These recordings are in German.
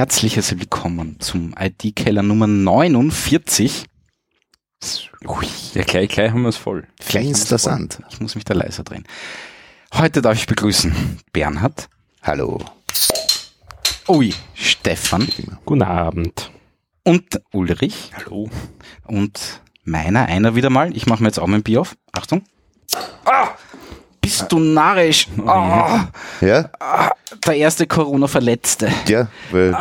Herzliches Willkommen zum IT-Keller Nummer 49. Ja, gleich, gleich haben wir es voll. Gleich Feinster voll. Sand. Ich muss mich da leiser drehen. Heute darf ich begrüßen Bernhard, Hallo. Ui, Stefan Guten Abend. und Ulrich Hallo. und meiner, einer wieder mal. Ich mache mir jetzt auch mein Bier auf. Achtung. Ah, bist du narrisch? Ah, Ja, der erste Corona-Verletzte. ja, weil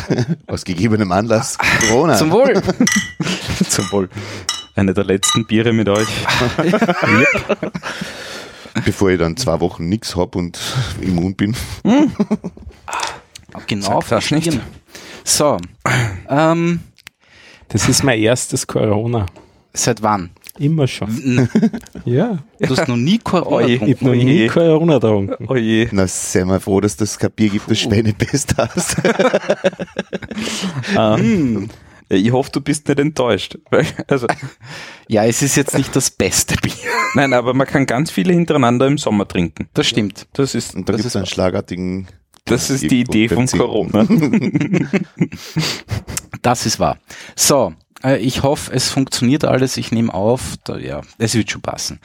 aus gegebenem Anlass Corona. Zum Wohl. Zum Wohl. Eine der letzten Biere mit euch. Bevor ich dann zwei Wochen nichts hab und immun bin. Genau, Sag das nicht. So, ähm, Das ist mein erstes Corona. seit wann? Immer schon. N- Ja. Du hast noch nie Corona Oi. Ich habe getrunken. noch nie Oje. Corona getrunken. Oh je. Na, sei mal froh, dass das kein Bier gibt, das Schweinepest hast. Ähm, ich hoffe, du bist nicht enttäuscht. Also, Ja, es ist jetzt nicht das beste Bier. nein, aber man kann ganz viele hintereinander im Sommer trinken. Das stimmt. Das ist, Und da das gibt ist, es einen schlagartigen. das ist die Idee von. Corona. Das ist wahr. So, äh, ich hoffe, es funktioniert alles. Ich nehme auf. Da, ja, es wird schon passen.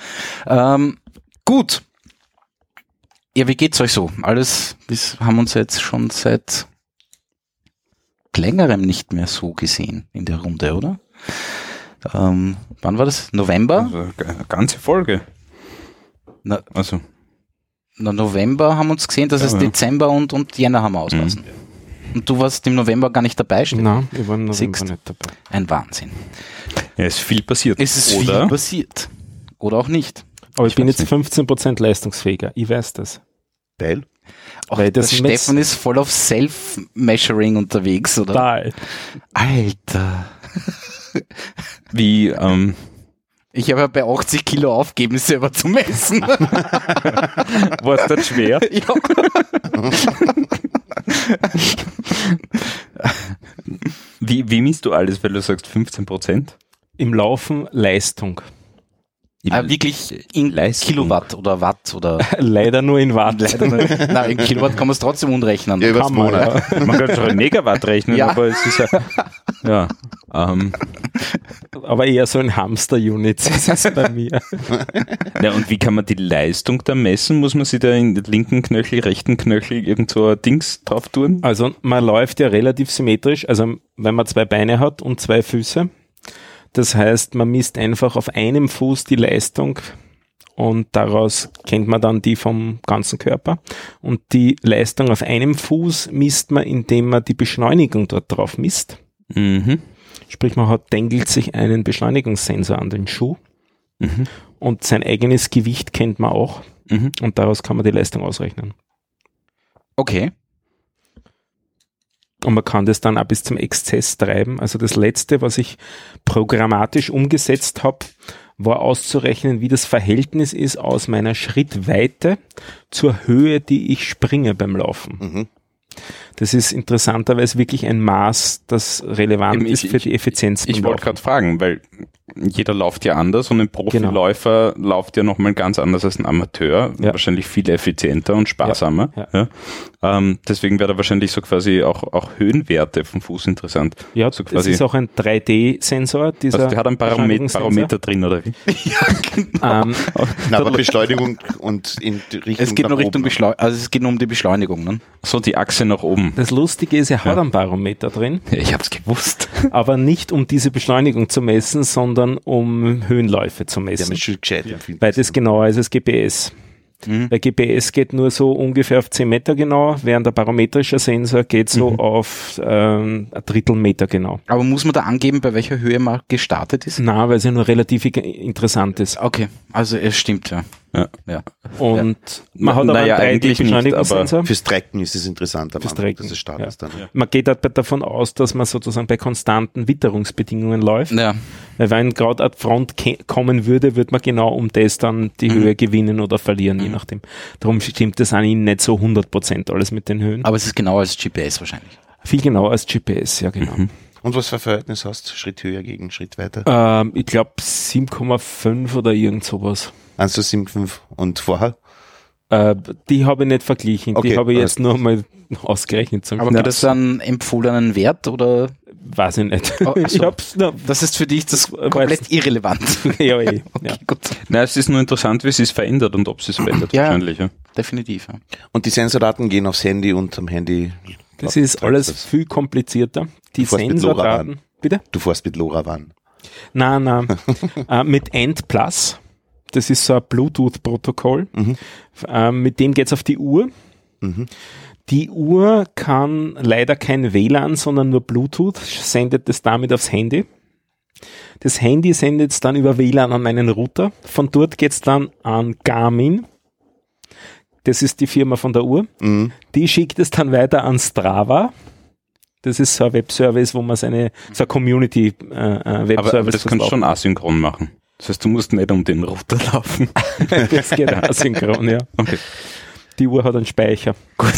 Ähm, gut. Ja, wie geht's euch so? Alles, wir haben uns jetzt schon seit längerem nicht mehr so gesehen in der Runde, oder? Ähm, wann war das? November? Also, eine ganze Folge. Na, Also, na, November haben wir uns gesehen, das Ja, ist. Dezember und, und Jänner haben wir auslassen. Und du warst im November gar nicht dabei, Stefan? Nein, ich war im November Siehst. nicht dabei. Ein Wahnsinn. ja, ist viel passiert. Es ist oder? viel passiert. Oder auch nicht. Aber ich, Ich bin jetzt 15% leistungsfähiger. Ich weiß das. Teil. Ach, Weil das Stefan ist voll auf Self-Measuring unterwegs, oder? Total. Alter. Wie, ähm, Ich habe ja bei 80 Kilo aufgeben, selber zu messen. war es das schwer? ja. Wie, wie misst du alles, weil du sagst 15 Prozent? Im Laufen Leistung. Ah, wirklich in Leistung. Kilowatt oder Watt oder. Leider nur in Watt. Leider nicht. Nein, in Kilowatt kann man es trotzdem umrechnen. Ja, Kann man, Monat. ja. Man kann schon in Megawatt rechnen, Ja. aber es ist ja, ja, ähm, Aber eher so in Hamster-Units ist es bei mir. ja, und wie kann man die Leistung da messen? Muss man sich da in den linken Knöchel, rechten Knöchel irgend so ein Dings drauf tun? Also man läuft ja relativ symmetrisch, also wenn man zwei Beine hat und zwei Füße. Das heißt, man misst einfach auf einem Fuß die Leistung und daraus kennt man dann die vom ganzen Körper. Und die Leistung auf einem Fuß misst man, indem man die Beschleunigung dort drauf misst. Mhm. Sprich, man hat, dengelt sich einen Beschleunigungssensor an den Schuh Mhm. und sein eigenes Gewicht kennt man auch Mhm. und daraus kann man die Leistung ausrechnen. Okay. Und man kann das dann auch bis zum Exzess treiben. Also das letzte, was ich programmatisch umgesetzt habe, war auszurechnen, wie das Verhältnis ist aus meiner Schrittweite zur Höhe, die ich springe beim Laufen. Mhm. Das ist interessanterweise wirklich ein Maß, das relevant ich- ist für die Effizienz. Ich beim wollte gerade fragen, weil jeder läuft ja anders und ein Profiläufer läuft ja nochmal ganz anders als ein Amateur, Ja. wahrscheinlich viel effizienter und sparsamer. Ja, Ja. Ähm, deswegen wäre da wahrscheinlich so quasi auch, auch Höhenwerte vom Fuß interessant. Ja, so das quasi- ist auch ein 3D-Sensor. Dieser Also der hat einen Barometer, Beschleunigungssensor. Barometer drin, oder wie? Ähm, Na, aber Beschleunigung und in Richtung. Es geht nach nur Richtung. Beschleunigung, also es geht nur um die Beschleunigung, ne? So die Achse nach oben. das Lustige ist, er hat Ja. einen Barometer drin. Ich hab's gewusst. aber nicht um diese Beschleunigung zu messen, sondern um Höhenläufe zu messen. ist schon gescheit empfinden. Weil das genauer ist als GPS. Mhm. Bei GPS geht nur so ungefähr auf 10 Meter genau, während der barometrische Sensor geht so Mhm. auf ähm, ein Drittel Meter genau. Aber muss man da angeben, bei welcher Höhe man gestartet ist? Na, weil es ja nur relativ interessant ist. Okay, also es stimmt, ja. Ja. ja. Und Na- man hat aber naja, einen eigentlich nicht, 3D-Beschleunigungssensor. Fürs Trecken ist es interessant, am Fürs Anfang, Trecken, dass es dann. Man geht halt davon aus, dass man sozusagen bei konstanten Witterungsbedingungen läuft. Ja, Weil wenn gerade eine Front kommen würde, würde man genau um das dann die Mhm. Höhe gewinnen oder verlieren, je nachdem. Darum stimmt das eigentlich nicht so 100% alles mit den Höhen. aber es ist genauer als GPS wahrscheinlich. Viel genauer als GPS, ja genau. Und was für ein Verhältnis hast du? Schritt höher gegen Schritt weiter? Ähm, ich glaube 7,5 oder irgend sowas. 1 zu 7,5 und vorher? Äh, die habe ich nicht verglichen, die Okay, habe ich jetzt nur mal ausgerechnet. Zum Aber gibt es einen empfohlenen Wert oder weiß ich nicht. Oh, ach so. ich hab's nur, das ist für dich das Weiß- komplett irrelevant? ja, eh, ja. Okay, gut. Na, es ist nur interessant, wie es sich verändert und ob es sich verändert Ja. wahrscheinlich. Ja. Definitiv. Ja. Und die Sensordaten gehen aufs Handy und am Handy. Das ist alles viel komplizierter. Die Sensordaten. Bitte? Du fährst mit LoRaWAN. Nein, nein. äh, mit End Plus. Das ist so ein Bluetooth-Protokoll. Mhm. Ähm, mit dem geht's auf die Uhr. Mhm. Die Uhr kann leider kein WLAN, sondern nur Bluetooth, sendet es damit aufs Handy. Das Handy sendet es dann über WLAN an meinen Router. Von dort geht's dann an Garmin. Das ist die Firma von der Uhr. Mhm. Die schickt es dann weiter an Strava. Das ist so ein Webservice, wo man seine, so Community äh, äh, Aber, Webservice aber das kannst du schon asynchron machen. Das heißt, du musst nicht um den Router laufen. Das geht auch synchron, ja. Okay. Die Uhr hat einen Speicher. Gut.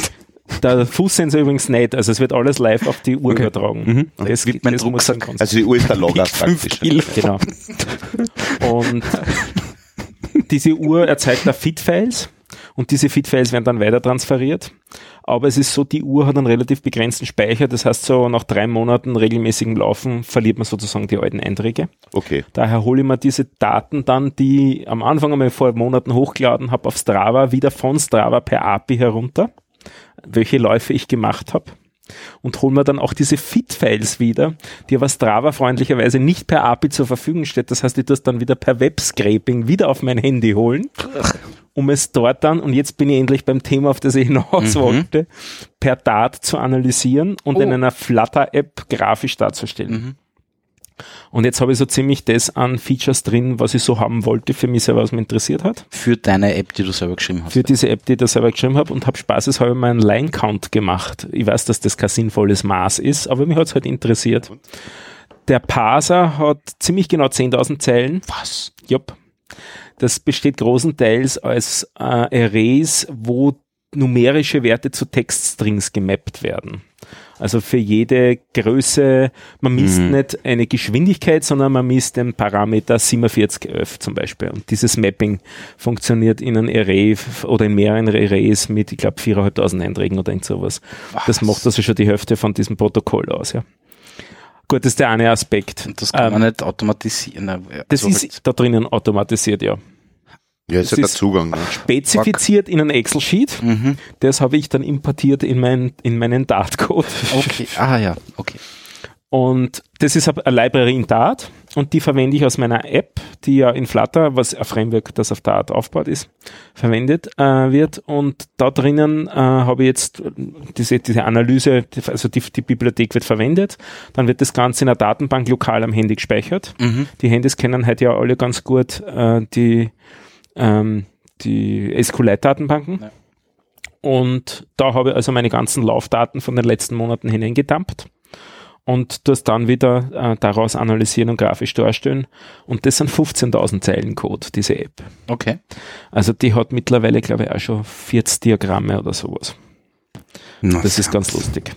Der Fußsensor übrigens nicht, also es wird alles live auf die Uhr Okay. übertragen. Mhm. Das, das muss Rucksack. synchron sein. Also die Uhr ist der Logger praktisch. Kilo. Genau. Und diese Uhr erzeugt da Fit-Files und diese Fit-Files werden dann weiter transferiert. Aber es ist so, die Uhr hat einen relativ begrenzten Speicher. Das heißt, so nach drei Monaten regelmäßigem Laufen verliert man sozusagen die alten Einträge. Okay. Daher hole ich mir diese Daten dann, die ich am Anfang einmal vor Monaten hochgeladen habe, auf Strava, wieder von Strava per API herunter, welche Läufe ich gemacht habe. Und hole mir dann auch diese Fit-Files wieder, die aber Strava freundlicherweise nicht per API zur Verfügung steht. Das heißt, ich das dann wieder per Web-Scraping wieder auf mein Handy holen, um es dort dann, und jetzt bin ich endlich beim Thema, auf das ich hinaus Mhm. wollte, per Dat zu analysieren und Oh. in einer Flutter-App grafisch darzustellen. Mhm. Und jetzt habe ich so ziemlich das an Features drin, was ich so haben wollte, für mich selber, was mich interessiert hat. Für deine App, die du selber geschrieben hast. Für diese App, die ich da selber geschrieben habe und habe spaßeshalber meinen Line-Count gemacht. Ich weiß, dass das kein sinnvolles Maß ist, aber mich hat es halt interessiert. Der Parser hat ziemlich genau 10.000 Zeilen. Was? Jupp. Das besteht großenteils als äh, Arrays, wo numerische Werte zu Textstrings gemappt werden. Also für jede Größe, man misst Mhm. nicht eine Geschwindigkeit, sondern man misst den Parameter 4711 zum Beispiel. Und dieses Mapping funktioniert in einem Array oder in mehreren Arrays mit, ich glaube, 4.500 Einträgen oder irgend sowas. Das macht also schon die Hälfte von diesem Protokoll aus, ja. Gut, das ist der eine Aspekt. Und das kann Ähm, man nicht automatisieren. Das also ist da drinnen automatisiert, ja. Ja, ist Das ja der Zugang. Ne? Spezifiziert in einem Excel-Sheet. Mhm. Das habe ich dann importiert in, mein, in meinen Dart-Code. Okay, ah ja, okay. Und das ist eine Library in Dart und die verwende ich aus meiner App, die ja in Flutter, was ein Framework, das auf Dart aufgebaut ist, verwendet äh, wird. Und da drinnen äh, habe ich jetzt diese, diese Analyse, also die, die Bibliothek wird verwendet. Dann wird das Ganze in einer Datenbank lokal am Handy gespeichert. Mhm. Die Handys kennen halt ja alle ganz gut äh, die, ähm, die SQLite-Datenbanken. Ja. Und da habe ich also meine ganzen Laufdaten von den letzten Monaten hineingedampft und das dann wieder äh, daraus analysieren und grafisch darstellen. Und das sind 15.000 Zeilen Code, diese App. Okay. Also die hat mittlerweile, glaube ich, auch schon 40 Diagramme oder sowas. Das ist ganz lustig.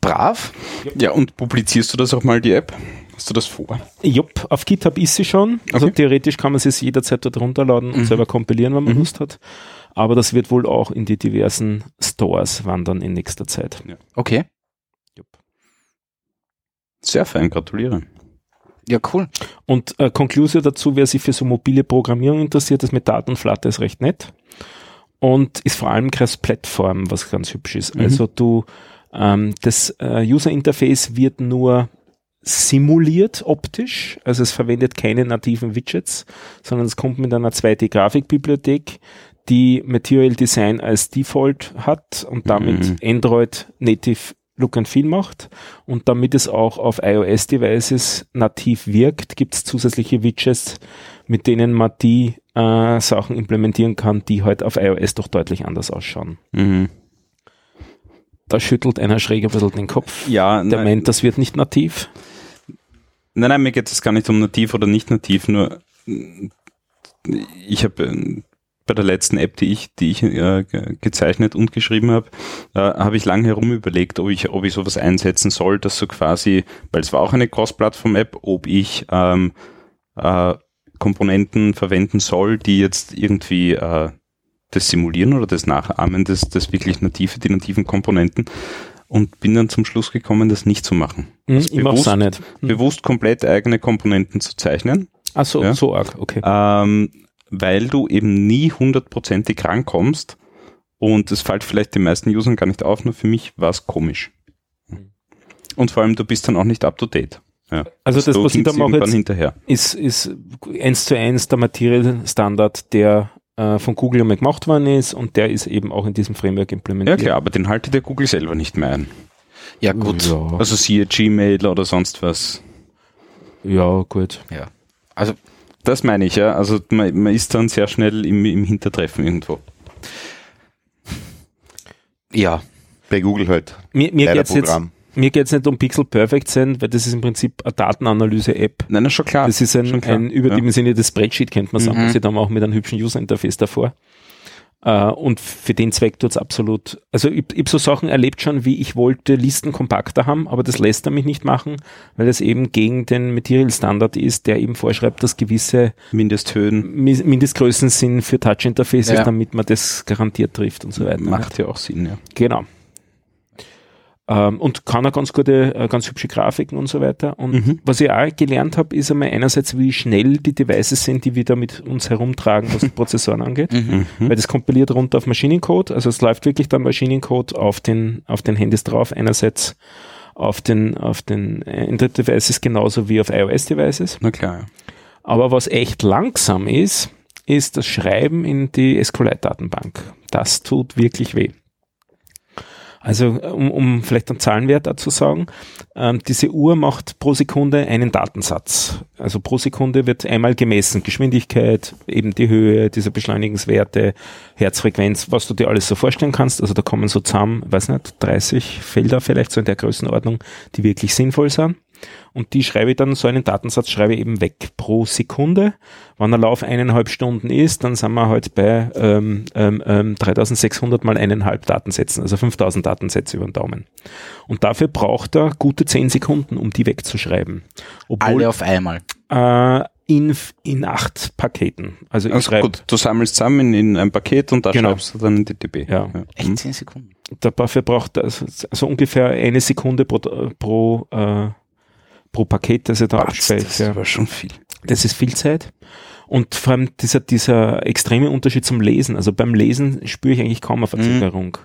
Brav. Ja, und publizierst du das auch mal, die App? Hast du das vor? Jupp, auf GitHub ist sie schon. Also Okay. theoretisch kann man sie jederzeit dort runterladen und Mhm. selber kompilieren, wenn man Mhm. Lust hat. Aber das wird wohl auch in die diversen Stores wandern in nächster Zeit. Okay. Sehr fein, gratuliere. Ja, cool. Und äh, Conclusio dazu, wer sich für so mobile Programmierung interessiert, das mit Daten und Flutter ist recht nett. Und ist vor allem Cross-Plattform, was ganz hübsch ist. Mhm. Also du, ähm, das äh, User Interface wird nur simuliert optisch, also es verwendet keine nativen Widgets, sondern es kommt mit einer 2D-Grafikbibliothek, die Material Design als Default hat und damit Mhm. Android Native Look and Feel macht. Und damit es auch auf iOS-Devices nativ wirkt, gibt es zusätzliche Widgets, mit denen man die äh, Sachen implementieren kann, die halt auf iOS doch deutlich anders ausschauen. Mhm. Da schüttelt einer schräg ein bisschen den Kopf. Ja, Der nein, meint, das wird nicht nativ. Nein, nein, mir geht es gar nicht um nativ oder nicht nativ, nur ich habe äh, bei der letzten App, die ich, die ich äh, ge- gezeichnet und geschrieben habe, äh, habe ich lange herum überlegt, ob ich, ob ich sowas einsetzen soll, dass so quasi, weil es war auch eine Cross-Plattform-App, ob ich ähm, äh, Komponenten verwenden soll, die jetzt irgendwie äh, das Simulieren oder das Nachahmen des, das wirklich native, die nativen Komponenten und bin dann zum Schluss gekommen, das nicht zu machen. Hm, Also ich bewusst, auch nicht. Hm. bewusst komplett eigene Komponenten zu zeichnen, Ach so, Ja. so arg, okay. ähm, weil du eben nie hundertprozentig rankommst und es fällt vielleicht den meisten Usern gar nicht auf, nur für mich war es komisch. Und vor allem, du bist dann auch nicht up to date. Ja. Also das, du was ich da mache ist, ist eins zu eins der Material Standard, der äh, von Google einmal gemacht worden ist und der ist eben auch in diesem Framework Ja implementiert. klar, aber den haltet der Google selber nicht mehr ein. Ja, gut. Ja, Also siehe Gmail oder sonst was. ja gut. Ja. Also, Das meine ich, ja. Also man, man ist dann sehr schnell im, im Hintertreffen irgendwo. ja. Bei Google halt. Mir, mir Leider geht's jetzt Mir geht's nicht um Pixel Perfect sein, weil das ist im Prinzip eine Datenanalyse-App. Nein, na, schon klar. Das ist ein, ein überdimensioniertes Spreadsheet, könnte man sagen. Mhm. Sie dann auch mit einem hübschen User-Interface davor. Äh, und für den Zweck tut's absolut. Also ich, ich hab so Sachen erlebt schon, wie ich wollte Listen kompakter haben, aber das lässt er mich nicht machen, weil es eben gegen den Material Standard ist, der eben vorschreibt, dass gewisse Mindesthöhen Mi- Mindestgrößen sind für Touch-Interfaces, Ja. damit man das garantiert trifft und so weiter. macht ja auch Sinn, ja. Genau. Ähm, und kann auch ganz gute, äh, ganz hübsche Grafiken und so weiter. Und Mhm. was ich auch gelernt habe, ist einmal einerseits, wie schnell die Devices sind, die wir da mit uns herumtragen, was die Prozessoren angeht. Mhm. Weil das kompiliert runter auf Maschinencode. Also es läuft wirklich dann Maschinencode auf den, auf den Handys drauf. Einerseits auf den, auf den Android-Devices genauso wie auf iOS-Devices. Na klar, ja. Aber was echt langsam ist, ist das Schreiben in die SQLite-Datenbank. Das tut wirklich weh. Also um, um vielleicht einen Zahlenwert dazu sagen, ähm, diese Uhr macht pro Sekunde einen Datensatz. Also pro Sekunde wird einmal gemessen, Geschwindigkeit, eben die Höhe dieser Beschleunigungswerte, Herzfrequenz, was du dir alles so vorstellen kannst. Also da kommen so zusammen, weiß nicht, 30 Felder vielleicht so in der Größenordnung, die wirklich sinnvoll sind. Und die schreibe ich dann, so einen Datensatz schreibe ich eben weg pro Sekunde. Wenn der Lauf eineinhalb Stunden ist, dann sind wir halt bei ähm, ähm, ähm, 3600 mal eineinhalb Datensätzen, also 5000 Datensätze über den Daumen. Und dafür braucht er gute 10 Sekunden, um die wegzuschreiben. Obwohl Alle auf einmal. äh, in, in acht Paketen. Also ich Also schreibe, gut, du sammelst zusammen in ein Paket und da Genau. schreibst du dann in die DB. Ja. Echt Mhm. zehn Sekunden. dafür braucht er also, also ungefähr eine Sekunde pro, pro, äh, pro Paket, das er da abspeichert. das ja. war schon viel. Das ist viel Zeit. Und vor allem dieser, dieser extreme Unterschied zum Lesen. Also beim Lesen spüre ich eigentlich kaum eine Verzögerung.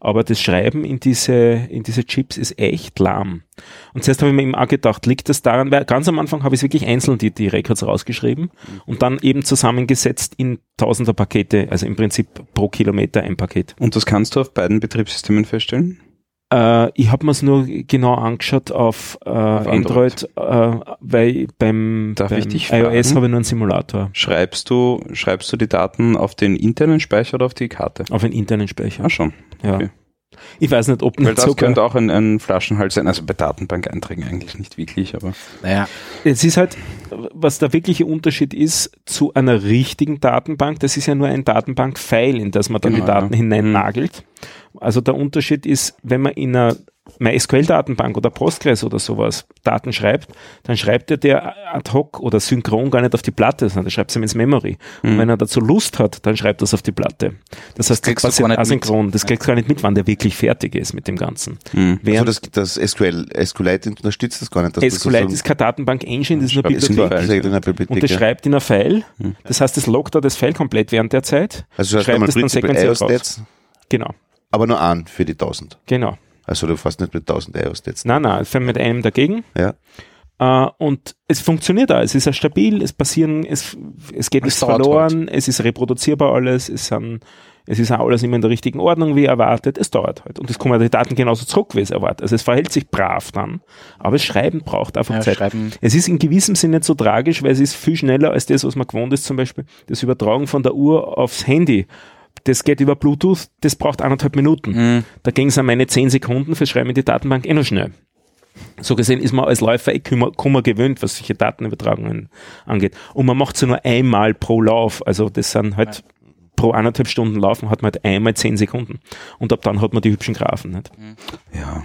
Aber das Schreiben in diese, in diese Chips ist echt lahm. Und zuerst habe ich mir eben auch gedacht, liegt das daran, weil ganz am Anfang habe ich es wirklich einzeln die, die Records rausgeschrieben und dann eben zusammengesetzt in tausender Pakete, also im Prinzip pro Kilometer ein Paket. Und das kannst du auf beiden Betriebssystemen feststellen? Äh, ich habe mir es nur genau angeschaut auf, äh, Android, äh, weil beim, Darf beim ich dich iOS habe ich nur einen Simulator Schreibst du, schreibst du die Daten auf den internen Speicher oder auf die Karte? auf einen internen Speicher. Ah, schon. Ja. okay. Ich weiß nicht, ob Weil das sogar. könnte auch ein, ein Flaschenhals sein. Also bei Datenbank-Einträgen eigentlich nicht wirklich, aber Naja, Es ist halt, was der wirkliche Unterschied ist zu einer richtigen Datenbank, das ist ja nur ein Datenbank-File, in das man dann Genau, die Daten ja. hineinnagelt. Also der Unterschied ist, wenn man in einer MySQL-Datenbank oder Postgres oder sowas Daten schreibt, dann schreibt er der ad hoc oder synchron gar nicht auf die Platte, sondern er schreibt es ihm ins Memory. Und wenn er dazu Lust hat, dann schreibt er es auf die Platte. Das heißt, das kriegst du nicht mit. asynchron. Das kriegst du gar nicht mit, wann der wirklich fertig ist mit dem Ganzen. hm. Also Während das, das SQL, SQLite unterstützt das gar nicht. das SQLite so- ist keine Datenbank-Engine, das ist eine Schreibt es in Bibliothek. das Bibliothek, Und das ja. schreibt in ein File. Das heißt, es loggt da das File komplett während der Zeit. Also du hast schreibt es dann sequenziell raus. Genau, aber nur an für die 1000. genau. Also du fährst nicht mit 1000 iOS Stats. Nein, nein, es fängt mit einem dagegen. Ja. Äh, und es funktioniert da. Es ist ja stabil, es passieren, es, es geht nichts verloren, es ist reproduzierbar alles, es sind, es ist auch alles immer in der richtigen Ordnung, wie erwartet. Es dauert halt. Und es kommen die Daten genauso zurück, wie es erwartet. Also es verhält sich brav dann. Aber das Schreiben braucht einfach ja, Zeit. schreiben. Es ist in gewissem Sinne nicht so tragisch, weil es ist viel schneller als das, was man gewohnt ist, zum Beispiel das Übertragen von der Uhr aufs Handy. Das geht über Bluetooth, das braucht anderthalb Minuten. Mhm. Da ging es an meine zehn Sekunden fürs Schreiben in die Datenbank eh noch schnell. So gesehen ist man als Läufer eh kummer, kummer gewöhnt, was solche Datenübertragungen angeht. Und man macht sie nur einmal pro Lauf. Also das sind halt pro anderthalb Stunden Laufen hat man halt einmal zehn Sekunden. Und ab dann hat man die hübschen Graphen. Nicht? ja.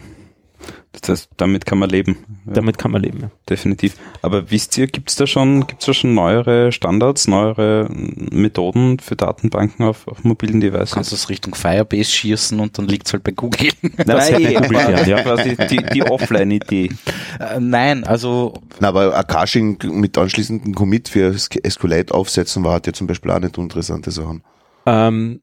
Das heißt, damit kann man leben. Ja, Damit kann man leben. Ja. definitiv. Aber wisst ihr, gibt's da schon, gibt's da schon neuere Standards, neuere Methoden für Datenbanken auf, auf mobilen Du Devices? kannst das Richtung Firebase schießen und dann liegt's halt bei Google. Nein, hätte Google gern, ja. quasi die, die Offline-Idee. Äh, Nein, also Na, aber ein Caching mit anschließendem Commit für SQLite aufsetzen war, hat ja zum Beispiel auch nicht interessante Sachen. Ähm,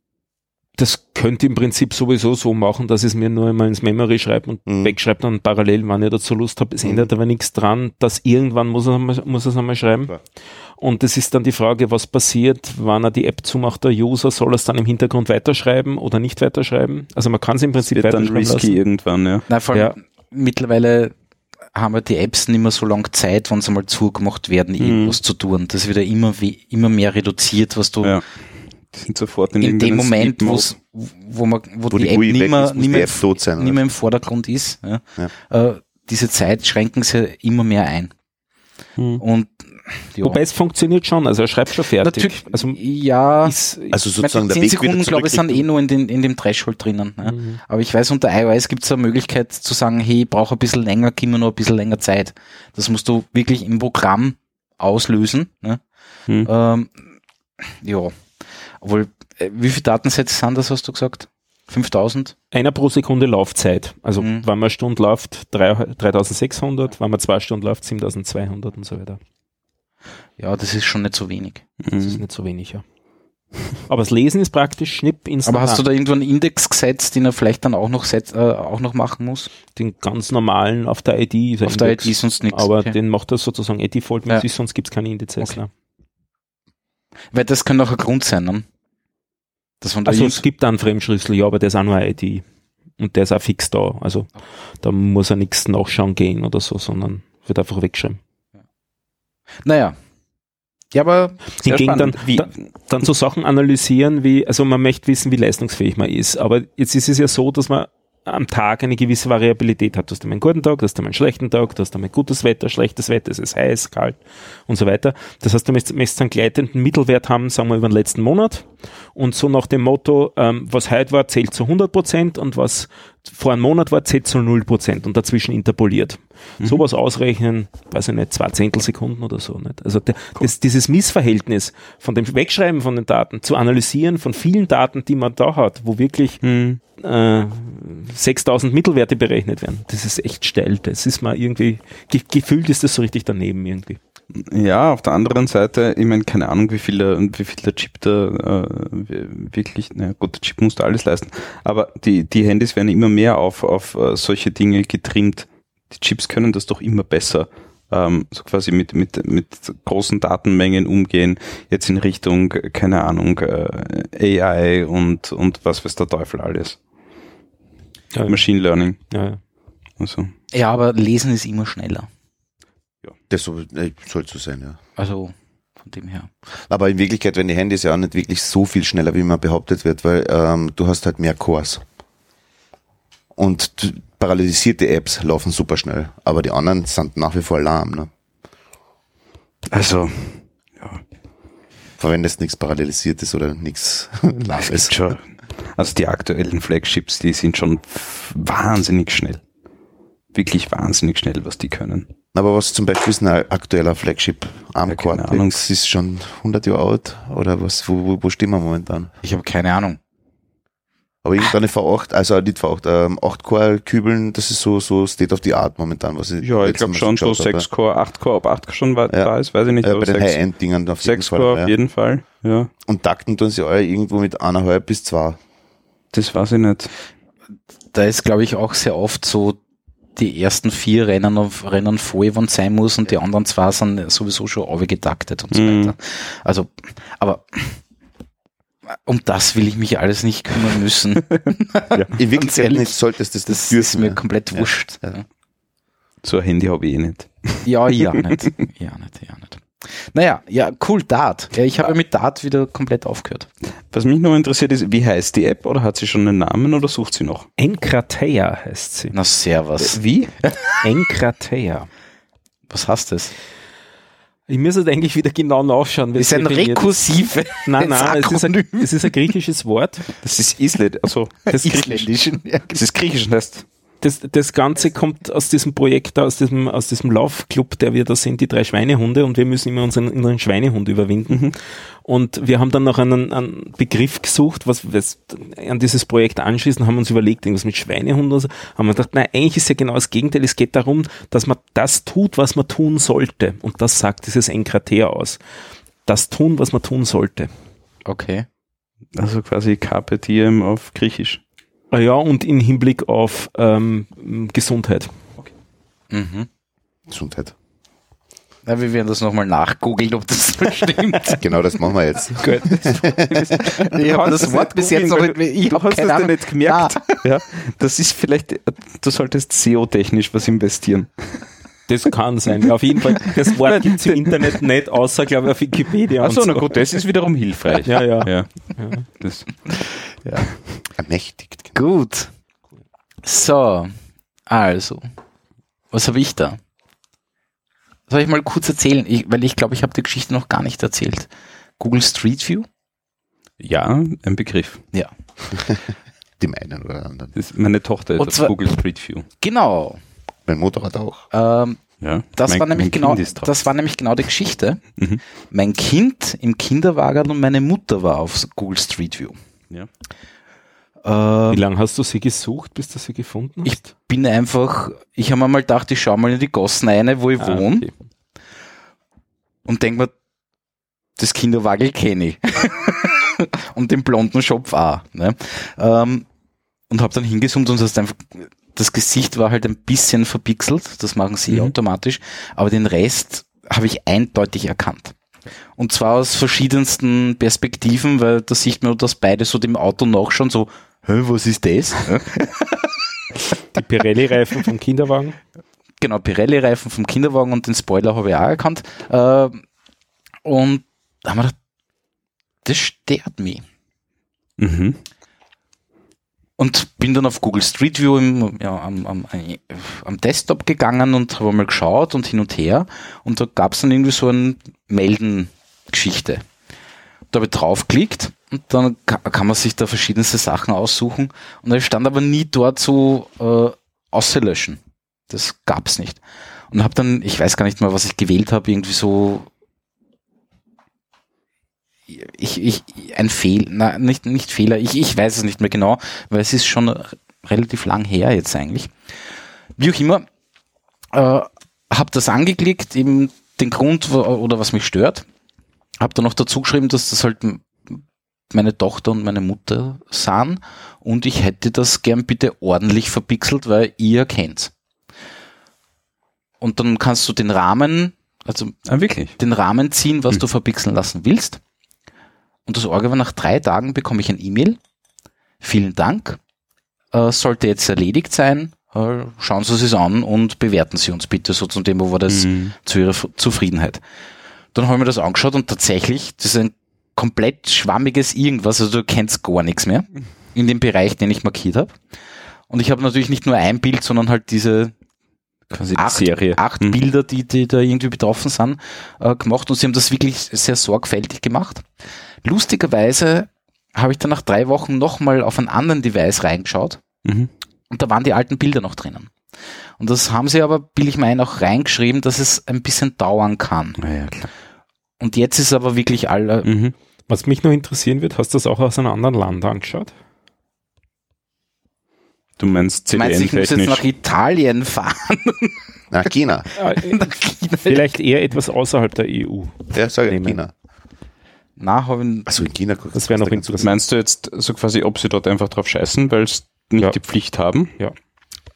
das könnte im Prinzip sowieso so machen, dass es mir nur einmal ins Memory schreibt und Mhm. wegschreibt dann parallel, wann ich dazu Lust habe. Es Mhm. ändert aber nichts dran, dass irgendwann muss er, muss es einmal schreiben. Klar. Und das ist dann die Frage, was passiert, wann er die App zumacht, der User, soll er es dann im Hintergrund weiterschreiben oder nicht weiterschreiben? Also man kann es im Prinzip Wird dann risky lassen. irgendwann, ja. na, vor allem mittlerweile haben wir die Apps nicht mehr so lange Zeit, wenn sie mal zugemacht werden, irgendwas zu tun. Das wird ja immer, immer mehr reduziert, was du ja. Sind sofort in, in dem Moment, wo's, wo, man, wo, Wo die, die App nicht mehr, nicht die mehr, App tot sein. nicht mehr im Vordergrund ist. Ja. Äh, diese Zeit schränken sie immer mehr ein. Hm. Und ja. Wobei es funktioniert schon, also er schreibt schon fertig. Natürlich, Also ja, ist, Also sozusagen meine, der die 10 Weg Sekunden, glaube ich, sind eh nur in, den, in dem Threshold drinnen. Ja. Mhm. Aber ich weiß, unter iOS gibt es eine Möglichkeit zu sagen, hey, ich brauche ein bisschen länger, gib mir noch ein bisschen länger Zeit. Das musst du wirklich im Programm auslösen. Ne? Hm. Ähm, ja, obwohl, äh, wie viele Datensätze sind das, hast du gesagt? 5000? einer pro Sekunde Laufzeit. Also Mhm. wenn man eine Stunde läuft, drei- 3600, wenn man zwei Stunden läuft, 7200 und so weiter. Ja, das ist schon nicht so wenig. Das ist Mhm. nicht so wenig, ja. Aber das Lesen ist praktisch Schnipp instant. Aber hast du da irgendwo einen Index gesetzt, den er vielleicht dann auch noch, set, äh, auch noch machen muss? den ganz normalen auf der ID? Auf der Index. ID sonst nichts. Aber okay. den macht er sozusagen eh mit Ja. sich, sonst gibt es keine Indizes. Okay. Ne? Weil das kann auch ein Grund sein, ne? Dass man da Also es gibt einen Fremdschlüssel, ja, aber der ist auch nur eine ID. Und der ist auch fix da. Also da muss er nichts nachschauen gehen oder so, sondern wird einfach wegschreiben. Naja. Ja, aber Hingegen dann, dann, dann so Sachen analysieren wie, also man möchte wissen, wie leistungsfähig man ist. Aber jetzt ist es ja so, dass man am Tag eine gewisse Variabilität hat. Du hast einmal einen guten Tag, du hast einmal einen schlechten Tag, du hast einmal gutes Wetter, schlechtes Wetter, es ist heiß, kalt und so weiter. Das heißt, du möchtest, einen gleitenden Mittelwert haben, sagen wir über den letzten Monat und so nach dem Motto, ähm, was heute war, zählt zu 100 Prozent und was vor einem Monat war, zählt zu 0 Prozent und dazwischen interpoliert. Sowas ausrechnen, weiß ich nicht, zwei Zehntelsekunden oder so. Nicht? Also der, das, dieses Missverhältnis von dem Wegschreiben von den Daten zu analysieren von vielen Daten, die man da hat, wo wirklich hm, äh, 6000 Mittelwerte berechnet werden, das ist echt steil. Das ist mal irgendwie, ge gefühlt ist das so richtig daneben irgendwie. Ja, auf der anderen Seite, ich meine, keine Ahnung, wie viel der, wie viel der Chip da äh, wirklich, na gut, der Chip muss da alles leisten, aber die, die Handys werden immer mehr auf, auf äh, solche Dinge getrimmt. Die Chips können das doch immer besser, ähm, so quasi mit, mit, mit großen Datenmengen umgehen, jetzt in Richtung, keine Ahnung, äh, AI und, und was weiß der Teufel alles. Ja, Machine Learning. ja, ja. Also. ja, aber lesen ist immer schneller. Das so, äh, soll so sein, ja. Also von dem her. Aber in Wirklichkeit werden die Handys ja auch nicht wirklich so viel schneller, wie man behauptet wird, weil ähm, du hast halt mehr Cores. Und parallelisierte Apps laufen super schnell, aber die anderen sind nach wie vor lahm. Ne? Also, Verwendest nichts Parallelisiertes oder nichts es Lahmes. schon, also die aktuellen Flagships, die sind schon wahnsinnig schnell. Wirklich wahnsinnig schnell, was die können. Aber was zum Beispiel ist ein aktueller Flagship Arm Ja, keine Cortex? Ahnung. ist schon 100 Jahre alt oder was? Wo, wo, wo stehen wir momentan? Ich habe keine Ahnung. Aber irgendeine V8, also nicht V8, ähm, 8-Core-Kübeln, das ist so, so State of the Art momentan, was ich Ja, ich glaube schon so geschaut habe. 6 Core, 8 Core, ob 8 schon weit Ja. da ist, weiß ich nicht. Äh, aber bei den 6, High-End-Dingern auf jeden 6 Fall. Core auf ja. jeden Fall, ja. Und takten tun sie alle irgendwo mit eineinhalb bis zwei. Das weiß ich nicht. Da ist, glaube ich, auch sehr oft so, die ersten vier Rennen auf Rennen voll, wann sein muss und die anderen zwei sind sowieso schon aufgetaktet und so Mhm. weiter. Also, aber um das will ich mich alles nicht kümmern müssen. In Wirklichkeit ehrlich, nicht solltest du das, Das ist mir ja. komplett Ja. wurscht. Ja. So ein Handy habe ich eh nicht. Ja, ja, nicht. Ja, nicht, ja, nicht. Naja, ja, cool, Dart. Ja, ich habe mit Dart wieder komplett aufgehört. Was mich noch interessiert ist, wie heißt die App oder hat sie schon einen Namen oder sucht sie noch? Enkrateia heißt sie. Na, servus. Wie? Enkrateia. Was heißt das? Ich muss jetzt eigentlich wieder genau nachschauen. Das ist ein rekursive. Nein, nein, es ist, ein, es ist ein griechisches Wort. Das ist Island, also das ist griechisch. Ja, Das ist griechisch, das heißt das, das Ganze kommt aus diesem Projekt, aus diesem, aus diesem Laufclub, der wir da sind, die drei Schweinehunde, und wir müssen immer unseren inneren Schweinehund überwinden. Und wir haben dann noch einen, einen Begriff gesucht, was, was an dieses Projekt anschließend haben uns überlegt, irgendwas mit Schweinehund oder so, haben wir gedacht, nein, eigentlich ist ja genau das Gegenteil. Es geht darum, dass man das tut, was man tun sollte. Und das sagt dieses Enkrater aus. Das tun, was man tun sollte. Okay. Also quasi Carpe Diem auf Griechisch. Ah Ja, und in Hinblick auf ähm, Gesundheit. Mhm. Gesundheit. Na, wir werden das nochmal nachgoogeln, ob das so stimmt. Genau das machen wir jetzt. Gut. ich habe das Wort bis jetzt noch nicht, ich du hast keine das Ahnung. nicht gemerkt. Ja, das ist vielleicht, du solltest SEO-technisch was investieren. Das kann sein. Ja, auf jeden Fall. Das Wort gibt es im Internet nicht, außer, glaube ich, auf Wikipedia. Achso, und na so. gut, das ist wiederum hilfreich. Ja, ja. ja. Das, Ermächtigt. Gut. So, also, was habe ich da? Soll ich mal kurz erzählen? Ich, weil ich glaube, ich habe die Geschichte noch gar nicht erzählt. Google Street View? ja, ein Begriff. Ja. Dem einen oder anderen. Das meine Tochter ist Und auf zwar- Google Street View. Genau. Mein Motorrad auch. Ähm, Ja, das mein- war nämlich genau, ist das war nämlich genau die Geschichte. Mhm. Mein Kind im Kinderwagen und meine Mutter war auf Google Street View. Ja. Ähm, Wie lange hast du sie gesucht, bis du sie gefunden hast? ich bin einfach, ich habe mir mal gedacht, ich schaue mal in die Gossen rein, wo ich Ah, wohne okay. und denk mir, das Kinderwagel kenne ich. und den blonden Schopf auch. Ne? Ähm, und habe dann hingezoomt und hast einfach, das Gesicht war halt ein bisschen verpixelt, das machen sie Mhm. automatisch, aber den Rest habe ich eindeutig erkannt. Und zwar aus verschiedensten Perspektiven, weil da sieht man, dass beide so dem Auto nachschauen, so, Hä, was ist das? Die Pirelli-Reifen vom Kinderwagen. genau, Pirelli-Reifen vom Kinderwagen und den Spoiler habe ich auch erkannt. Äh, und da haben wir gedacht, das stört mich. Mhm. Und bin dann auf Google Street View im, ja, am, am, am Desktop gegangen und habe mal geschaut und hin und her. Und da gab es dann irgendwie so ein Melden-Geschichte. Da habe ich draufgeklickt und dann ka- kann man sich da verschiedenste Sachen aussuchen. Und da stand aber nie dort so äh, auslöschen. Das gab's nicht. Und habe dann, ich weiß gar nicht mal, was ich gewählt habe, irgendwie so ich, ich, ein Fehl, na, nicht, nicht Fehler, ich, ich weiß es nicht mehr genau, weil es ist schon relativ lang her jetzt eigentlich. Wie auch immer, äh, habe das angeklickt, eben den Grund oder was mich stört, habe dann noch dazu geschrieben, dass das halt meine Tochter und meine Mutter sahen und ich hätte das gern bitte ordentlich verpixelt, weil ihr kennt's. Und dann kannst du den Rahmen, also Ah, den Rahmen ziehen, was du verpixeln lassen willst. Und das Orga war nach drei Tagen bekomme ich ein E-Mail. Vielen Dank. Äh, sollte jetzt erledigt sein. Äh, schauen Sie es an und bewerten Sie uns bitte. So zum Thema war das Mhm. zu Ihrer Zufriedenheit. Dann habe ich mir das angeschaut und tatsächlich, das ist ein komplett schwammiges Irgendwas. Also du kennst gar nichts mehr in dem Bereich, den ich markiert habe. Und ich habe natürlich nicht nur ein Bild, sondern halt diese Quasi acht, Serie. acht Mhm. Bilder, die, die da irgendwie betroffen sind, äh, gemacht und sie haben das wirklich sehr sorgfältig gemacht. Lustigerweise habe ich dann nach drei Wochen nochmal auf einen anderen Device reingeschaut Mhm. und da waren die alten Bilder noch drinnen. Und das haben sie aber, will ich meinen, auch reingeschrieben, dass es ein bisschen dauern kann. Ja, klar. Und jetzt ist aber wirklich alle, Mhm. Was mich noch interessieren wird, hast du das auch aus einem anderen Land angeschaut? Du meinst meinst du, ich muss jetzt nach Italien fahren? Na, China. nach China? Vielleicht eher etwas außerhalb der E EU. Ja, sag ich. China. Na, habe ich, Also in China. Das wäre noch interessant. Meinst du jetzt so quasi, ob sie dort einfach drauf scheißen, weil sie nicht Ja. die Pflicht haben? Ja.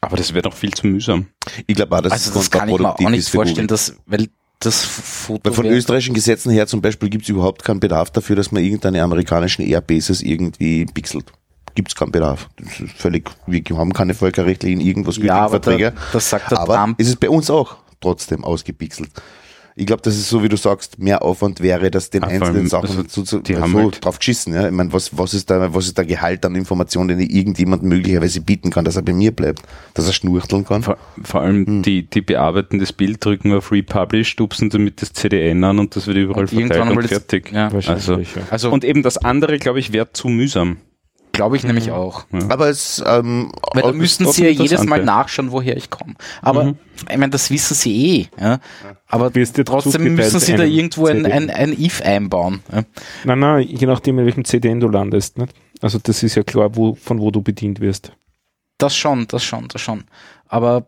Aber das wäre doch viel zu mühsam. Ich glaube auch, dass also das kann ich mir auch nicht vorstellen, dass, weil das Foto Weil von österreichischen Gesetzen her zum Beispiel gibt es überhaupt keinen Bedarf dafür, dass man irgendeine amerikanischen Airbases irgendwie pixelt. Gibt es keinen Bedarf. Das ist völlig, wir haben keine völkerrechtlichen irgendwas ja, aber da, Verträge. das sagt der Aber Trump. ist es bei uns auch trotzdem ausgepixelt. Ich glaube, dass es so, wie du sagst, mehr Aufwand wäre, dass den vor einzelnen allem, Sachen also, so, so, die so haben halt- drauf geschissen. Ja? Ich meine, was, was, ist da, was ist der Gehalt an Informationen, den ich irgendjemand möglicherweise bieten kann, dass er bei mir bleibt, dass er schnurchteln kann? Vor, vor allem Hm. die, die bearbeiten das Bild, drücken auf Republish, stupsen damit das CDN an und das wird überall Und verteilt irgendwann und mal das- fertig. ja. Also, ja. Also, und eben das andere, glaube ich, wäre zu mühsam. Glaube ich nämlich auch. Aber es, ähm, Weil da müssten sie ja jedes Mal nachschauen, woher ich komme. Aber Mhm. ich meine, das wissen sie eh. Ja? Aber trotzdem müssen sie da irgendwo ein, ein, ein if einbauen. Ja? Nein, nein, je nachdem, in welchem CDN du landest. Nicht? Also das ist ja klar, wo, von wo du bedient wirst. Das schon, das schon, das schon. Aber,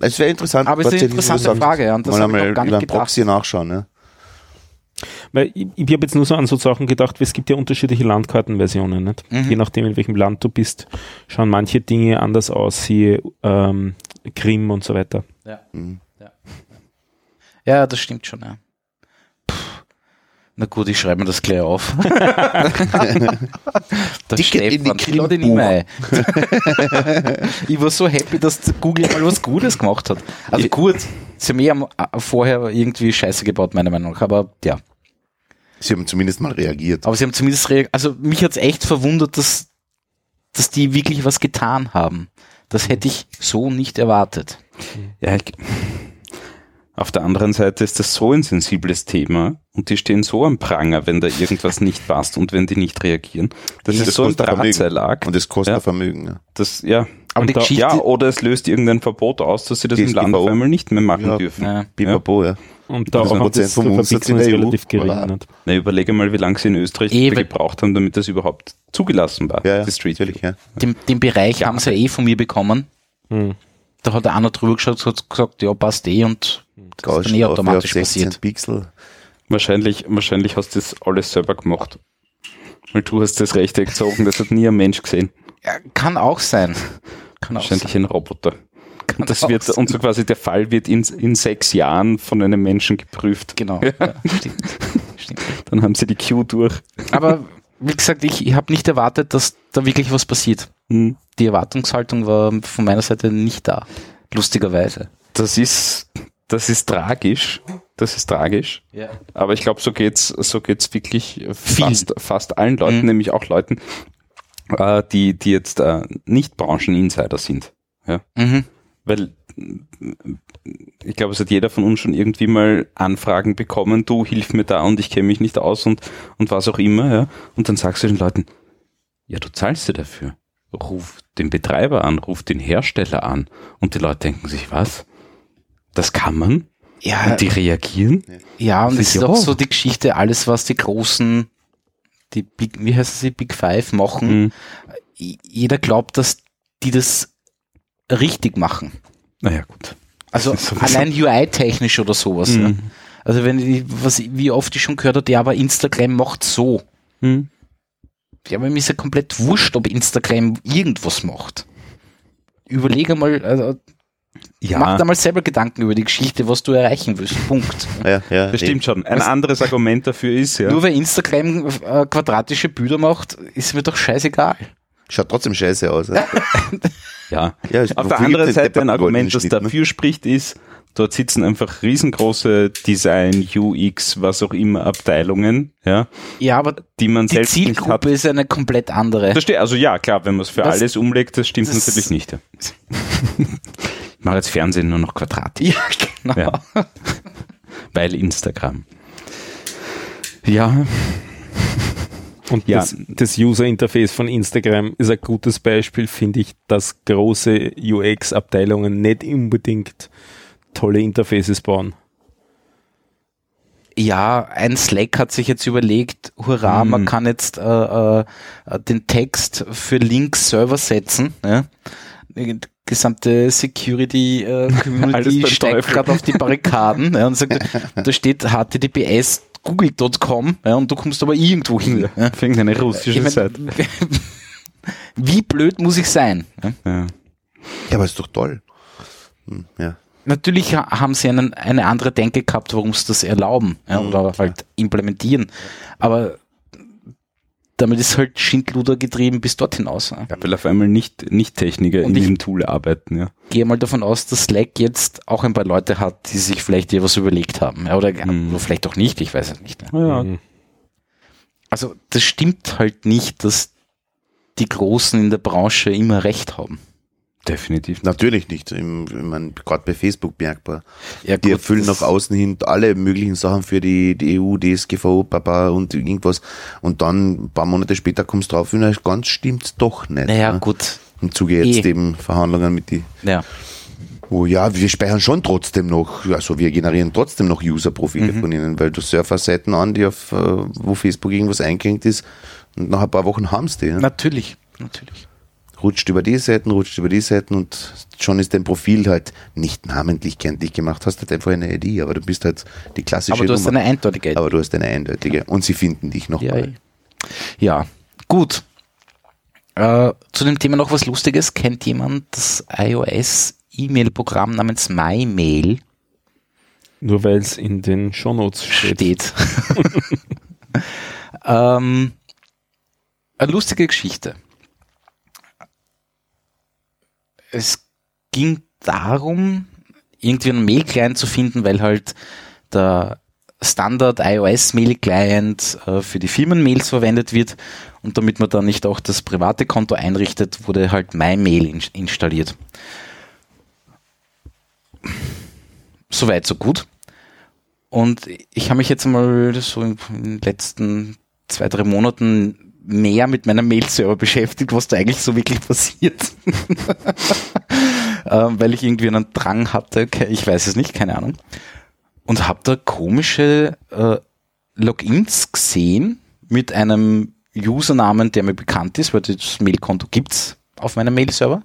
es wäre interessant, aber es ist eine interessante Frage. Ja? Und das mal habe ich einmal über. Proxy nachschauen. Ne? Weil ich, ich habe jetzt nur so an so Sachen gedacht, weil es gibt ja unterschiedliche Landkartenversionen. Nicht? Mhm. Je nachdem, in welchem Land du bist, schauen manche Dinge anders aus, siehe ähm, Krim und so weiter. Mhm. Ja, das stimmt schon, ja. Na gut, ich schreibe mir das gleich auf. das Ticket in die ihn immer ein. ich war so happy, dass Google mal was Gutes gemacht hat. Also gut, sie haben eh vorher irgendwie Scheiße gebaut, meiner Meinung nach, aber ja. Sie haben zumindest mal reagiert. Aber sie haben zumindest, rea- also mich hat's echt verwundert, dass, dass die wirklich was getan haben. Das hätte ich so nicht erwartet. Ja, ich, auf der anderen Seite ist das so ein sensibles Thema und die stehen so am Pranger, wenn da irgendwas nicht passt und wenn die nicht reagieren. Das Das ist so ein. Drahtseilakt. Und es kostet Ja. Vermögen. Ja. Das, ja. Aber da, ja, oder es löst irgendein Verbot aus, dass sie das im Land auf einmal nicht mehr machen Ja. dürfen. Ja. Pipapo, ja. Und da auch Prozent das vom Umsatz in der EU. relativ gering. Nicht? Na, überlege mal, wie lange sie in Österreich Eben. gebraucht haben, damit das überhaupt zugelassen war, Ja, ja, die Street natürlich, ja. Den, den Bereich haben sie ja eh von mir bekommen. Hm. Da hat einer drüber geschaut, hat gesagt, ja, passt eh und das ist dann eh automatisch auf 16 passiert. Pixel. Wahrscheinlich, wahrscheinlich hast du das alles selber gemacht. Weil du hast das Rechte gezogen, das hat nie ein Mensch gesehen. Ja, kann auch sein. Kann auch sein. Wahrscheinlich ein Roboter. Kann Und das wird, und so quasi der Fall wird in, in sechs Jahren von einem Menschen geprüft. Genau. Ja, stimmt. stimmt. Dann haben sie die Queue durch. Aber wie gesagt, ich, ich habe nicht erwartet, dass da wirklich was passiert. Hm. Die Erwartungshaltung war von meiner Seite nicht da. Lustigerweise. Das ist, das ist tragisch. Das ist tragisch. Ja. Aber ich glaube, so geht's, so geht's wirklich Vielen. fast, fast allen Leuten, Mhm. nämlich auch Leuten, äh, die, die jetzt äh, nicht Brancheninsider sind. Mhm. Weil äh, ich glaube, es hat jeder von uns schon irgendwie mal Anfragen bekommen, du hilf mir da und ich kenne mich nicht aus und, und was auch immer, ja. Und dann sagst du den Leuten, ja, du zahlst dir dafür. Ruf den Betreiber an, ruf den Hersteller an. Und die Leute denken sich, was? Das kann man? Ja, Und die reagieren? ja, und Das es ist auch so die Geschichte, alles, was die großen, die Big, wie heißen sie, Big Five machen, Mhm. jeder glaubt, dass die das richtig machen. Naja, gut. Also allein UI-technisch oder sowas. Mhm. Also wenn ich, was, wie oft ich schon gehört habe, ja, aber Instagram macht so. Mhm. Ja, aber mir ist ja komplett wurscht, ob Instagram irgendwas macht. Überlege mal, also, Ja, mach da mal selber Gedanken über die Geschichte, was du erreichen willst. Punkt. Ja, ja, das stimmt schon. Ein Was- anderes Argument dafür ist, ja. Nur weil Instagram äh, quadratische Bilder macht, ist mir doch scheißegal. Schaut trotzdem scheiße aus. Ja. ja. Ja, Auf der anderen Seite ein Argument, das ne? dafür spricht, ist, dort sitzen einfach riesengroße Design, UX, was auch immer Abteilungen, ja, Ja, aber die man die selbst nicht hat. Zielgruppe ist eine komplett andere. Das steht, also ja, klar, wenn man es für Was- alles umlegt, das stimmt das- natürlich nicht. Ja. ich mache jetzt Fernsehen nur noch quadratisch, Ja, genau. Ja. weil Instagram. Ja, Und Ja. das, das User Interface von Instagram ist ein gutes Beispiel, finde ich, dass große UX-Abteilungen nicht unbedingt tolle Interfaces bauen. Ja, ein Slack hat sich jetzt überlegt, hurra, Hm. man kann jetzt äh, äh, den Text für Links selber setzen. Ja? Die gesamte Security äh, Community steigt gerade auf die Barrikaden ja, und sagt, da steht https google.com ja, und du kommst aber irgendwo hin. Ja? fängt eine russische Ich mein, Seite. Wie blöd muss ich sein? Ja? Ja. Aber ist doch toll. Hm, ja. Natürlich ha- haben sie einen, eine andere Denke gehabt, warum sie das erlauben ja, Mhm. oder halt implementieren. Aber damit ist halt Schindluder getrieben bis dort hinaus. Ja. Ja, weil auf einmal nicht, nicht Techniker Und in diesem Tool arbeiten, ja. Gehe mal davon aus, dass Slack jetzt auch ein paar Leute hat, die sich vielleicht hier was überlegt haben. Ja, oder Mhm. oder vielleicht auch nicht, ich weiß es nicht. Ja, Mhm. Also das stimmt halt nicht, dass die Großen in der Branche immer recht haben. Definitiv. Natürlich nicht. Ich meine, gerade bei Facebook merkbar. Ja, Die gut, erfüllen nach außen hin alle möglichen Sachen für die, die EU, DSGVO, Papa und irgendwas. Und dann ein paar Monate später kommst du drauf, na, ganz stimmt's doch nicht. Naja, ne? gut. Im Zuge jetzt Eh. eben Verhandlungen mit die, Ja. oh ja, wir speichern schon trotzdem noch, also wir generieren trotzdem noch User-Profile Mhm. von ihnen, weil du Surfer-Seiten an, die auf, äh, wo Facebook irgendwas eingehängt ist, und nach ein paar Wochen haben's die. Ja? Natürlich, natürlich. Rutscht über die Seiten, rutscht über die Seiten und schon ist dein Profil halt nicht namentlich kenntlich gemacht. Hast halt einfach eine ID, aber du bist halt die klassische Aber du hast Nummer. eine eindeutige ID. aber du hast eine eindeutige und sie finden dich Ja, nochmal. ja. gut. Äh, zu dem Thema noch was Lustiges. Kennt jemand das iOS-E-Mail-Programm namens MyMail? Nur weil es in den Shownotes steht. steht. ähm, eine lustige Geschichte. Es ging darum, irgendwie einen Mail-Client zu finden, weil halt der Standard iOS Mail Client äh, für die Firmenmails verwendet wird und damit man dann nicht auch das private Konto einrichtet, wurde halt MyMail in installiert. Soweit, so gut. Und ich habe mich jetzt mal so in den letzten zwei, drei Monaten mehr mit meinem Mail-Server beschäftigt, was da eigentlich so wirklich passiert. ähm, weil ich irgendwie einen Drang hatte, ich weiß es nicht, keine Ahnung. Und habe da komische äh, Logins gesehen mit einem Usernamen, der mir bekannt ist, weil das Mailkonto gibt's auf meinem Mail-Server.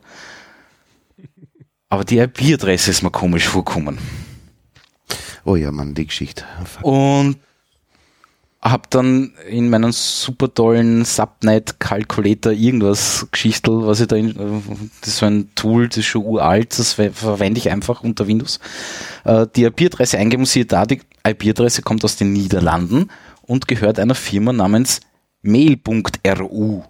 Aber die IP-Adresse ist mir komisch vorkommen. Oh ja, Mann, die Geschichte. Und habe dann in meinem super tollen Subnet Calculator irgendwas Geschichtel, was ich da in, das ist so ein Tool, das ist schon uralt, das ver- verwende ich einfach unter Windows. Äh, Die IP-Adresse eingeben, siehe da, die IP-Adresse kommt aus den Niederlanden und gehört einer Firma namens mail.ru.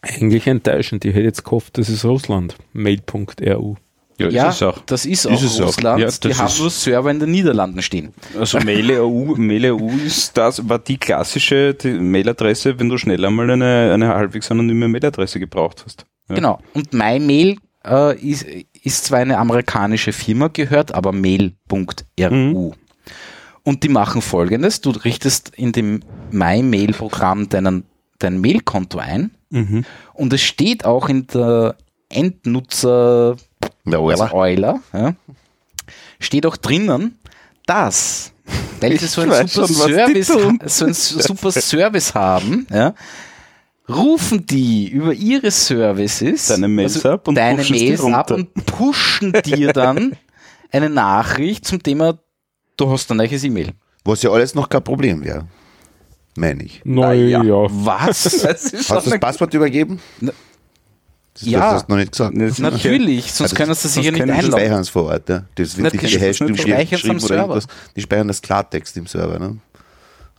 Eigentlich enttäuschend. Ich hätte jetzt gehofft, das ist Russland. Mail.ru. Ja, Ja, ist auch. das ist auch Ist es auch. Russland. Ja, die haben nur Server in den Niederlanden stehen. Also Mail.eu Mail.eu ist das, war die klassische die Mailadresse, wenn du schnell einmal eine, eine halbwegs anonyme Mailadresse gebraucht hast. Ja. Genau. Und MyMail äh, ist, ist zwar eine amerikanische Firma, gehört aber mail.ru. Mhm. Und die machen folgendes: Du richtest in dem MyMail-Programm deinen, dein Mailkonto ein Mhm. und es steht auch in der Endnutzer Der also Euler. Euler, ja, steht auch drinnen, dass, weil sie so einen super schon, Service, so einen super Service haben, ja, rufen die über ihre Services Deine Mails ab und deine Mails ab und pushen dir dann eine Nachricht zum Thema, du hast ein neues E-Mail. Was ja alles noch kein Problem wäre. Meine ich. Naja. ja. Was? Hast du das Passwort übergeben? Das, Ja. das hast du noch nicht gesagt. Das- Natürlich, sonst Ja, das- können sie sicher nicht können sie Die einloggen. speichern es vor Ort, ja. Das nicht speichern's am geschrieben oder Server. irgendwas. Die speichern das Klartext im Server, ne?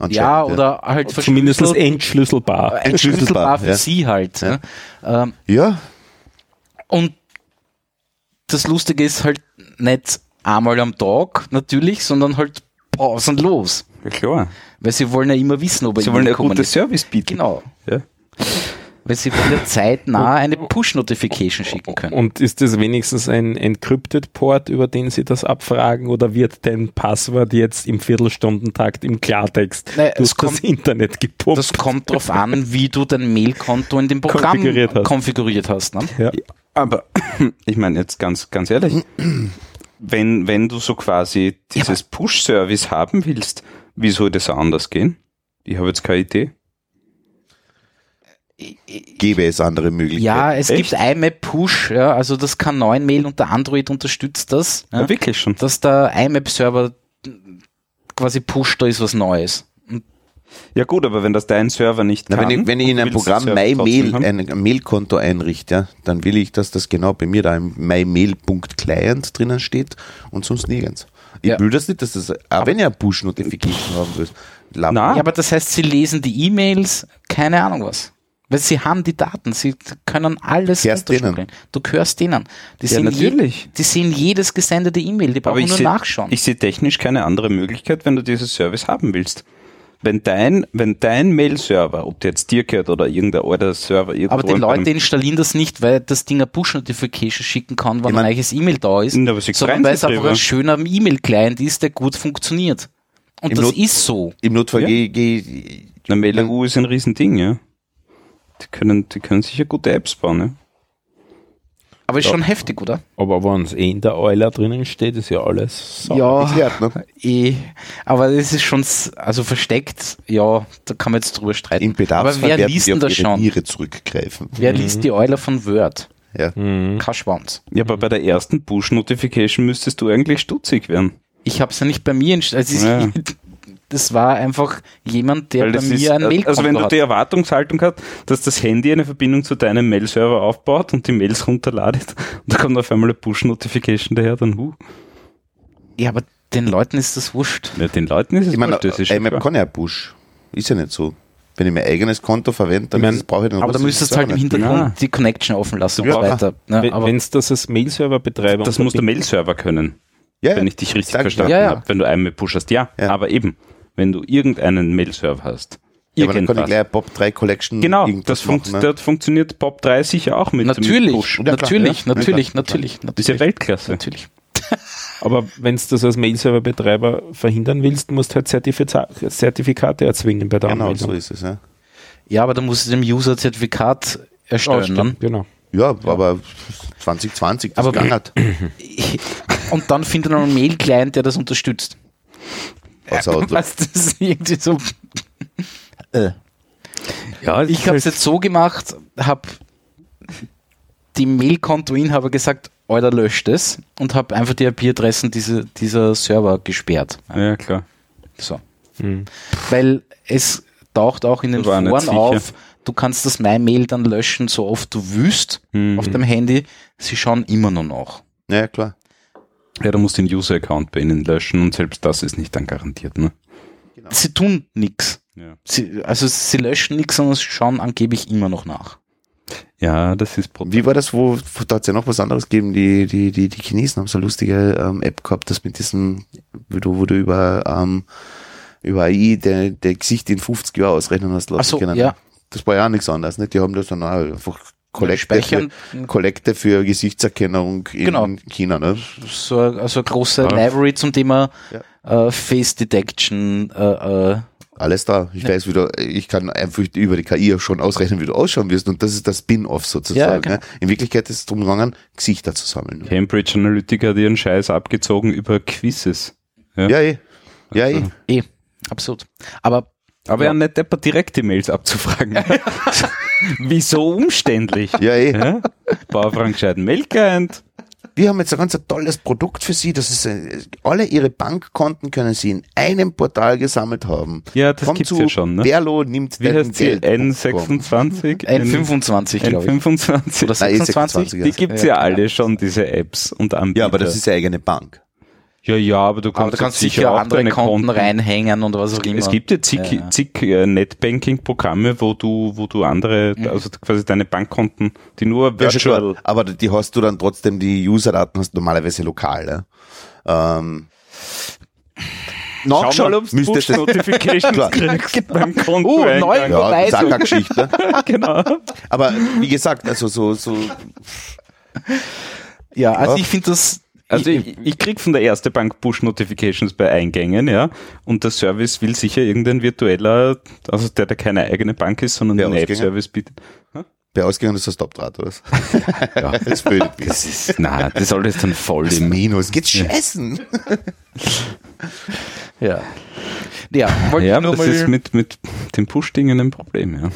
Ja, oder halt Zumindest verschlüsselt- entschlüsselbar. entschlüsselbar für ja. sie halt. Ja. Ja. Ähm, Ja, Und das Lustige ist halt nicht einmal am Tag natürlich, sondern halt pausenlos. Ja, klar. Weil sie wollen ja immer wissen, ob er Sie wollen ja gekommen gute ist. Service bieten. Genau. Ja. Weil sie ja zeitnah eine Push-Notification schicken können. Und ist das wenigstens ein Encrypted Port, über den Sie das abfragen, oder wird dein Passwort jetzt im Viertelstundentakt im Klartext Nein, durch es kommt- das Internet gepumpt? Das kommt drauf an, wie du dein Mailkonto in dem Programm Konfiguriert hast. konfiguriert hast. ne? ja. Aber ich meine jetzt ganz, ganz ehrlich, wenn, wenn du so quasi dieses Push-Service haben willst, wie soll das anders gehen? Ich habe jetzt keine Idee. Gäbe es andere Möglichkeiten. Ja, es Echt? gibt IMAP Push, ja, also das K9-Mail unter Android unterstützt das. Ja, Ja, wirklich schon. dass der IMAP-Server quasi pusht, da ist was Neues. Und Ja gut, aber wenn das dein Server nicht Na, kann. wenn ich, wenn ich in und den Programm Server MyMail ein, ein Mailkonto einrichte, ja, dann will ich, dass das genau bei mir da im mymail.client drinnen steht und sonst nirgends. Ich Ja. will das nicht, dass das, auch wenn ihr Push-Notification haben willst. Na. Ja, aber das heißt, sie lesen die E-Mails, keine Ahnung was. Weil sie haben die Daten, sie können alles runterschmuggeln. Du gehörst denen. Die, Ja, sehen natürlich. Je, die sehen jedes gesendete E-Mail, die brauchen nur sehe nachschauen. ich sehe technisch keine andere Möglichkeit, wenn du dieses Service haben willst. wenn dein, wenn dein Mail-Server, ob der jetzt dir gehört oder irgendein alter Server irgendwo Aber die Leute installieren das nicht, weil das Ding eine Push-Notification schicken kann, wenn Ich mein- ein neues E-Mail da ist, sie sondern weil es einfach ein schöner E-Mail-Client ist, der gut funktioniert. Und Im das Not- ist so. Im Notfall Ja. geh, geh, Na, Mail.ru ist ein Riesending, ja. Die können, die können sicher gute Apps bauen, ne? Aber ist schon heftig, oder? Aber wenn es eh in der Euler drinnen steht, ist ja alles sauber. Ja, erklärt, ne? eh. Aber das ist schon, s- also versteckt, ja, da kann man jetzt drüber streiten. Im Bedarfsfall Aber wer werden liest denn das schon? Niere zurückgreifen. Wer liest die Euler von Word? Ja. Kein Schwanz. Ja, aber bei der ersten Push-Notification müsstest du eigentlich stutzig werden. Ich habe es ja nicht bei mir, also Ja. Ich, das war einfach jemand, der Weil bei mir ist, ein Mail also wenn du hat. die Erwartungshaltung hast, dass das Handy eine Verbindung zu deinem Mail-Server aufbaut und die Mails runterladet und da kommt auf einmal eine Push-Notification daher, dann hu. Ja, aber den Leuten ist das wurscht. Ja, den Leuten ist es Ich meine, wurscht, das ist schon IMAP kann ja Push. Ist ja nicht so. Wenn ich mein eigenes Konto verwende, dann Ich mein, ist es- brauche ich den Aber da müsstest du halt im. Hintergrund Ja. die Connection offen lassen und Ja. so weiter. Ne? Wenn aber es das als Mail-Server-Betreiber Das muss der Mail-Server können, Ja, wenn ich dich richtig ich verstanden ja. Ja, ja. habe. Wenn du einmal Push hast, ja, Ja. Aber eben, wenn du irgendeinen Mail-Server hast, ja, aber dann kann ich gleich Pop 3 Collection Genau, das, funkt, machen, ne? das funktioniert Pop 3 sicher auch mit, mit natürlich, Push. Ja, klar, natürlich, ja. natürlich, Ja, klar, natürlich, Das ist ja natürlich, Weltklasse. natürlich. Aber wenn du das als Mail-Server-Betreiber verhindern willst, musst du halt Zertifiza Zertifikate erzwingen bei der Genau, Anmeldung. so ist es, ja. Ja, aber da musst du dem User Zertifikat Oh, erstellen. stimmt, dann. genau. Ja, aber 2020, das Aber- aber hat. Und dann findet man einen Mail-Client, der das unterstützt. Außer Outlook. Was, das ist irgendwie so. Äh. Ja, Ich habe es jetzt so gemacht, habe dem Mail-Kontoinhaber gesagt, Alter, löscht es und habe einfach die IP-Adressen diese, dieser Server gesperrt. Ja, klar. So. Hm. Weil es taucht auch in den Foren sicher. auf, du kannst das My-Mail dann löschen, so oft du willst Mhm. auf dem Handy. Sie schauen immer nur nach. Ja, klar. Ja, du musst den User-Account bei ihnen löschen und selbst das ist nicht dann garantiert, ne? Sie tun nichts. Ja. Sie, also sie löschen nichts, sondern schauen angeblich immer noch nach. Ja, das ist brutal. Wie war das, wo, wo da hat es ja noch was anderes gegeben, die, die, die, die Chinesen haben so eine lustige ähm, App gehabt, das mit diesem, wo du, wo du über, ähm, über AI der, der Gesicht in 50 Jahren ausrechnen hast lassen so, können. ja. Das war ja auch nichts anderes, nicht? Die haben das dann einfach Kollekte für, Kollekte für Gesichtserkennung in Genau. China, ne? So, eine- also große Ja. Library zum Thema äh, Face Detection. Äh, äh, Alles da. Ich weiß, wie du, ich kann einfach über die KI schon ausrechnen, wie du ausschauen wirst. Und das ist das Spin-off sozusagen. Ja, genau. ne? In Wirklichkeit ist es darum gegangen, Gesichter zu sammeln. Cambridge Analytica hat ihren Scheiß abgezogen über Quizzes. Ja, eh. Ja, eh. eh, absolut. Aber Aber ja, nicht deppert direkt die Mails abzufragen. Wieso umständlich? Ja, eh. Ja? Bau auf einen gescheiten Mail-Client. Wir haben jetzt ein ganz tolles Produkt für Sie. Das ist, äh, alle Ihre Bankkonten können Sie in einem Portal gesammelt haben. Ja, das Komm gibt's zu ja schon, ne? Berlo nimmt Wie heißt sie? Geld. N26? N25, glaube ich. N25. Oder Nein, eh 26? 26, Die gibt's ja alle schon, diese Apps und Anbieter. Ja, aber das ist ja eigene Bank. Ja, ja, aber du kannst, Aber du kannst sicher auch andere deine Konten reinhängen und was auch immer. Es gibt ja zig, Ja, ja. zig äh, Netbanking-Programme, wo du, wo du andere, also quasi deine Bankkonten, die nur Mhm. Ja, virtual, klar. Aber die hast du dann trotzdem, die User-Daten hast du normalerweise lokal. Ja? Ähm, Schau mal, ob du müsstest du- Push-Notifications Klar. kriegst beim Konto. Oh, neu. ja, Wobei das ist so- auch keine Geschichte. genau. Aber wie gesagt, also so, so, ja, also Ja. ich finde das. Also ich, ich krieg von der erste Bank Push-Notifications bei Eingängen, ja, und der Service will sicher irgendein virtueller, also der, der keine eigene Bank ist, sondern Der einen? App-Service bietet. bei Ausgängen ist das Stopdraht, oder was? Ja. Das ist völlig Das ist, na, das soll jetzt dann voll Das im Minus. Geht's scheißen? Ja. Ja, Ja, ich das mal. ist mit, mit den Push-Dingen ein Problem, ja.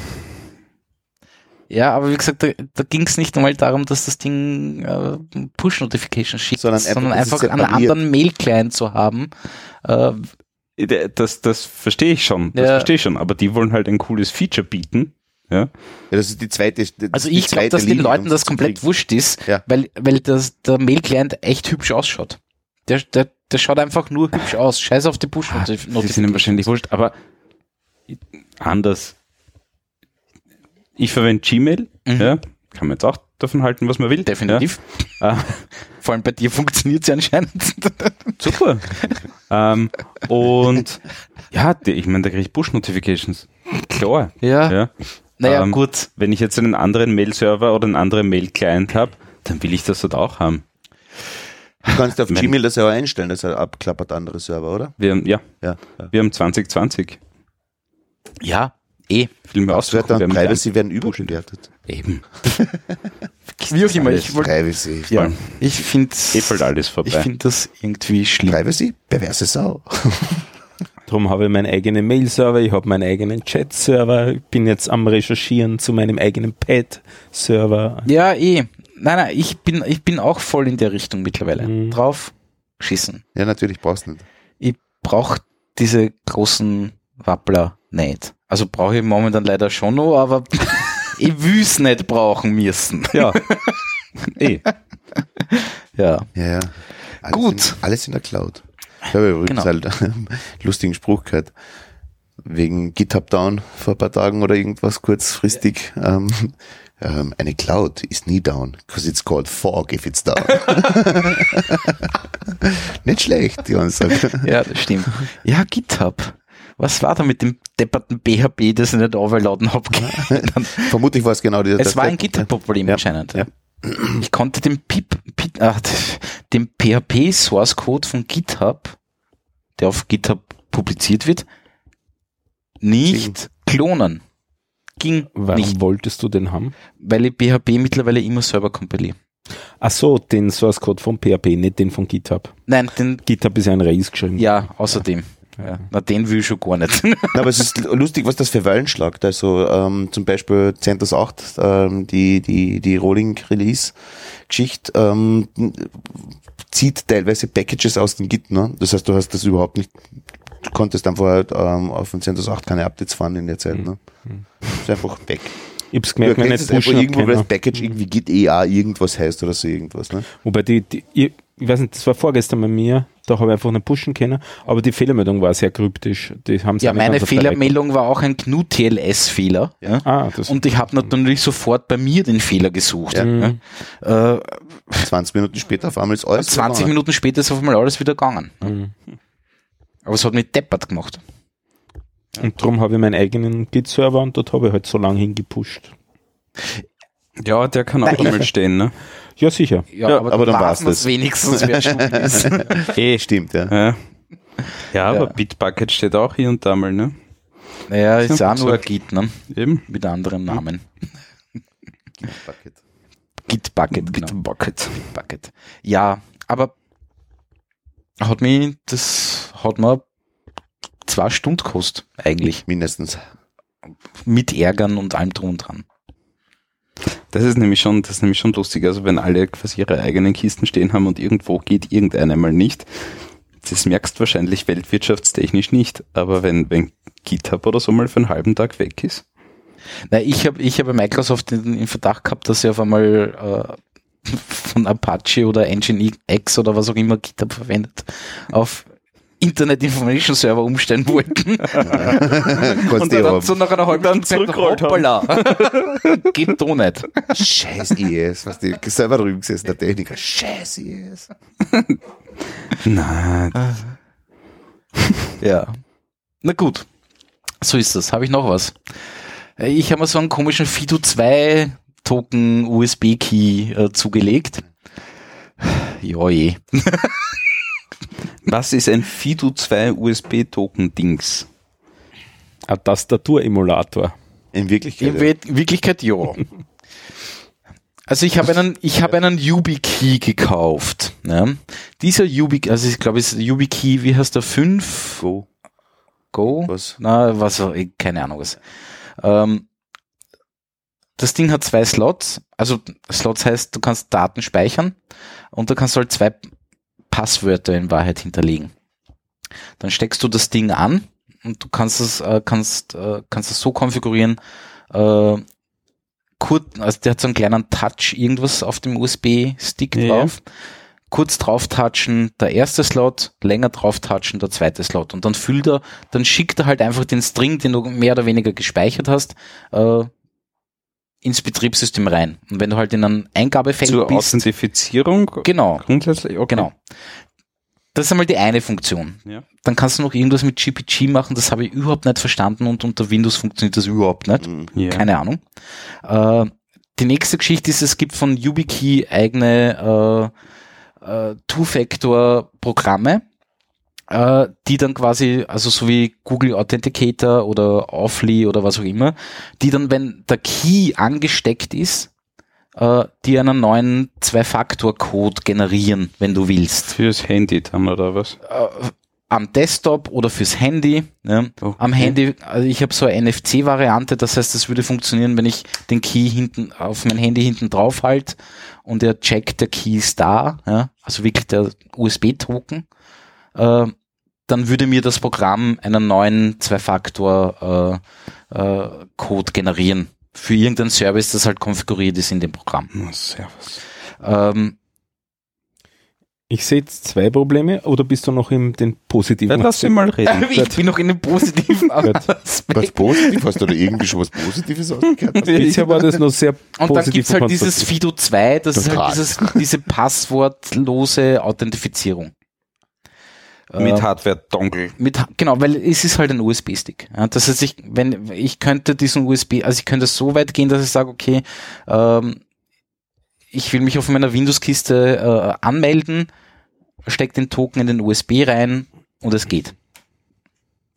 Ja, aber wie gesagt, da, da ging es nicht einmal darum, dass das Ding äh, Push-Notifications schickt, Sondern sondern, einfach, einen anderen Mail-Client zu haben. Äh, Das, das verstehe ich schon, das Ja. verstehe ich schon, aber die wollen halt ein cooles Feature bieten, ja. Ja, das ist die zweite. also die ich glaube, dass den Linie, Leuten um das komplett kriegen. wurscht ist, Ja. weil, weil das, der Mail-Client echt hübsch ausschaut. Der, der, der schaut einfach nur hübsch aus. Scheiß auf die Die sind ihm Push-Notifications. wahrscheinlich wurscht, aber anders. Ich verwende Gmail, Mhm. ja, kann man jetzt auch davon halten, was man will. Definitiv. Ja. Ah, Vor allem bei dir funktioniert es ja anscheinend. super. ähm, und Ja, die, ich meine, da kriege ich Push-Notifications. Klar. Ja. Ja. Naja, Ähm, gut. Wenn ich jetzt einen anderen Mail-Server oder einen anderen Mail-Client habe, dann will ich das dort auch haben. Du kannst auf Wenn- Gmail das ja auch einstellen, dass er abklappert andere Server, oder? Wir haben, ja, Ja. ja. wir haben 2020. Ja, eh. Aussuchen. dann wir Privacy werden überbewertet. Eben. Wie auch immer. Ich, wollt, Privacy. ja, ich finde Eh alles vorbei. ich finde das irgendwie schlimm. Privacy? Perverse Sau. Darum habe ich meinen eigenen Mail-Server, ich habe meinen eigenen Chat-Server, ich bin jetzt am Recherchieren zu meinem eigenen Pad-Server. Ja, eh. Nein, nein, ich bin, ich bin auch voll in der Richtung mittlerweile. Mhm. Drauf schießen. Ja, natürlich brauchst du nicht. Ich brauche diese großen Wappler nicht. Also brauche ich momentan leider schon noch, aber ich will's nicht brauchen müssen. Ja. eh. Ja. Ja, ja. Alles Gut. In, alles in der Cloud. Ich habe übrigens Genau. halt einen lustigen Spruch gehört. Wegen GitHub Down vor ein paar Tagen oder irgendwas kurzfristig. Ähm, ähm, eine Cloud ist nie down, because it's called fog if it's down. Nicht schlecht, die Ansage. Ja, das stimmt. Ja, GitHub. Was war da mit dem depperten PHP, das ich nicht overladen habe? Vermutlich war es genau dieser. es war ein GitHub-Problem Ja. anscheinend. Ja. Ich konnte den Pip, Pip ach, den PHP Source Code von GitHub, der auf GitHub publiziert wird, nicht klonen. Ging Warum nicht, wolltest du den haben? weil ich PHP mittlerweile immer selber kompiliere. Ach so, den Source Code von PHP, nicht den von GitHub. Nein, den, GitHub ist ja ein Rails geschrieben. ja, außerdem. Ja. Na, den will ich schon gar nicht. Na, aber es ist lustig, was das für Wellen schlagt. Also ähm, zum Beispiel CentOS 8, ähm, die, die, die Rolling-Release-Geschichte, ähm, zieht teilweise Packages aus dem Git. Ne? Das heißt, du hast das überhaupt nicht, du konntest einfach halt, ähm, auf dem CentOS 8 keine Updates fahren in der Zeit. Ne? ist einfach weg. Ich hab's gemerkt, wenn erkennst nicht es einfach irgendwo, weil das. Package irgendwie Git EA irgendwas heißt oder so irgendwas. Ne? Wobei die, die ich, weiß nicht, das war vorgestern bei mir, da habe ich einfach nicht pushen können, aber die Fehlermeldung war sehr kryptisch. Die haben sie ja, meine Fehlermeldung war auch ein GNU-TLS-Fehler. Ja. Ah, das Und ich habe natürlich sofort bei mir den Fehler gesucht. Ja. Ja. Äh, 20 Minuten später auf einmal ist alles 20 verloren. Minuten später ist auf einmal alles wieder gegangen. Mhm. Aber es hat mich deppert gemacht. Und darum habe ich meinen eigenen Git-Server und dort habe ich halt so lange hingepusht. Ja, der kann auch einmal stehen, ne? Ja, sicher. Ja, Ja, aber dann weiß war's das. wenigstens, wer schuld ist. Eh, stimmt, ja. Ja. Ja, aber Ja. Bitbucket steht auch hier und da mal, ne? naja, ist Ja, auch nur ein Git, ne? Eben. Mit anderen Namen. Bucket. Git-Bucket, genau. Git-Bucket. Git-Bucket. Ja, aber hat mich, das hat mir zwei Stunden gekostet, eigentlich. Mindestens. Mit Ärgern und allem drum und dran. Das ist nämlich schon, das ist nämlich schon lustig. Also wenn alle quasi ihre eigenen Kisten stehen haben und irgendwo geht irgendeine mal nicht, das merkst wahrscheinlich weltwirtschaftstechnisch nicht. Aber wenn, wenn GitHub oder so mal für einen halben Tag weg ist, Na, ich habe ich hab bei Microsoft in, in Verdacht gehabt, dass sie auf einmal äh, von Apache oder Nginx oder was auch immer GitHub verwendet, auf Internet Information Server umstellen wollten. Und dann haben. so nach einer halben Stunde zurückgerollt hoppala. Geht doch nicht. Scheiß IS, was die selber drüben gesessen, der Techniker. Scheiß IS. na, Ja. Na gut. So ist das. Habe ich noch was? Äh, Ich habe mir so einen komischen Fido 2 Token USB Key äh, zugelegt. Ja, eh. Was ist ein FIDO2 USB-Token-Dings? Ein Tastaturemulator. In Wirklichkeit. In ja. Wir- Wirklichkeit ja. Also ich habe einen, ich habe einen YubiKey gekauft. Ne? Dieser YubiKey, also ich glaube, es ist YubiKey, wie heißt der? 5 Go. Go? Was? Na, was, keine Ahnung was. Ähm, das Ding hat zwei Slots. Also Slots heißt, du kannst Daten speichern und da kannst du halt zwei Passwörter in Wahrheit hinterlegen. Dann steckst du das Ding an und du kannst es, äh, kannst, äh, kannst es so konfigurieren, äh, kurz, also der hat so einen kleinen Touch irgendwas auf dem USB-Stick Ja. drauf. Kurz drauf touchen, der erste Slot, länger drauf touchen, der zweite Slot. Und dann füllt er, dann schickt er halt einfach den String, den du mehr oder weniger gespeichert hast, äh, ins Betriebssystem rein. Und wenn du halt in einem Eingabefeld Zur bist, Authentifizierung? genau, Grundsätzlich? Okay. genau. Das ist einmal die eine Funktion. Ja. Dann kannst du noch irgendwas mit GPG machen, das habe ich überhaupt nicht verstanden und unter Windows funktioniert das überhaupt nicht. Ja. Keine Ahnung. Äh, die nächste Geschichte ist, es gibt von YubiKey eigene äh, äh, Two-Factor-Programme, äh, die dann quasi, also so wie Google Authenticator oder Awfully oder was auch immer, die dann, wenn der Key angesteckt ist, äh, die einen neuen Zwei-Faktor-Code generieren, wenn du willst. Fürs Handy dann oder was? Äh, am Desktop oder fürs Handy. Ne? Okay. Am Handy, also ich habe so eine NFC-Variante, das heißt, das würde funktionieren, wenn ich den Key hinten auf mein Handy hinten drauf halt und er checkt, der Key ist da, ja? also wirklich der USB-Token, äh, dann würde mir das Programm einen neuen Zwei-Faktor-Code äh, Code generieren für irgendeinen Service, das halt konfiguriert ist in dem Programm. Oh, servus. Ähm, Ich sehe jetzt zwei Probleme, oder bist du noch in den positiven? Ja, lass ihn mal reden. ich bin noch in dem positiven Aspekt. Was positiv? Hast du da irgendwie schon was Positives ausgehört? Bisher war das noch sehr Und positiv. dann gibt's halt dieses. Fido 2, das ist halt dieses, diese passwortlose Authentifizierung. Mit Äh, Hardware-Dongle. mit, genau, weil es ist halt ein USB-Stick. Ja, das heißt, ich, wenn, ich könnte diesen USB, also ich könnte so weit gehen, dass ich sage, okay, ähm, ich will mich auf meiner Windows-Kiste äh, anmelden, steck den Token in den USB rein und es geht.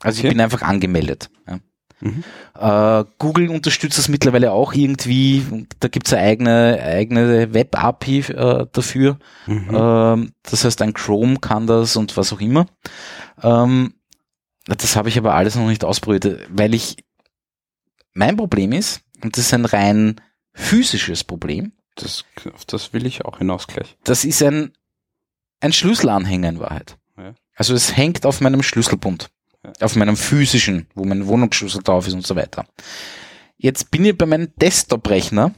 Also ich Okay. bin einfach angemeldet. Ja. Mhm. Äh, Google unterstützt das mittlerweile auch irgendwie. Da gibt's eine eigene, eigene Web-API äh, dafür. Mhm. Ähm, das heißt, ein Chrome kann das und was auch immer. Ähm, das habe ich aber alles noch nicht ausprobiert, weil ich mein Problem ist, und das ist ein rein physisches Problem, Das, auf das will ich auch hinaus gleich. das ist ein, ein Schlüsselanhänger in Wahrheit. Ja. Also es hängt auf meinem Schlüsselbund. Auf meinem physischen, wo mein Wohnungsschlüssel drauf ist und so weiter. Jetzt bin ich bei meinem Desktop-Rechner,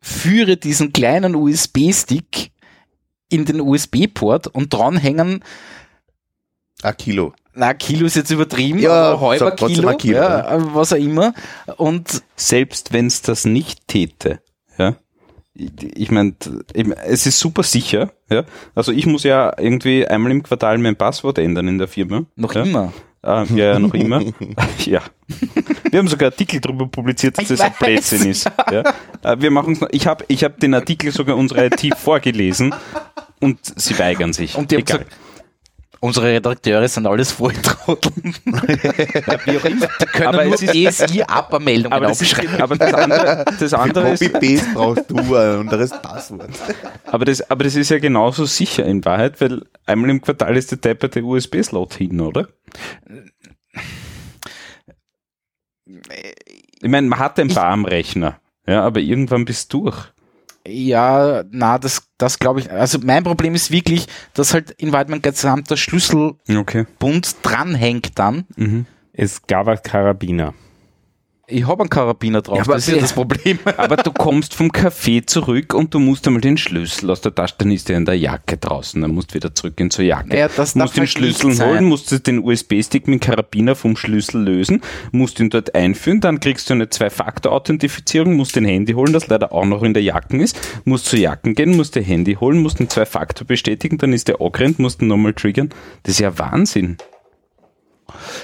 führe diesen kleinen USB-Stick in den USB-Port und dran hängen, Ein Kilo. na, Kilo ist jetzt übertrieben, Ja, aber halber Kilo, Kilo, ja, was auch immer. Und Selbst wenn es das nicht täte. Ich, meine, es ist super sicher, ja. Also ich muss ja irgendwie einmal im Quartal mein Passwort ändern in der Firma. noch ja. immer. Ah, ja, ja, noch immer. ja. Wir haben sogar Artikel darüber publiziert, dass Ich das ein. Blödsinn ist. Ja. Äh, Wir machen's noch, ich habe ich hab den Artikel sogar unserer IT vorgelesen und sie weigern sich. Und die haben Egal. gesagt, unsere Redakteure sind alles Volltrotteln. Wie auch immer. Die können Aber nur es ist- DSI-Abermeldungen Aber das, ist, aufschreiben. aber das andere, das andere ist, Copy-Paste brauchst du ein anderes Passwort. aber das, aber das ist ja genauso sicher in Wahrheit, weil einmal im Quartal ist der depperte USB-Slot hin, oder? Ich meine, man hat ein paar am Rechner, ja, aber irgendwann bist du durch. Ja, na, das, das glaube ich. Also mein Problem ist wirklich, dass halt in Wahrheit mein gesamter Schlüsselbund Okay. dranhängt dann. Mhm. Es gab ein Karabiner. Ich habe einen Karabiner drauf, Ja, aber das ist ja das Problem. Aber du kommst vom Café zurück und du musst einmal den Schlüssel aus der Tasche, dann ist der in der Jacke draußen, dann musst du wieder zurück in zur Jacke. Ja, das musst den halt Schlüssel holen, musst du den USB-Stick mit dem Karabiner vom Schlüssel lösen, musst ihn dort einführen, dann kriegst du eine Zwei-Faktor-Authentifizierung, musst den Handy holen, das leider auch noch in der Jacken ist, musst zur Jacken gehen, musst dein Handy holen, musst den Zwei-Faktor bestätigen, dann ist der angerannt, musst ihn nochmal triggern. Das ist ja Wahnsinn.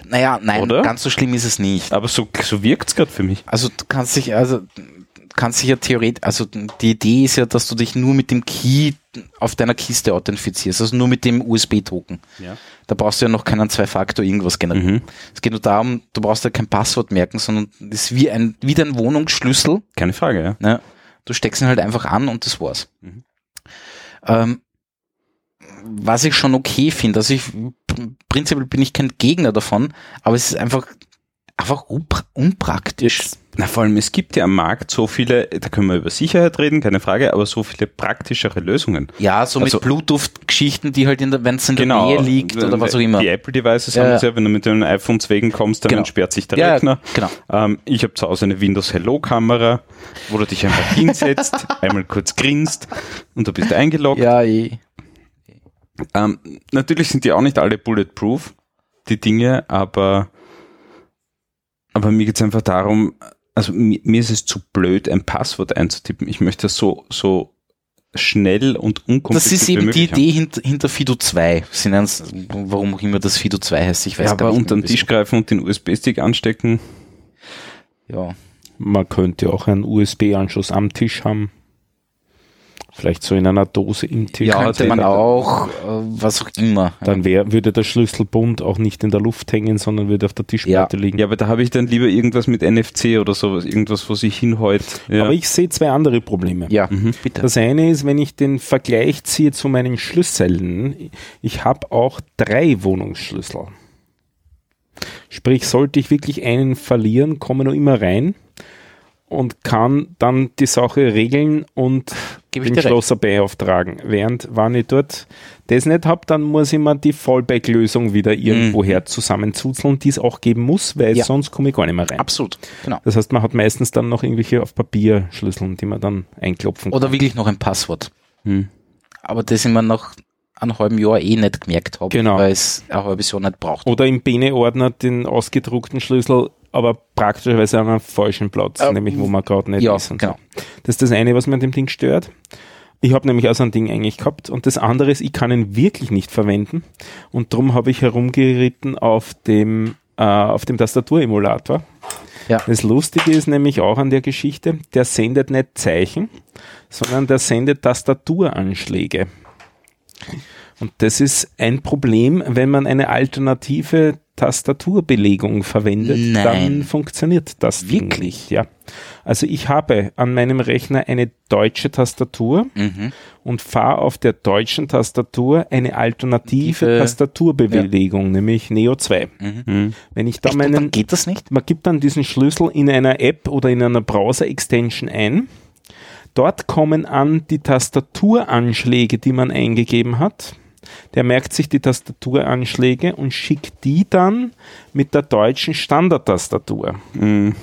Naja, nein, Oder? ganz so schlimm ist es nicht. Aber so, so wirkt's gerade für mich. Also du kannst dich, also du kannst dich ja theoretisch, also die Idee ist ja, dass du dich nur mit dem Key auf deiner Kiste authentifizierst, also nur mit dem USB-Token. Ja. Da brauchst du ja noch keinen Zwei-Faktor irgendwas generieren. Mhm. Es geht nur darum, du brauchst ja kein Passwort merken, sondern das ist wie ein, wie dein Wohnungsschlüssel. Keine Frage, ja. Ne? Du steckst ihn halt einfach an und das war's. Mhm. Ähm, was ich schon okay finde, also ich prinzipiell bin ich kein Gegner davon, aber es ist einfach einfach unpra unpraktisch. Na, vor allem, es gibt ja am Markt so viele, da können wir über Sicherheit reden, keine Frage, aber so viele praktischere Lösungen. Ja, so Also- mit Bluetooth-Geschichten, die halt in der, wenn es in der Nähe liegt oder was auch immer. Die Apple-Devices Ja, haben es ja, wenn du mit den iPhones wegen kommst, dann Genau. entsperrt sich der Ja, Rechner. genau. Ähm, ich habe zu Hause eine Windows Hello-Kamera, wo du dich einfach hinsetzt, einmal kurz grinst und du bist eingeloggt. Ja, eh. Ähm, natürlich sind die auch nicht alle bulletproof, die Dinge, aber, aber mir geht's einfach darum, also mir, mir ist es zu blöd, ein Passwort einzutippen. Ich möchte das so, so schnell und Das unkompliziert ist eben die Idee hinter, hinter Fido 2. Sie nennen's, warum auch immer das Fido 2 heißt. Ich weiß ja, gar aber nicht unter den Tisch greifen und den USB-Stick anstecken. Ja. Man könnte auch einen USB-Anschluss am Tisch haben. Vielleicht so in einer Dose im Tisch. Ja, Könnte den- man auch, äh, was auch immer. Dann wär, würde der Schlüsselbund auch nicht in der Luft hängen, sondern würde auf der Tischplatte liegen. Ja, aber da habe ich dann lieber irgendwas mit NFC oder sowas, irgendwas, wo sich hinhäut. Ja. Aber ich sehe zwei andere Probleme. Ja, bitte. Das eine ist, wenn ich den Vergleich ziehe zu meinen Schlüsseln, ich habe auch drei Wohnungsschlüssel. Sprich, sollte ich wirklich einen verlieren, komme noch immer rein und kann dann die Sache regeln und den. Schlosser beauftragen. Während, wenn ich dort das nicht habe, dann muss ich mir die Fallback-Lösung wieder irgendwoher zusammenzuzeln, die es auch geben muss, weil Mhm. Ja. sonst komme ich gar nicht mehr rein. Absolut, genau. Das heißt, man hat meistens dann noch irgendwelche auf Papier Schlüsseln, die man dann einklopfen kann. Oder wirklich noch ein Passwort. Hm. Aber das ich mir nach einem halben Jahr eh nicht gemerkt habe, Genau. weil es ein halbes Jahr nicht braucht. Oder im Bene-Ordner den ausgedruckten Schlüssel, aber praktischerweise an einem falschen Platz, Äh, nämlich wo man gerade nicht ja, ist. genau. So. Das ist das eine, was mir an dem Ding stört. Ich habe nämlich auch so ein Ding eigentlich gehabt. Und das andere ist, ich kann ihn wirklich nicht verwenden. Und darum habe ich herumgeritten auf dem, äh, auf dem Tastaturemulator. Ja. Das Lustige ist nämlich auch an der Geschichte, der sendet nicht Zeichen, sondern der sendet Tastaturanschläge. Und das ist ein Problem, wenn man eine alternative Tastaturbelegung verwendet, Nein. dann funktioniert das Wirklich? nicht. Ja. Also ich habe an meinem Rechner eine deutsche Tastatur Mhm. und fahre auf der deutschen Tastatur eine alternative Tiefe- Tastaturbelegung, nämlich Neo 2. Hm. Wenn ich da Echt, meinen geht das nicht? man gibt dann diesen Schlüssel in einer App oder in einer Browser-Extension ein. Dort kommen an die Tastaturanschläge, die man eingegeben hat. Der merkt sich die Tastaturanschläge und schickt die dann mit der deutschen Standardtastatur. Hm.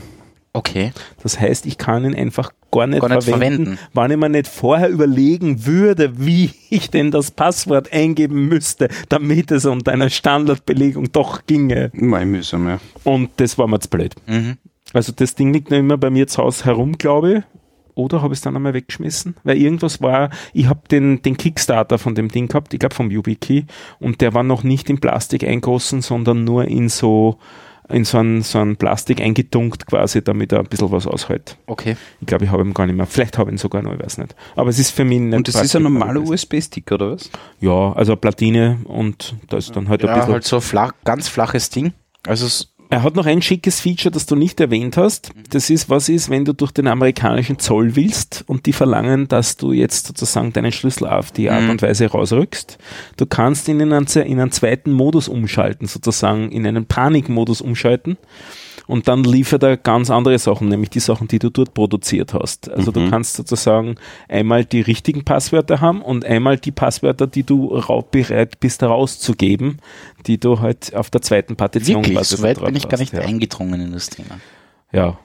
Okay. Das heißt, ich kann ihn einfach gar nicht, Gar nicht verwenden, verwenden. wenn ich mir nicht vorher überlegen würde, wie ich denn das Passwort eingeben müsste, damit es unter einer Standardbelegung doch ginge. Mei mühsam, ja. Und das war mir zu blöd. Mhm. Also das Ding liegt noch immer bei mir zu Hause herum, glaube ich. Oder habe ich es dann einmal weggeschmissen? Weil irgendwas war, ich habe den, den Kickstarter von dem Ding gehabt, ich glaube vom YubiKey, und der war noch nicht in Plastik eingossen, sondern nur in so in so ein, so ein Plastik eingetunkt quasi, damit er ein bisschen was aushält. Okay. Ich glaube, ich habe ihn gar nicht mehr. Vielleicht habe ich ihn sogar noch, ich weiß nicht. Aber es ist für mich nicht Und das ist ein normaler. USB-Stick, oder was? Ja, also eine Platine und da ist dann halt ein Ja, bisschen halt so ein flach, ganz flaches Ding. Also Er hat noch ein schickes Feature, das du nicht erwähnt hast. Das ist, was ist, wenn du durch den amerikanischen Zoll willst und die verlangen, dass du jetzt sozusagen deinen Schlüssel auf die Art Mhm. und Weise rausrückst. Du kannst ihn in einen, in einen zweiten Modus umschalten, sozusagen in einen Panikmodus umschalten. Und dann liefert er ganz andere Sachen, nämlich die Sachen, die du dort produziert hast. Also du kannst sozusagen einmal die richtigen Passwörter haben und einmal die Passwörter, die du bereit bist rauszugeben, die du halt auf der zweiten Partition wirklich, quasi so weit bin ich gar nicht ja. eingedrungen in das Thema. Ja.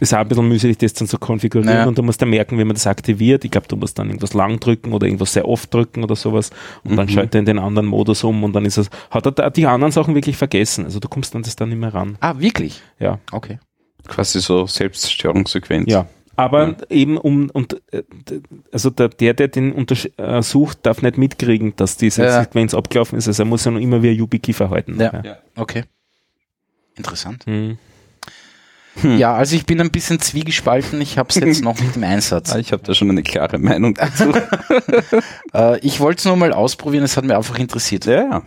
Ist auch ein bisschen mühselig, das dann zu konfigurieren Naja. und du musst dann merken, wie man das aktiviert. Ich glaube, du musst dann irgendwas lang drücken oder irgendwas sehr oft drücken oder sowas und dann schaltet er in den anderen Modus um und dann ist es, hat er die anderen Sachen wirklich vergessen. Also du kommst dann das dann nicht mehr ran. Ah, wirklich? Ja. Okay. Quasi so Selbstzerstörungssequenz. Ja. Aber eben um, und, äh, also der, der, der den untersucht, darf nicht mitkriegen, dass diese Ja. Sequenz abgelaufen ist. Also er muss ja noch immer wie ein YubiKey verhalten. Ja. Okay. Interessant. Hm. Ja, also ich bin ein bisschen zwiegespalten. Ich habe es jetzt noch nicht im Einsatz. Ah, ich habe da schon eine klare Meinung dazu. Äh, ich wollte es nur mal ausprobieren. Es hat mir einfach interessiert. ja, ja.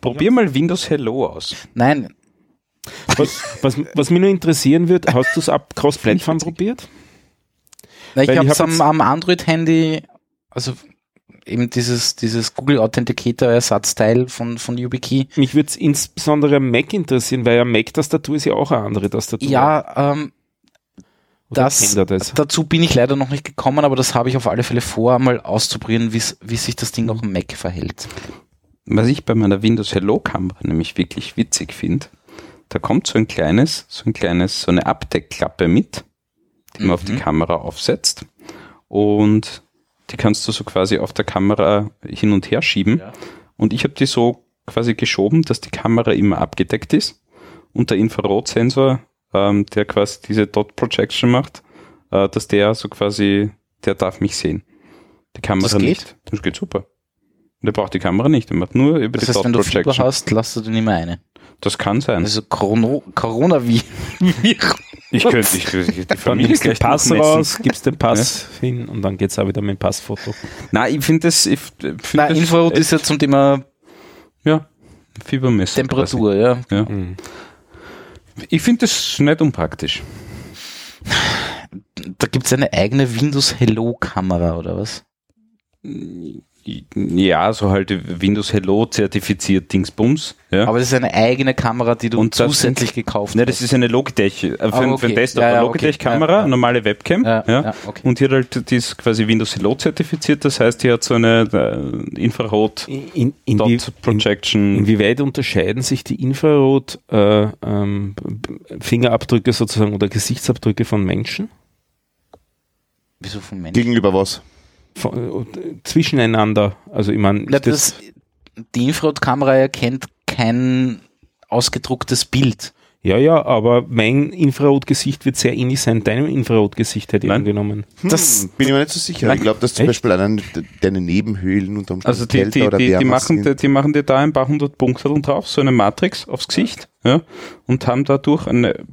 Probier mal Windows Hello aus. Nein, Was, was, was mich nur interessieren wird, hast du es ab Cross-Plattform probiert? Na, ich habe es hab am, am Android-Handy, also eben dieses, dieses Google Authenticator-Ersatzteil von, von YubiKey. Mich würde es insbesondere am Mac interessieren, weil ja Mac-Tastatur ist ja auch eine andere Tastatur. Ja, ähm, Oder das, das? dazu bin ich leider noch nicht gekommen, aber das habe ich auf alle Fälle vor, mal auszuprobieren, wie sich das Ding auf dem Mac verhält. Was ich bei meiner Windows Hello Kamera nämlich wirklich witzig finde, da kommt so ein kleines, so ein kleines, so eine Abdeckklappe mit, die man auf die Mhm. Kamera aufsetzt und die kannst du so quasi auf der Kamera hin und her schieben. Und ich habe die so quasi geschoben, dass die Kamera immer abgedeckt ist und der Infrarotsensor, ähm, der quasi diese Dot Projection macht, äh, dass der so quasi, der darf mich sehen. Die Kamera Das geht? nicht. Das geht super. Und der braucht die Kamera nicht, der macht nur über Das die heißt, Dot wenn du Fieber Projection. hast, lass du dir nicht mehr eine. Das kann sein. Also Corona- Coronavirus. ich könnte, ich könnte die Familie nimmst du den gleich Pass raus, gibst den Pass hin und dann geht's auch wieder mit dem Passfoto. Nein, ich finde das, ich finde Nein, das Infrarot ist ja zum Thema ja, Fiebermesser. Temperatur, ja. Quasi. Ja. Mhm. Ich finde das nicht unpraktisch. Da gibt's eine eigene Windows Hello Kamera oder was? Ja, so halt Windows Hello zertifiziert Dingsbums. Ja. Aber das ist eine eigene Kamera, die du Und zusätzlich gekauft Ne, hast. das ist eine Logitech, äh, für, Ah, für okay. den Desktop, Ja, ja, eine okay. Logitech-Kamera, Ja, ja. normale Webcam. Ja, Ja, ja, okay. Und die hat halt, die ist quasi Windows Hello zertifiziert, das heißt, die hat so eine äh, Infrarot In, in, Dot inwie, Projection. inwieweit unterscheiden sich die Infrarot äh, ähm, Fingerabdrücke sozusagen oder Gesichtsabdrücke von Menschen? Wieso von Menschen? Gegenüber was? Von, äh, zwischeneinander. Also ich meine, Ja, das, das, die Infrarotkamera erkennt kein ausgedrucktes Bild. ja, ja, aber mein Infrarotgesicht wird sehr ähnlich sein deinem Infrarotgesicht, hätte ich Nein. angenommen. Das, Hm, bin ich mir nicht so sicher. Ich glaube, dass zum Echt? Beispiel allein deine Nebenhöhlen und am Also die, die, oder die, die, machen, sind. die machen dir da ein paar hundert Punkte drauf, so eine Matrix aufs Gesicht, ja, und haben dadurch eine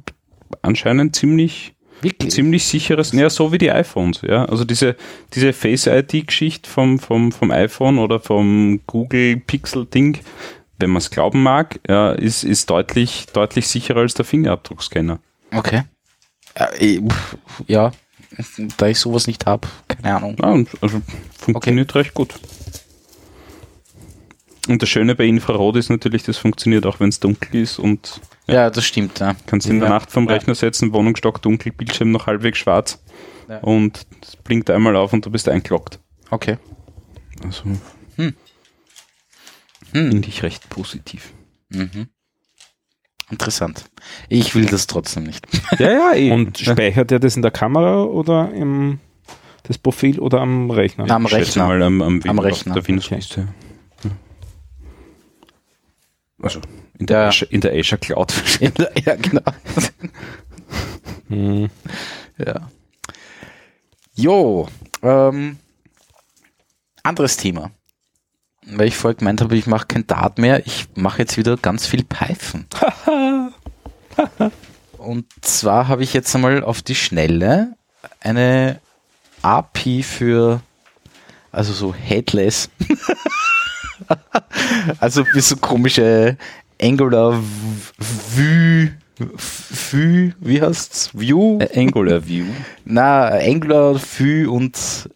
anscheinend ziemlich wirklich. ziemlich sicheres, ja, so wie die iPhones, ja. Also diese, diese Face-ID-Geschichte vom, vom, vom iPhone oder vom Google Pixel-Ding, wenn man es glauben mag, ja, ist, ist deutlich, deutlich sicherer als der Fingerabdruckscanner. Okay. Ja, da ich sowas nicht habe, keine Ahnung. Ja, also funktioniert recht gut. Und das Schöne bei Infrarot ist natürlich, das funktioniert auch, wenn es dunkel ist und Ja, das stimmt, ja. kannst in der Ja. Nacht vom Ja. Rechner setzen, Wohnung stockdunkel, Bildschirm noch halbwegs schwarz Ja. und es blinkt einmal auf und du bist eingeloggt. Okay. Also Hm. finde ich recht positiv. Mhm. Interessant. Ich will das trotzdem nicht. Ja, ja, eh. Und speichert er das in der Kamera oder im das Profil oder am Rechner? Am Ich schätze Rechner. Mal am, am, Am auf Rechner. Der Windows Okay. Liste. Ja. Also in der, Ja. Azure, in der Azure Cloud. ja, genau. Hm. Ja. Jo, ähm, anderes Thema. Weil ich vorher gemeint habe, ich mache kein Dart mehr, ich mache jetzt wieder ganz viel Python. Und zwar habe ich jetzt einmal auf die Schnelle eine API für, also so headless, also wie so komische Angular Vue, Vue, wie heißt's? Vue? Angular View. Na, Angular, Vue und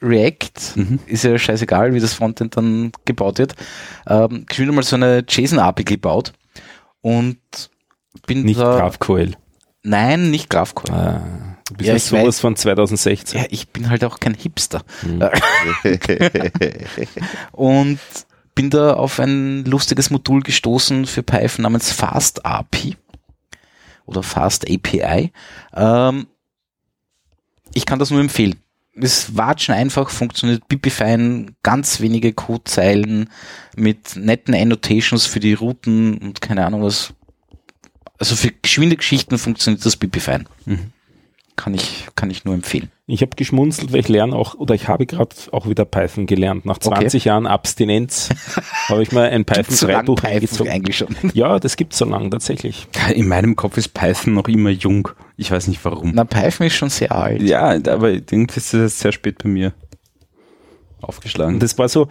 React Mhm. ist ja scheißegal, wie das Frontend dann gebaut wird. Ähm, geschwind mal so eine JSON-API gebaut und bin Nicht da, GraphQL. Nein, nicht GraphQL. Ah, du bist Ja, ja, ich sowas weiß. von 2016. Ja, ich bin halt auch kein Hipster. Hm. und bin da auf ein lustiges Modul gestoßen für Python namens Fast API oder Fast API. Ähm, ich kann das nur empfehlen. Ist watschen einfach, funktioniert pipi-fein, ganz wenige Codezeilen mit netten Annotations für die Routen und keine Ahnung was. Also für geschwinde Geschichten funktioniert das pipi-fein. Mhm. Kann ich, kann ich nur empfehlen. Ich habe geschmunzelt, weil ich lerne auch, oder ich habe gerade auch wieder Python gelernt. Nach 20 Jahren Abstinenz habe ich mal ein Python Gibt's so lang 3 Buch Python eingezogen. eigentlich schon. Ja, das gibt's so lang tatsächlich. In meinem Kopf ist Python noch immer jung. Ich weiß nicht warum. Na, Python ist schon sehr alt. Ja, aber irgendwie ist das jetzt sehr spät bei mir aufgeschlagen. Und das war so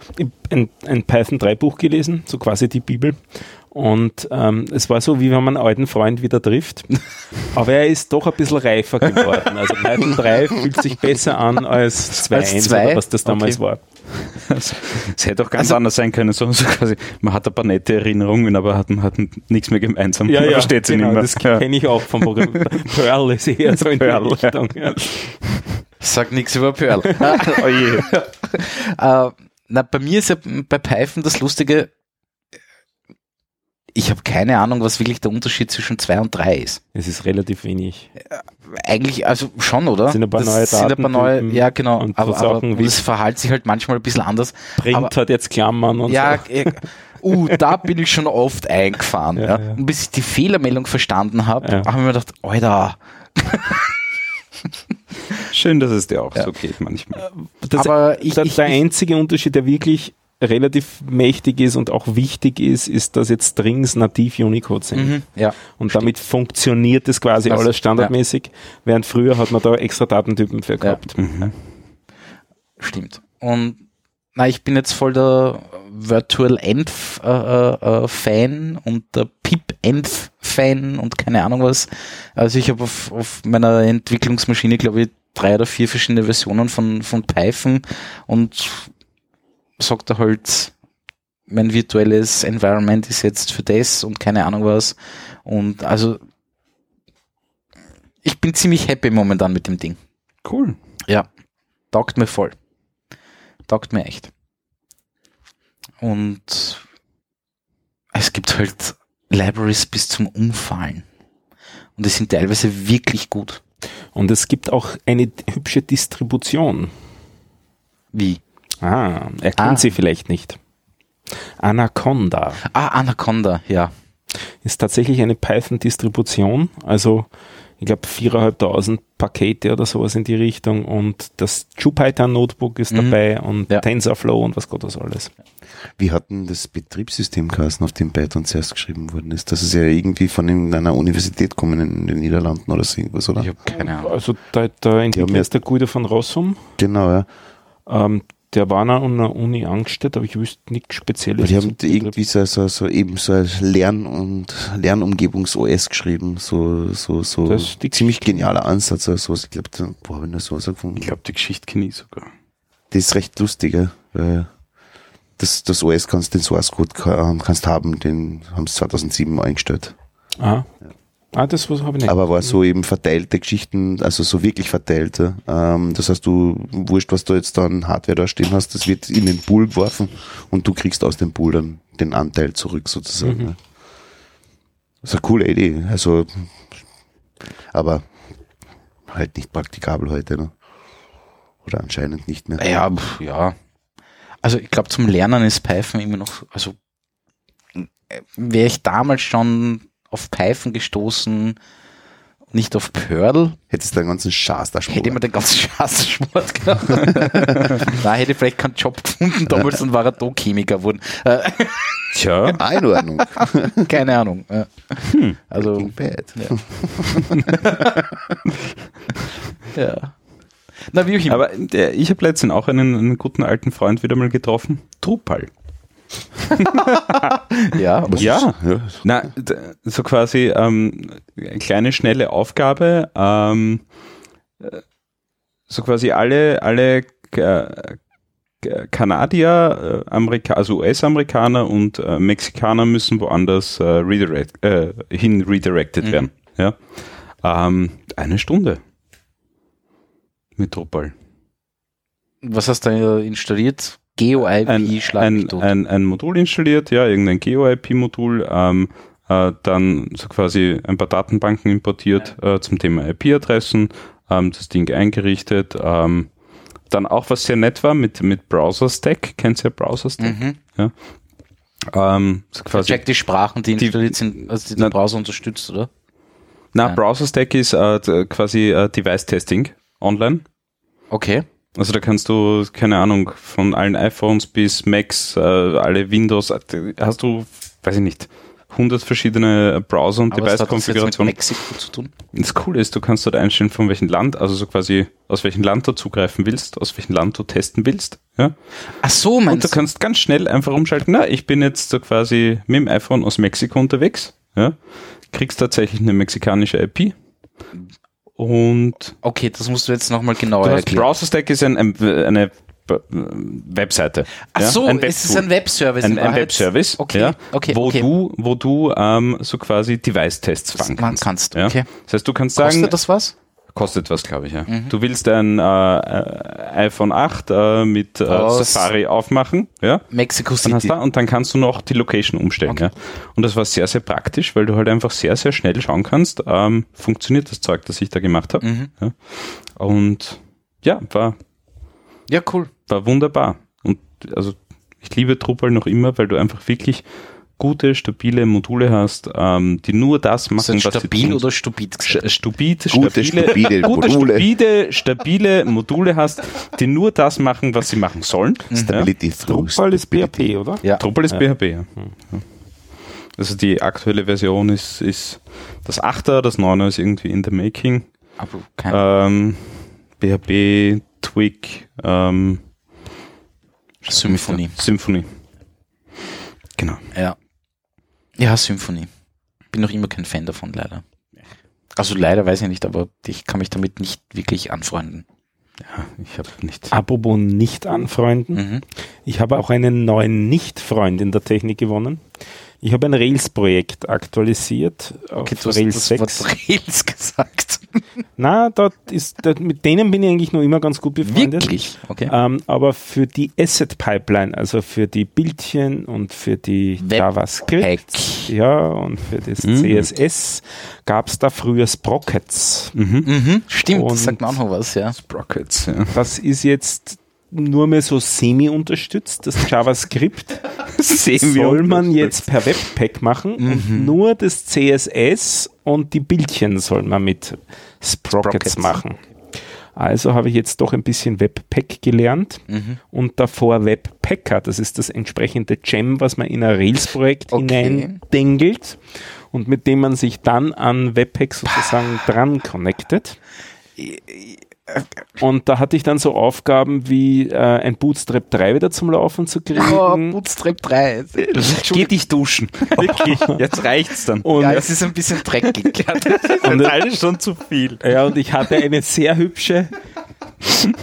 ein, ein Python 3 Buch gelesen, so quasi die Bibel. Und ähm, es war so, wie wenn man einen alten Freund wieder trifft. Aber er ist doch ein bisschen reifer geworden. Also Python 3 fühlt sich besser an als 2.1 Als oder was das damals Okay. war. Es hätte auch ganz Also- anders sein können, so, so quasi, man hat ein paar nette Erinnerungen, aber hat, hat nichts mehr gemeinsam. Ja, man ja, versteht sie genau, nicht mehr. das kenne ich auch vom Programm. Perl ist eher so in die Perl, ja. Richtung. Ja. Sag nichts über Perl. oh je. äh, na, bei mir ist ja bei Python das Lustige, ich habe keine Ahnung, was wirklich der Unterschied zwischen 2 und 3 ist. Es ist relativ wenig. Eigentlich, also schon, oder? Sind ein paar das neue sind ein paar neue, ja genau, und aber, aber wie- das verhält sich halt manchmal ein bisschen anders. Print Aber- hat jetzt Klammern und ja, so. äh, uh, da bin ich schon oft eingefahren. Ja, Ja, ja. Und bis ich die Fehlermeldung verstanden habe, Ja. habe ich mir gedacht, Alter, Schön, dass es dir auch so geht manchmal. Das, Aber ich- der, ich- der ich- einzige Unterschied, der wirklich relativ mächtig ist und auch wichtig ist, ist, dass jetzt Strings nativ Unicode sind. Mhm, ja. Und damit funktioniert es quasi Das- alles standardmäßig, während früher hat man da extra Datentypen für gehabt. Stimmt. Und na, ich bin jetzt voll der Virtual Env äh, äh, äh, Fan und der Pip Env Fan und keine Ahnung was. Also ich habe auf, auf meiner Entwicklungsmaschine, glaube ich, drei oder vier verschiedene Versionen von, von Python und sagt er halt, mein virtuelles Environment ist jetzt für das und keine Ahnung was. Und also ich bin ziemlich happy momentan mit dem Ding. Cool. Ja, taugt mir voll. Taugt mir echt. Und es gibt halt Libraries bis zum Umfallen. Und die sind teilweise wirklich gut. Und es gibt auch eine hübsche Distribution. Wie? Ah, erkennt Ah. sie vielleicht nicht. Anaconda Ah, Anaconda, ja. ist tatsächlich eine Python-Distribution, also ich glaube 4.500 Pakete oder sowas in die Richtung und das Jupyter Notebook ist Mhm. dabei und Ja. TensorFlow und was Gott das alles. Wie hat denn das Betriebssystem geheißen, auf dem Python zuerst geschrieben worden ist? Das ist ja irgendwie von einer Universität kommen in den Niederlanden oder so irgendwas, oder? Ich habe keine Ahnung. Also da, da ist der Guido von Rossum, Genau, ja. ähm, der war noch an der Uni Angstedt, aber ich wüsste nichts Spezielles. Die haben irgendwie so, so, so eben so ein Lern- und Lernumgebungs-OS geschrieben. So, so, so Das ist die ziemlich genialer Ansatz. Also sowas. Ich glaube, wo habe ich noch sowas gefunden? Ich glaube, die Geschichte kenne ich sogar. Das ist recht lustig, ja, weil das, das OS kannst, den Source Code ka- kannst haben, den haben sie 2007 eingestellt. Ah, ah das was habe ich nicht. Aber war so eben verteilte Geschichten, also so wirklich verteilte. Ähm, das heißt, du, wurscht, was du jetzt dann Hardware da stehen hast, das wird in den Pool geworfen und du kriegst aus dem Pool dann den Anteil zurück sozusagen. Mhm. ne? Das ist eine coole Idee. Also, aber halt nicht praktikabel heute, ne? Oder anscheinend nicht mehr. Ja, pf, ja. Also ich glaube, zum Lernen ist Python immer noch, also äh, wäre ich damals schon auf Python gestoßen, nicht auf Perl, Hättest du einen ganzen Schaß da schon. hätte ich mir den ganzen Schatz Sport gehabt. da hätte ich vielleicht keinen Job gefunden damals und war er Chemiker geworden. Äh, Tja, Ah, in Ordnung. keine Ahnung. Ja. Also, Ging bad. ja. Na, wie auch immer. aber der, ich habe letztens auch einen, einen guten alten Freund wieder mal getroffen. Drupal. ja, Ja. ist- ja. Na, so quasi ähm, eine kleine, schnelle Aufgabe. Ähm, äh, so quasi alle, alle äh, Kanadier, äh, Amerika also US-Amerikaner und äh, Mexikaner müssen woanders äh, redirect, äh, hin redirected Mhm. werden. Ja? Ähm, eine Stunde mit Drupal. was hast du da installiert? GeoIP ein, schlag mich ein, tot. ein, ein Modul installiert, ja, irgendein GeoIP-Modul, ähm, äh, dann so quasi ein paar Datenbanken importiert äh, zum Thema IP-Adressen, ähm, das Ding eingerichtet, ähm, dann auch was sehr nett war mit, mit Browser Stack, kennst du ja Browser Stack? Mhm. Ähm, so quasi, Check die Sprachen, die Die- installiert sind, also die Na- der Browser unterstützt, oder? na, Ja. Browser Stack ist äh, quasi äh, Device Testing online. Okay. Also da kannst du, keine Ahnung, von allen iPhones bis Macs, äh, alle Windows, äh, hast du, weiß ich nicht, 100 verschiedene Browser und hat das jetzt mit Device-Konfigurationen. Mexiko zu tun? Das Coole ist, du kannst dort einstellen, von welchem Land, also so quasi aus welchem Land du zugreifen willst, aus welchem Land du testen willst. Ja? Ach so, Und meinst du kannst ganz schnell einfach umschalten, na, ich bin jetzt so quasi mit dem iPhone aus Mexiko unterwegs, ja? kriegst tatsächlich eine mexikanische IP und Okay, das musst du jetzt nochmal genauer du hast erklären. Browser Stack ist ein, ein, eine äh, Webseite. Ach ja? so, ein es ist ein Webservice. ein, in ein. Webservice, Okay, ja, okay, wo okay. du, wo du ähm, so quasi Device-Tests Das fahren machen kannst. kannst, Ja? okay. Das heißt, du kannst sagen, Kostet das was? Kostet was, glaube ich. Ja. Mhm. Du willst ein äh, äh, iPhone 8 äh, mit äh, Safari aufmachen, ja? Mexico Dann hast City. du, und dann kannst du noch die Location umstellen. Okay. Ja? Und das war sehr, sehr praktisch, weil du halt einfach sehr, sehr schnell schauen kannst, ähm, funktioniert das Zeug, das ich da gemacht habe. Mhm. Ja? Und ja, war, Ja, cool. war wunderbar. Und also ich liebe Drupal noch immer, weil du einfach wirklich gute, stabile Module hast, ähm, die nur das machen, das was stabil sie oder stupid gesagt? Stupid, Gute, stabile, stabile gute, Module. stabile, stabile Module hast, die nur das machen, was sie machen sollen. Stability through Drupal ist. PHP, oder? Ja. Drupal ist PHP, ja. Also die aktuelle Version ist, ist das 8er, das 9er ist irgendwie in the making. Aber kein, Ähm, PHP, Twig, ähm, Symphony. Symphony. Genau. Ja. Ja, Symphony. Bin noch immer kein Fan davon, leider. Also leider weiß ich nicht, aber ich kann mich damit nicht wirklich anfreunden. Ja, ich habe nicht. Apropos nicht anfreunden. Mhm. Ich habe auch einen neuen Nicht-Freund in der Technik gewonnen. Ich habe ein Rails-Projekt aktualisiert auf Okay, du hast Rails das 6. Wort Rails gesagt. Na, dort ist, dort, mit denen bin ich eigentlich noch immer ganz gut befreundet. Wirklich? Okay. Ähm, aber für die Asset Pipeline, also für die Bildchen und für die Webpack. JavaScript, ja, und für das Mhm. CSS gab es da früher Sprockets. Mhm. Mhm, stimmt, Und- das sagt mir auch noch was, ja. Sprockets, ja. Das ist jetzt nur mehr so semi unterstützt. Das JavaScript soll man jetzt per Webpack machen Mhm. und nur das CSS und die Bildchen soll man mit Sprockets, Sprockets. machen. Also habe ich jetzt doch ein bisschen Webpack gelernt Mhm. und davor Webpacker. Das ist das entsprechende Gem, was man in ein Rails-Projekt Okay. hineindengelt und mit dem man sich dann an Webpack sozusagen dran connectet. Und da hatte ich dann so Aufgaben wie äh, ein Bootstrap 3 wieder zum Laufen zu kriegen. Oh, Bootstrap 3. Geh dich duschen. Wirklich, jetzt reicht's dann. und, ja, es ist ein bisschen dreckig. Ja, das ist- und, alles schon zu viel. ja, und ich hatte eine sehr hübsche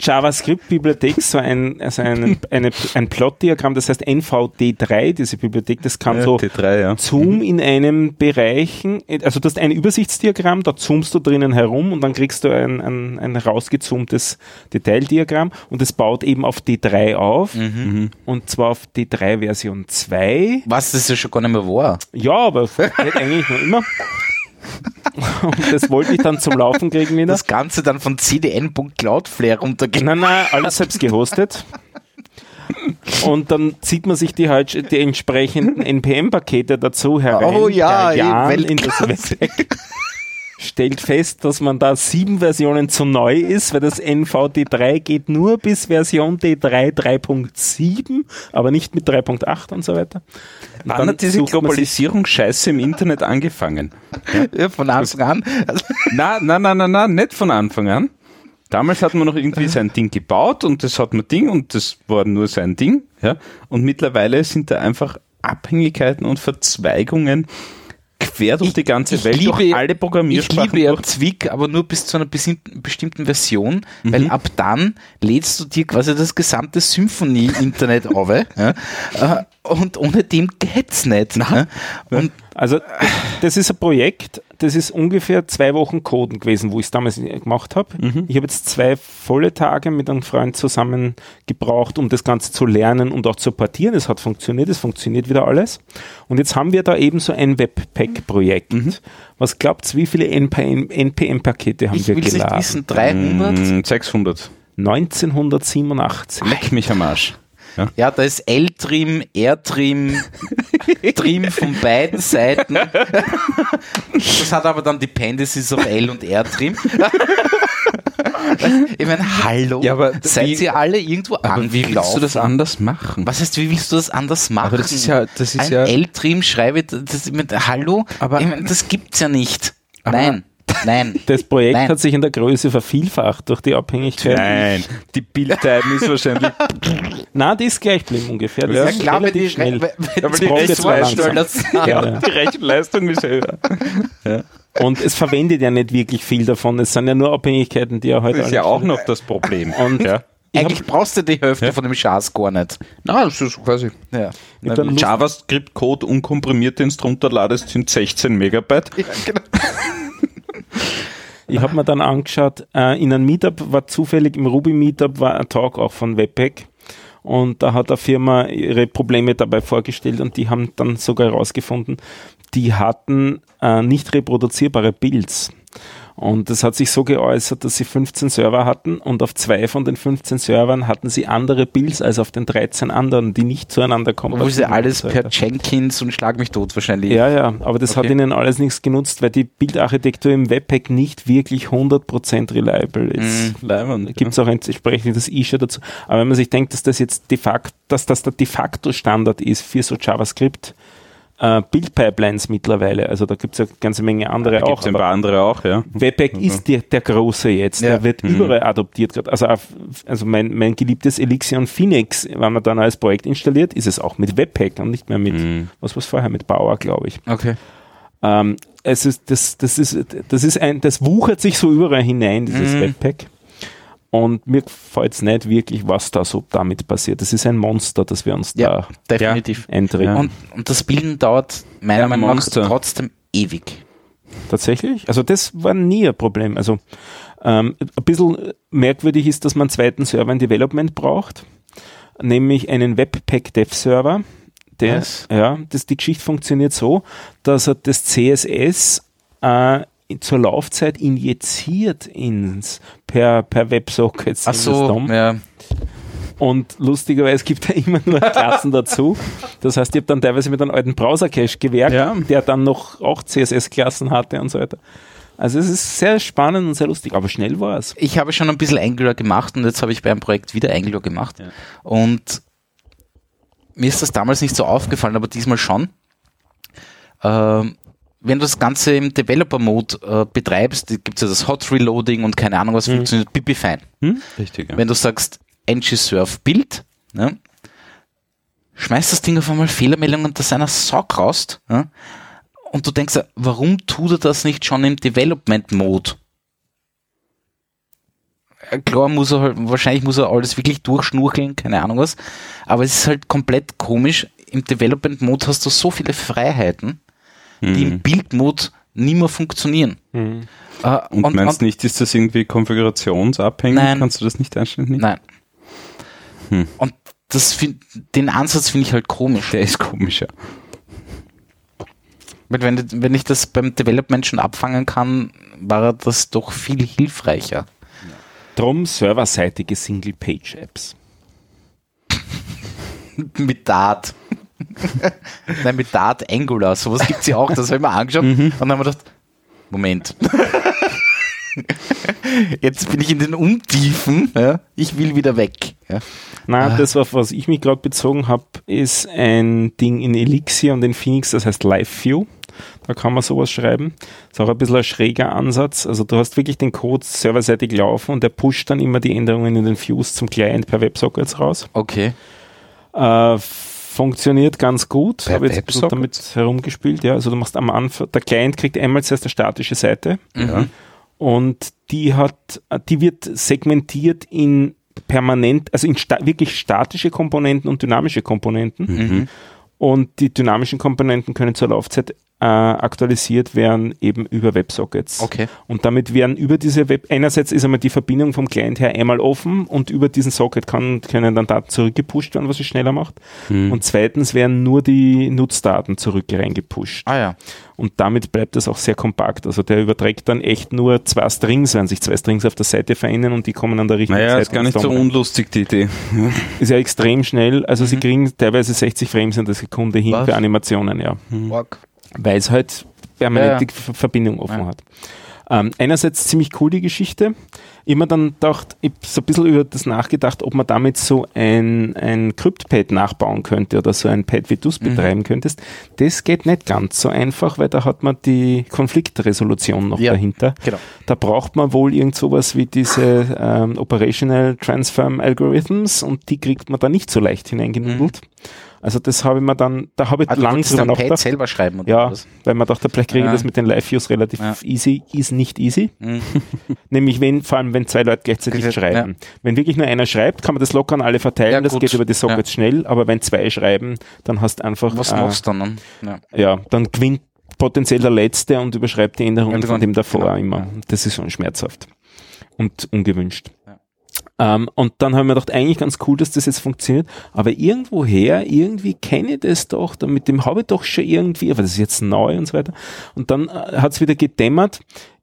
JavaScript-Bibliothek, so ein, also ein, eine, ein Plot-Diagramm, das heißt NVD3, diese Bibliothek, das kann so T3, ja. Zoom in einem Bereichen, also du hast ein Übersichtsdiagramm, da zoomst du drinnen herum und dann kriegst du ein, ein, ein rausgezoomtes Detaildiagramm und es baut eben auf D3 auf und zwar auf D3 Version 2. Was, das ist ja schon gar nicht mehr wahr. Ja, aber eigentlich noch immer. Und das wollte ich dann zum Laufen kriegen wieder. Das Ganze dann von cdn.cloudflare runtergehen. Nein, nein, alles selbst gehostet. Und dann zieht man sich die halt die entsprechenden NPM-Pakete dazu herein. Oh ja, Jahr ey, in das Weltklasse. Stellt fest, dass man da sieben Versionen zu neu ist, weil das NVD3 geht nur bis Version D3 3.7, aber nicht mit 3.8 und so weiter. Und Wann dann hat diese Globalisierung-Scheiße im Internet angefangen? Ja, von Anfang an. Na, na, na, na, na, nicht von Anfang an. Damals hat man noch irgendwie sein Ding gebaut und das hat man Ding und das war nur sein Ding. Ja? Und mittlerweile sind da einfach Abhängigkeiten und Verzweigungen quer durch die ganze ich Welt, liebe- durch alle ich Programmiersprachen. liebe ja durch. Zwick, aber nur bis zu einer bestimmten, Version, weil ab dann lädst du dir quasi das gesamte Symphonie-Internet auf. Ja? Äh, Und ohne dem geht's nicht. Ja? Und Also das ist ein Projekt, das ist ungefähr zwei Wochen Coden gewesen, wo ich es damals gemacht habe. Ich habe jetzt zwei volle Tage mit einem Freund zusammen gebraucht, um das Ganze zu lernen und auch zu portieren. Es hat funktioniert, es funktioniert wieder alles. Und jetzt haben wir da eben so ein Webpack-Projekt. Was glaubt wie viele NPM-Pakete haben ich wir will es nicht geladen? wissen, 300? Mm, 600. 1987. Leck mich am Arsch. Ja, da ist L-Trim, R-Trim, Trim von beiden Seiten. Das hat aber dann Dependencies auf L und R-Trim. Ich meine, hallo, Ja, aber seid wie- ihr alle irgendwo Aber wie willst du das angelaufen? anders machen? Was heißt, wie willst du das anders machen? Aber das ist ja, das ist Ein ja, L-Trim schreibe, das, ich meine, hallo, Aber- ich meine, das gibt's ja nicht. Nein, nein. Das Projekt Nein. hat sich in der Größe vervielfacht durch die Abhängigkeit. nein, die Bildtime ist wahrscheinlich, Na, die ist gleich geblieben ungefähr. Das Ja, ist klar, wenn relativ die, schnell. Aber die Rechtsvorsteller sagen, Ja, ja. die Rechenleistung ist höher. Und es verwendet ja nicht wirklich viel davon. Es sind ja nur Abhängigkeiten, die er heute Das ist ja auch noch das Problem. Und ja. Eigentlich brauchst du die Hälfte Ja. von dem Schaß gar nicht. Na, das ist quasi. Ja. JavaScript-Code unkomprimiert, den du runterladest, sind 16 Megabyte. Ich habe mir dann angeschaut, äh, in einem Meetup war zufällig, im Ruby Meetup war ein Talk auch von Webpack. Und da hat eine Firma ihre Probleme dabei vorgestellt und die haben dann sogar herausgefunden, die hatten äh, nicht reproduzierbare Builds. Und das hat sich so geäußert, dass sie 15 Server hatten und auf zwei von den 15 Servern hatten sie andere Builds als auf den 13 anderen, die nicht zueinander kommen. Obwohl sie alles per Jenkins und Schlag mich tot wahrscheinlich. Ja, ja, aber das Okay. hat ihnen alles nichts genutzt, weil die Bildarchitektur im Webpack nicht wirklich 100% reliable ist. Leibend, Gibt es auch entsprechend das Issue dazu. Aber wenn man sich denkt, dass das jetzt de facto, dass das der de facto Standard ist für so JavaScript äh, Build-Pipelines mittlerweile, also da gibt es ja eine ganze Menge andere Da auch. gibt es ein paar andere auch, ja. Webpack ist der, der große jetzt, Ja. der wird überall adoptiert. grad. Also, auf, also mein, mein geliebtes Elixir und Phoenix, wenn man da ein neues Projekt installiert, ist es auch mit Webpack und nicht mehr mit, Mhm. was war vorher, mit Bauer, glaube ich. Okay. Ähm, es ist, das, das ist, das ist ein, das wuchert sich so überall hinein, dieses Mhm. Webpack. Und mir gefällt es nicht wirklich, was da so damit passiert. Das ist ein Monster, das wir uns Ja, da definitiv. eintreten. Und, und das Bilden dauert meiner Ja, Meinung nach Monster. trotzdem ewig. Tatsächlich? Also das war nie ein Problem. Also ähm, ein bisschen merkwürdig ist, dass man einen zweiten Server in Development braucht, nämlich einen Webpack-Dev-Server. Der, Was? ja, das, die Geschichte funktioniert so, dass er das CSS äh, zur Laufzeit injiziert ins per, per WebSockets Ach in das so, DOM. ja. Und lustigerweise gibt er immer nur Klassen dazu. Das heißt, ich habe dann teilweise mit einem alten Browser-Cache gewerkt, Ja. der dann noch auch CSS-Klassen hatte und so weiter. Also es ist sehr spannend und sehr lustig, aber schnell war es. Ich habe schon ein bisschen Angular gemacht und jetzt habe ich beim Projekt wieder Angular gemacht. Und mir ist das damals nicht so aufgefallen, aber diesmal schon. Ähm, wenn du das Ganze im Developer-Mode äh, betreibst, gibt es ja das Hot Reloading und keine Ahnung, was funktioniert pipi fein. Richtig, ja. Wenn du sagst ng-surf Bild, ne, schmeißt das Ding auf einmal Fehlermeldungen, dass einer Sock raust, ja, und du denkst, warum tut er das nicht schon im Development-Mode? Äh, Klar muss er halt, wahrscheinlich muss er alles wirklich durchschnurcheln, keine Ahnung was, aber es ist halt komplett komisch. Im Development-Mode hast du so viele Freiheiten, die im Build-Mode nie mehr funktionieren. Äh, Und, meinst nicht, ist das irgendwie konfigurationsabhängig? Nein. Kannst du das nicht einstellen? Nicht? Nein. Hm. Und das find, den Ansatz finde ich halt komisch. Der ist komisch, ja. Weil wenn, wenn ich das beim Development schon abfangen kann, war das doch viel hilfreicher. Drum serverseitige Single-Page-Apps. mit Dart. Nein, mit Dart Angular. Sowas gibt's ja auch. Das habe ich mir angeschaut und dann haben wir gedacht, Moment. Jetzt bin ich in den Untiefen. Ja? Ich will wieder weg. Ja? Na, Ah. das, auf was ich mich gerade bezogen habe, ist ein Ding in Elixir und in Phoenix, das heißt LiveView. Da kann man sowas schreiben. Ist auch ein bisschen ein schräger Ansatz. Also du hast wirklich den Code serverseitig laufen und der pusht dann immer die Änderungen in den Views zum Client per WebSockets raus. Okay. Äh, funktioniert ganz gut. Per Habe jetzt ein bisschen WebSockets? damit herumgespielt. Ja, also du machst am Anfang, der Client kriegt einmal zuerst eine statische Seite Mhm. und die hat, die wird segmentiert in permanent, also in sta wirklich statische Komponenten und dynamische Komponenten. Mhm. Und die dynamischen Komponenten können zur Laufzeit äh, aktualisiert werden, eben über WebSockets. Okay. Und damit werden über diese Web, einerseits ist einmal die Verbindung vom Client her einmal offen und über diesen Socket kann, können dann Daten zurückgepusht werden, was es schneller macht. Und zweitens werden nur die Nutzdaten zurück reingepusht. Ah ja. Und damit bleibt es auch sehr kompakt. Also der überträgt dann echt nur zwei Strings, wenn sich zwei Strings auf der Seite verändern und die kommen an der richtigen Naja, Seite. ist gar nicht so rein. unlustig, die Idee. Ist ja extrem schnell. Also sie kriegen teilweise 60 Frames in der Sekunde hin Was? für Animationen, ja. Weil es halt permanent Ja, die Ver- Verbindung offen Ja. hat. Ähm, einerseits ziemlich cool die Geschichte. Immer dann gedacht, ich so ein bisschen über das nachgedacht, ob man damit so ein, ein Crypt-Pad nachbauen könnte oder so ein Pad, wie du es betreiben könntest. Das geht nicht ganz so einfach, weil da hat man die Konfliktresolution noch Ja, dahinter. genau. Da braucht man wohl irgend sowas wie diese ähm, Operational Transform Algorithms und die kriegt man da nicht so leicht hineingenudelt. Also das habe ich mir dann, da habe ich. Also, lang drüber nachgedacht. selber schreiben oder Ja, was? weil man dachte, vielleicht kriege ich Ja. das mit den Live-Views relativ Ja. easy, ist nicht easy. Mhm. Nämlich wenn, vor allem wenn zwei Leute gleichzeitig Ja. schreiben. Wenn wirklich nur einer schreibt, kann man das locker an alle verteilen, Ja, das geht über die Sockets schnell, aber wenn zwei schreiben, dann hast du einfach, Was äh, machst du dann? Ja. ja, dann gewinnt potenziell der Letzte und überschreibt die Änderungen Ja, von dem davor genau. immer. Ja. Das ist schon schmerzhaft und ungewünscht. Ähm, und dann haben wir gedacht, eigentlich ganz cool, dass das jetzt funktioniert, aber irgendwoher, irgendwie kenne ich das doch, mit dem habe ich doch schon irgendwie, aber das ist jetzt neu und so weiter. Und dann äh, hat es wieder gedämmert,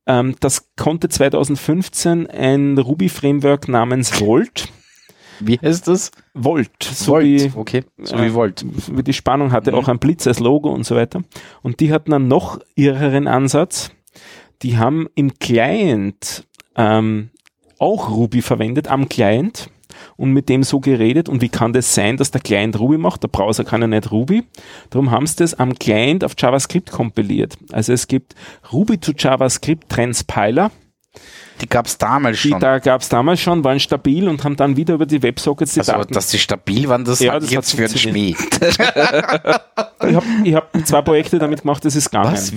Ähm, das konnte 2015 ein Ruby-Framework namens Volt. Wie heißt das? Volt, so Volt. wie okay. So äh, wie Volt. wie die Spannung hatte, Mhm. auch ein Blitz als Logo und so weiter. Und die hatten einen noch irreren Ansatz. Die haben im Client ähm, auch Ruby verwendet, am Client und mit dem so geredet. Und wie kann das sein, dass der Client Ruby macht? Der Browser kann ja nicht Ruby. Darum haben sie das am Client auf JavaScript kompiliert. Also es gibt Ruby zu JavaScript Transpiler. Die gab es damals Die schon. da gab es damals schon, waren stabil und haben dann wieder über die Websockets die also, Daten dass die stabil waren, das Ja, halte das hat jetzt für einen Schmäh. Ich habe ich hab zwei Projekte damit gemacht, das ist gegangen. Was?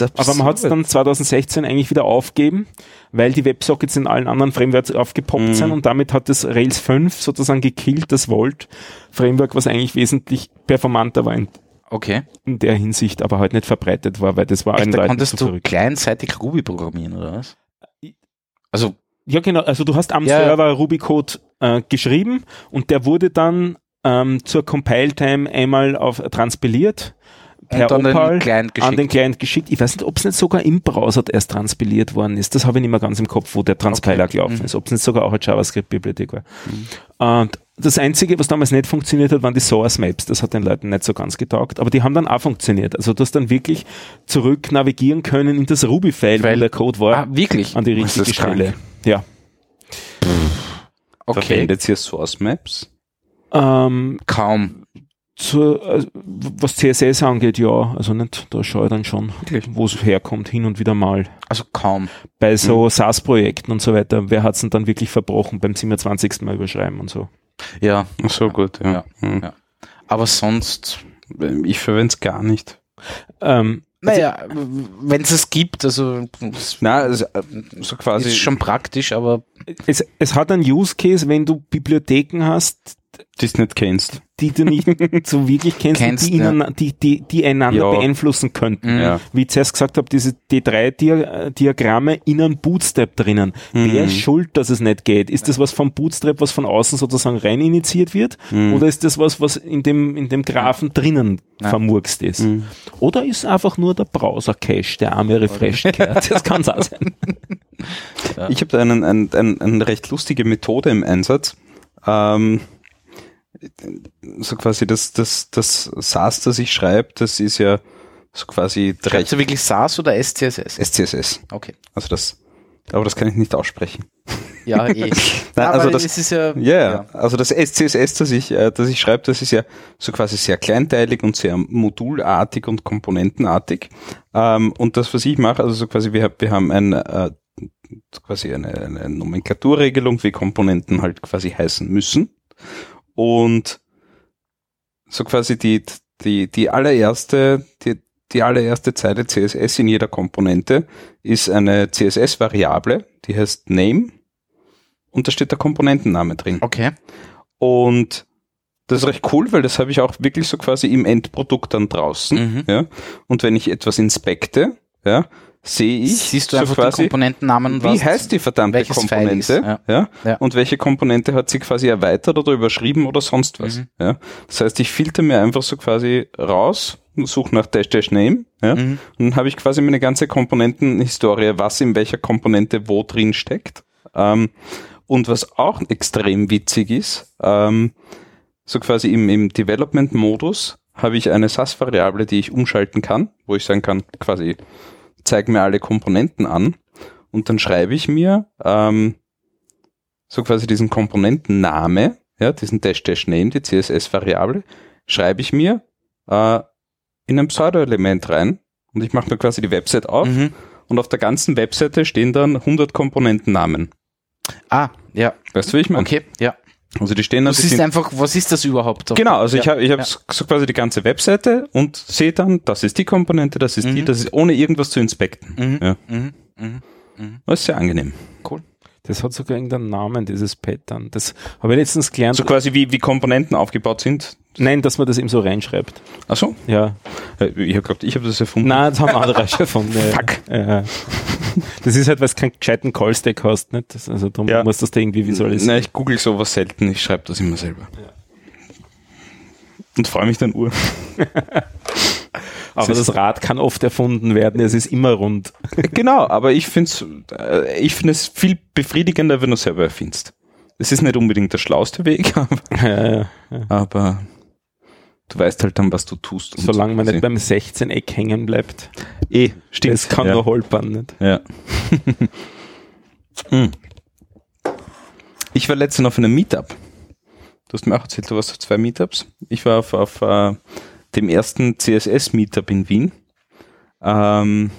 Ja. Aber man hat es dann 2016 eigentlich wieder aufgeben, weil die Websockets in allen anderen Frameworks aufgepoppt Mhm. sind und damit hat das Rails 5 sozusagen gekillt, das Volt-Framework, was eigentlich wesentlich performanter war in, Okay. in der Hinsicht, aber halt nicht verbreitet war, weil das war Echt, da Leuten konntest du verrückt. kleinseitig Ruby programmieren, oder was? Also, Ja, genau. Also du hast am Ja, ja. Server Ruby-Code äh, geschrieben und der wurde dann ähm, zur Compile-Time einmal auf transpiliert per und dann Opal den Client an den Client geschickt. Ich weiß nicht, ob es nicht sogar im Browser erst transpiliert worden ist. Das habe ich nicht mehr ganz im Kopf, wo der Transpiler Okay. gelaufen Mhm. ist. Ob es nicht sogar auch eine JavaScript-Bibliothek war. Und das Einzige, was damals nicht funktioniert hat, waren die Source Maps. Das hat den Leuten nicht so ganz getaugt. Aber die haben dann auch funktioniert. Also du hast dann wirklich zurück navigieren können in das Ruby-File, Weil- der Code war, ah, wirklich? an die Das richtige ist krank. Stelle. Ja. Okay. Verwendet ihr Source Maps? Ähm, Kaum. Zur, äh, was CSS angeht, ja, also nicht, da schaue ich dann schon, wo es herkommt, hin und wieder mal. Also kaum. Bei so SaaS-Projekten und so weiter, wer hat's denn dann wirklich verbrochen beim 27. Mal überschreiben und so? Ja. So, gut, ja. Ja, Hm. ja. Aber sonst, Ich verwende es gar nicht. Ähm, naja, wenn es es gibt, also es Na, also, äh, so quasi. ist schon praktisch, aber es, es hat einen Use Case, wenn du Bibliotheken hast, die du nicht kennst. die du nicht so wirklich kennst, Kennst, und die, ja. die, die, die einander Ja. beeinflussen könnten. Mhm. Ja. Wie ich zuerst gesagt habe, diese D3-Diagramme in einem Bootstrap drinnen. Wer Mhm. ist schuld, dass es nicht geht? Ist das was vom Bootstrap, was von außen sozusagen rein initiiert wird? Mhm. Oder ist das was, was in dem, in dem Graphen drinnen Ja. vermurkst ist? Mhm. Oder ist einfach nur der Browser-Cache, der arme refreshed gehört? Das kann es auch sein. Ich habe da einen, einen, einen, eine recht lustige Methode im Einsatz. Ähm, so quasi das, das, das SAS, das ich schreibe, das ist ja so quasi schreibst recht du wirklich SAS oder SCSS? SCSS. Okay. Also das, aber das kann ich nicht aussprechen. Ja, eh. Nein, Aber also das, ist ja, Ja, ja. Also das SCSS, das ich, äh, das ich schreibe, das ist ja so quasi sehr kleinteilig und sehr modulartig und komponentenartig. Ähm, und das, was ich mache, also so quasi, wir, wir haben ein, äh, quasi eine, eine Nomenklaturregelung, wie Komponenten halt quasi heißen müssen. Und so quasi die, die, die allererste, die, die allererste Zeile CSS in jeder Komponente ist eine CSS-Variable, die heißt Name und da steht der Komponentenname drin. Okay. Und das ist recht cool, weil das habe ich auch wirklich so quasi im Endprodukt dann draußen. Mhm. Ja. Und wenn ich etwas inspekte, ja, sehe ich Siehst du so einfach den quasi, Komponentennamen und wie heißt die verdammte Komponente? Ja. Ja. Und welche Komponente hat sie quasi erweitert oder überschrieben oder sonst was. Mhm. Ja. Das heißt, ich filter mir einfach so quasi raus, suche nach Dash Dash Name, ja, Mhm. und dann habe ich quasi meine ganze Komponentenhistorie, was in welcher Komponente wo drin steckt. Ähm, und was auch extrem witzig ist, ähm, so quasi im, im Development-Modus habe ich eine SAS-Variable, die ich umschalten kann, wo ich sagen kann, quasi zeig mir alle Komponenten an und dann schreibe ich mir ähm, so quasi diesen Komponentenname, ja, diesen Dash-Dash-Name, die CSS-Variable, schreibe ich mir äh, in ein Pseudo-Element rein und ich mache mir quasi die Website auf Mhm. und auf der ganzen Webseite stehen dann 100 Komponentennamen. Ah, ja. Weißt du, wie ich meine? Okay, ja. Also die stehen Du die siehst sind- einfach, was ist das überhaupt? Genau, also ich Ja, habe ich hab ja. so quasi die ganze Webseite und sehe dann, das ist die Komponente, das ist die, Mhm. das ist ohne irgendwas zu inspekten. Mhm. Ja. Mhm. Mhm. Das ist sehr angenehm. Das hat sogar irgendeinen Namen, dieses Pattern. Das habe ich letztens gelernt. So quasi wie, wie Komponenten aufgebaut sind. Nein, dass man das eben so reinschreibt. Ach so? Ja. Äh, Ich habe geglaubt, ich habe das erfunden. Nein, das haben andere schon gefunden. Ja. Fuck. Ja. Das ist halt, weil du keinen gescheiten Call-Stack hast, nicht? Das, also darum Ja. musst du das da irgendwie visualisieren. Nein, ich google sowas selten, ich schreibe das immer selber. Und freue mich dann ur. Aber das Rad kann oft erfunden werden, es ist immer rund. genau, aber ich finde es äh, ich finde es viel befriedigender, wenn du selber erfindest. Es ist nicht unbedingt der schlauste Weg, aber, Ja, ja. aber du weißt halt dann, was du tust. Solange man nicht beim 16-Eck hängen bleibt. eh, stimmt. Das kann ja. nur holpern. Nicht? Ja. Hm. Ich war letztens auf einem Meetup. Du hast mir auch erzählt, du warst auf zwei Meetups. Ich war auf, auf äh, dem ersten CSS-Meetup in Wien. Ähm,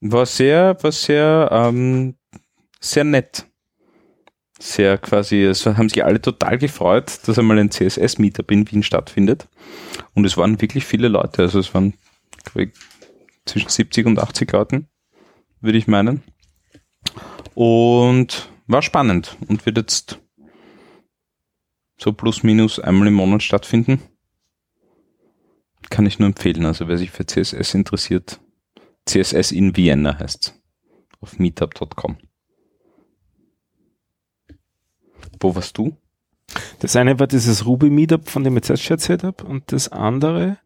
war sehr, war sehr, ähm, sehr nett. Sehr quasi, es haben sich alle total gefreut, dass einmal ein CSS-Meetup in Wien stattfindet. Und es waren wirklich viele Leute, also es waren zwischen 70 und 80 Leuten, würde ich meinen. Und war spannend und wird jetzt so plus minus einmal im Monat stattfinden. Kann ich nur empfehlen. Also wer sich für CSS interessiert, CSS in Vienna heißt auf meetup.com. Wo warst du? Das eine war dieses Ruby Meetup, von dem ich jetzt schon erzählt habe, und das andere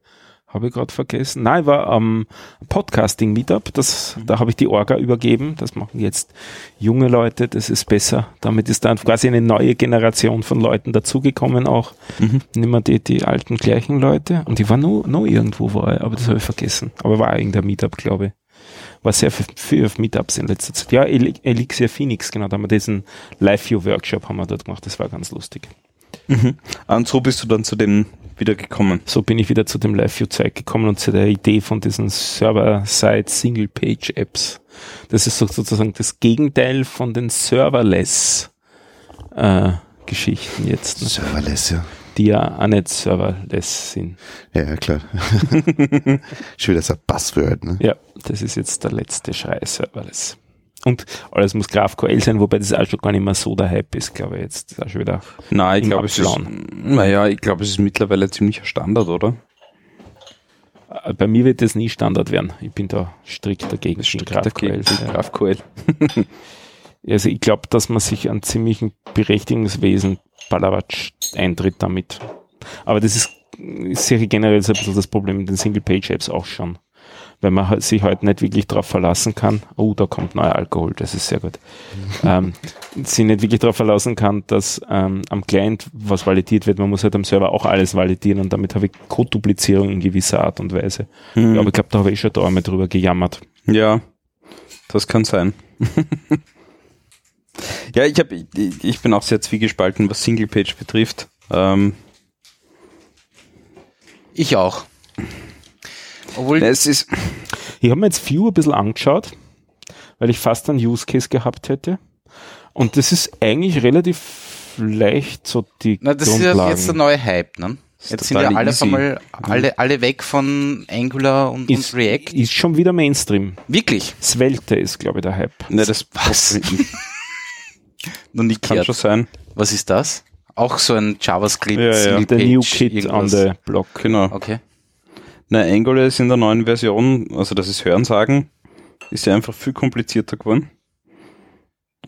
habe ich gerade vergessen. Nein, war am Podcasting Meetup, das, da habe ich die Orga übergeben. Das machen jetzt junge Leute, das ist besser. Damit ist dann quasi eine neue Generation von Leuten dazugekommen, auch Mhm. nicht mehr die, die alten gleichen Leute. Und ich war noch, noch irgendwo, war ich, aber das habe ich vergessen. Aber war irgendein Meetup, glaube ich. War sehr viel, auf Meetups in letzter Zeit. Ja, Eli- Elixir Phoenix, genau, da haben wir diesen Live-View-Workshop haben wir dort gemacht, das war ganz lustig. Mhm. Und so bist du dann zu dem wieder gekommen. So bin ich wieder zu dem Live-View-Zeug gekommen und zu der Idee von diesen Server-Side-Single-Page-Apps. Das ist so- sozusagen das Gegenteil von den Serverless-Geschichten jetzt, ne? Serverless, ja. die ja auch nicht serverless sind. Ja, ja, klar. Schon wieder so ein Buzzword, ne? Ja, das ist jetzt der letzte Schrei, serverless. Und alles muss GraphQL sein, wobei das auch schon gar nicht mehr so der Hype ist, glaube ich jetzt. Das ist auch schon wieder Nein, ich glaube, es ist, naja, ich glaube, es ist mittlerweile ziemlicher Standard, oder? Äh, Bei mir wird das nie Standard werden. Ich bin da strikt dagegen. gegen Dagegen, Ja. GraphQL. Also ich glaube, dass man sich an ziemlichen Berechtigungswesen Balawatsch eintritt damit. Aber das ist, ist sicher generell so ein bisschen das Problem mit den Single-Page-Apps auch schon. Weil man halt sich halt nicht wirklich darauf verlassen kann, oh, da kommt neuer Alkohol, das ist sehr gut. ähm, sich nicht wirklich darauf verlassen kann, dass ähm, am Client was validiert wird. Man muss halt am Server auch alles validieren und damit habe ich Code-Duplizierung in gewisser Art und Weise. Hm. Ja, aber ich glaube, da habe ich schon da einmal drüber gejammert. Ja, das kann sein. ja, ich, hab, ich, ich bin auch sehr zwiegespalten, was Singlepage betrifft. Ähm, Ich auch. Obwohl, es ist, Ich habe mir jetzt View ein bisschen angeschaut, weil ich fast einen Use Case gehabt hätte. Und das ist eigentlich relativ leicht, so die na, das ist ja Grundlagen. jetzt der neue Hype, ne? Jetzt sind ja alle easy. einmal alle, alle weg von Angular und, ist, und React. ist schon wieder Mainstream. Wirklich? Svelte ist, glaube ich, der Hype. ne, das Was? Noch nie kann schon sein. Was ist das? Auch so ein JavaScript Ja, ja. Der New Kid on irgendwas. the Block. Genau. Okay. Na, Angular ist in der neuen Version, also das ist Hörensagen, ist ja einfach viel komplizierter geworden.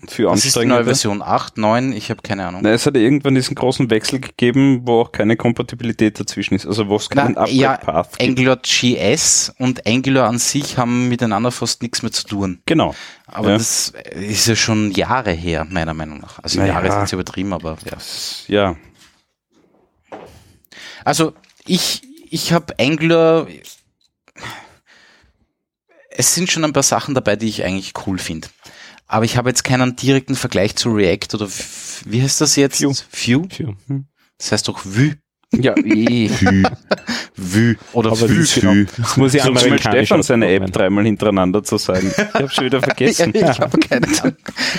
Und viel Was ist die neue. Version? 8, 9? Ich habe keine Ahnung. Na, es hat ja irgendwann diesen großen Wechsel gegeben, wo auch keine Kompatibilität dazwischen ist. Also wo es keinen Na, ja, Upgrade-Path gibt. Angular JS und Angular an sich haben miteinander fast nichts mehr zu tun. Genau. Aber Ja. das ist ja schon Jahre her, meiner Meinung nach. Also Naja. Jahre ist jetzt übertrieben, aber ja. Ja. Also ich, ich habe Angular. Es sind schon ein paar Sachen dabei, die ich eigentlich cool finde. Aber ich habe jetzt keinen direkten Vergleich zu React oder wie heißt das jetzt? Vue. Vue? View. Das heißt doch Vue. Ja, eh. Vue. Oder Aber das, genau, das muss ich So mal Stefan seine. App dreimal hintereinander zu sagen. Ich habe schon wieder vergessen. Ja, ich habe keine Ahnung.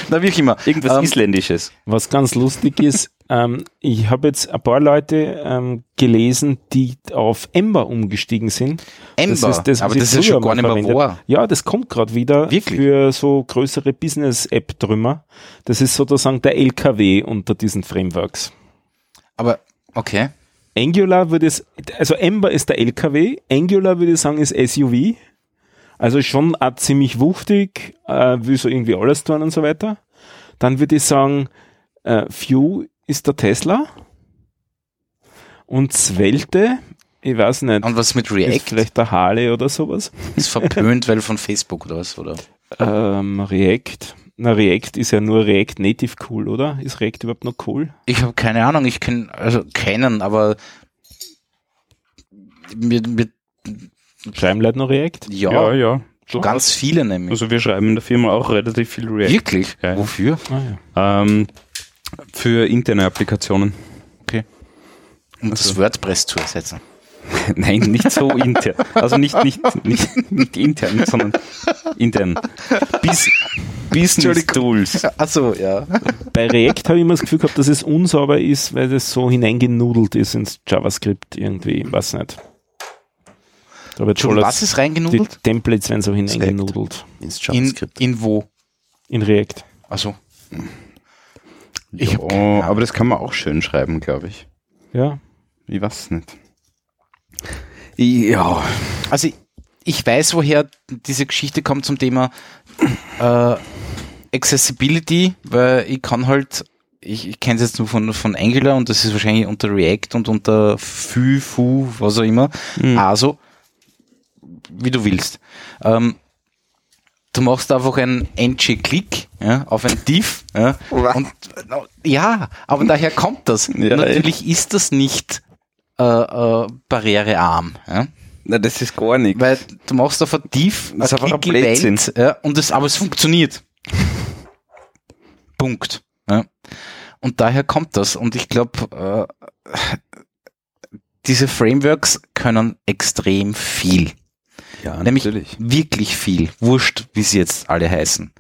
Na, wie immer. Irgendwas Ähm, Isländisches. Was ganz lustig ist, ähm, ich habe jetzt ein paar Leute ähm, gelesen, die auf Ember umgestiegen sind. Ember. ist das, aber das ist schon gar nicht mehr verwendet wahr. Ja, das kommt gerade wieder Wirklich? für so größere Business-App-Trümmer. Das ist sozusagen der LKW unter diesen Frameworks. Aber, okay. Angular würde es, also Ember ist der LKW, Angular würde ich sagen ist SUV. Also schon auch ziemlich wuchtig, äh, will so irgendwie alles tun und so weiter. Dann würde ich sagen, äh, Vue ist der Tesla. Und Svelte Ich weiß nicht. Und was mit Ist React? vielleicht der Harley oder sowas? Ist verpönt, weil von Facebook oder was, oder? Ähm, React. Na, React ist ja nur React Native cool, oder? Ist React überhaupt noch cool? Ich habe keine Ahnung, ich kenne, also keinen, aber mir, mir, Schreiben Leute noch React? ja, ja. ja. ganz viele nämlich. Also wir schreiben in der Firma auch relativ viel React. Wirklich? Ja, ja. Wofür? Ah, ja. Ähm, für interne Applikationen. Um das Also- WordPress zu ersetzen. Nein, nicht so intern. Also nicht, nicht, nicht, nicht intern, sondern intern. Bis, Business Tools. Achso, ja. Bei React habe ich immer das Gefühl gehabt, dass es unsauber ist, weil das so hineingenudelt ist ins JavaScript irgendwie. Ich weiß nicht. Da wird Schon was ist die reingenudelt? Templates werden so hineingenudelt Ins In, JavaScript. in wo? in React. Also. Ich Oh, Ahnung. aber das kann man auch schön schreiben, glaube ich. Ja. Ich weiß nicht. Ja. Also ich, ich weiß, woher diese Geschichte kommt zum Thema äh, Accessibility, weil ich kann halt, ich, ich kenne es jetzt nur von, von Angular und das ist wahrscheinlich unter React und unter Fü, Fu, was auch immer. Also, wie du willst. Ähm, du machst einfach einen NG-Klick ja, auf ein Div. Ja, und, ja, aber daher kommt das. Ja, Natürlich ist das nicht äh, äh, barrierearm. Ja? Na, das ist gar nichts. Weil du machst auf ein Div, Das ist einfach ein Blödsinn. ja, und es, aber es funktioniert. Punkt. Ja. Und daher kommt das. Und ich glaube, äh, diese Frameworks können extrem viel. Ja, Nämlich natürlich. wirklich viel. Wurscht, wie sie jetzt alle heißen.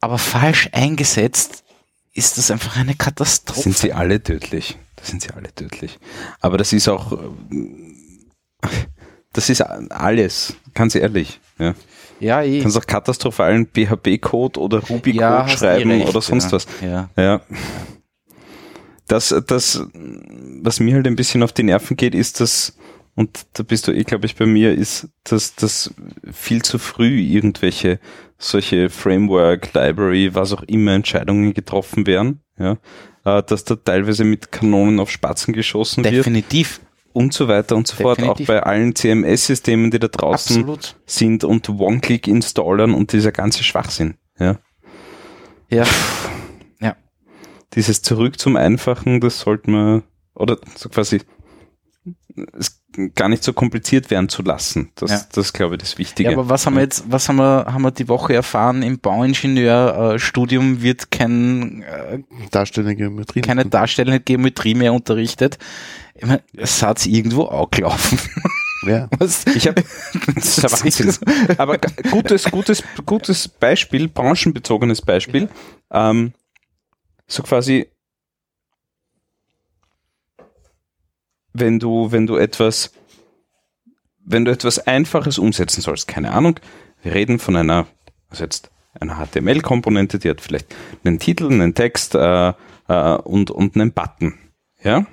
Aber falsch eingesetzt ist das einfach eine Das Katastrophe. sind sie alle tödlich. Sind sie alle tödlich. Aber das ist auch, das ist alles, ganz ehrlich. Ja. ja, eh. Du kannst auch katastrophalen PHP-Code oder Ruby-Code ja, eh schreiben recht, oder sonst ja. was. Ja. Ja. Das, das, was mir halt ein bisschen auf die Nerven geht, ist das, und da bist du eh, glaube ich, bei mir, ist, dass das viel zu früh irgendwelche solche Framework, Library, was auch immer Entscheidungen getroffen werden, ja, äh, dass da teilweise mit Kanonen auf Spatzen geschossen wird Definitiv. und so weiter und so fort, auch Definitiv. bei allen CMS-Systemen, die da draußen Absolut. sind und One-Click-Installern und dieser ganze Schwachsinn, ja. Ja. Ja. dieses Zurück zum Einfachen, das sollte man, oder so quasi, es gar nicht so kompliziert werden zu lassen. Das, Ja. das ist, glaube ich, das Wichtige. Ja, aber was haben wir jetzt, was haben wir, haben wir die Woche erfahren? Im Bauingenieurstudium wird kein, äh, Darstellende Geometrie. keine darstellende Geometrie mehr unterrichtet. Ich meine, es hat irgendwo auch gelaufen. Ja. Was? ich habe, das ist ja Wahnsinn. Aber gutes, gutes, gutes Beispiel, branchenbezogenes Beispiel, ähm, so quasi, wenn du, wenn du etwas, wenn du etwas Einfaches umsetzen sollst, keine Ahnung, wir reden von einer, also jetzt einer HTML-Komponente, die hat vielleicht einen Titel, einen Text äh, äh, und, und einen Button, ja,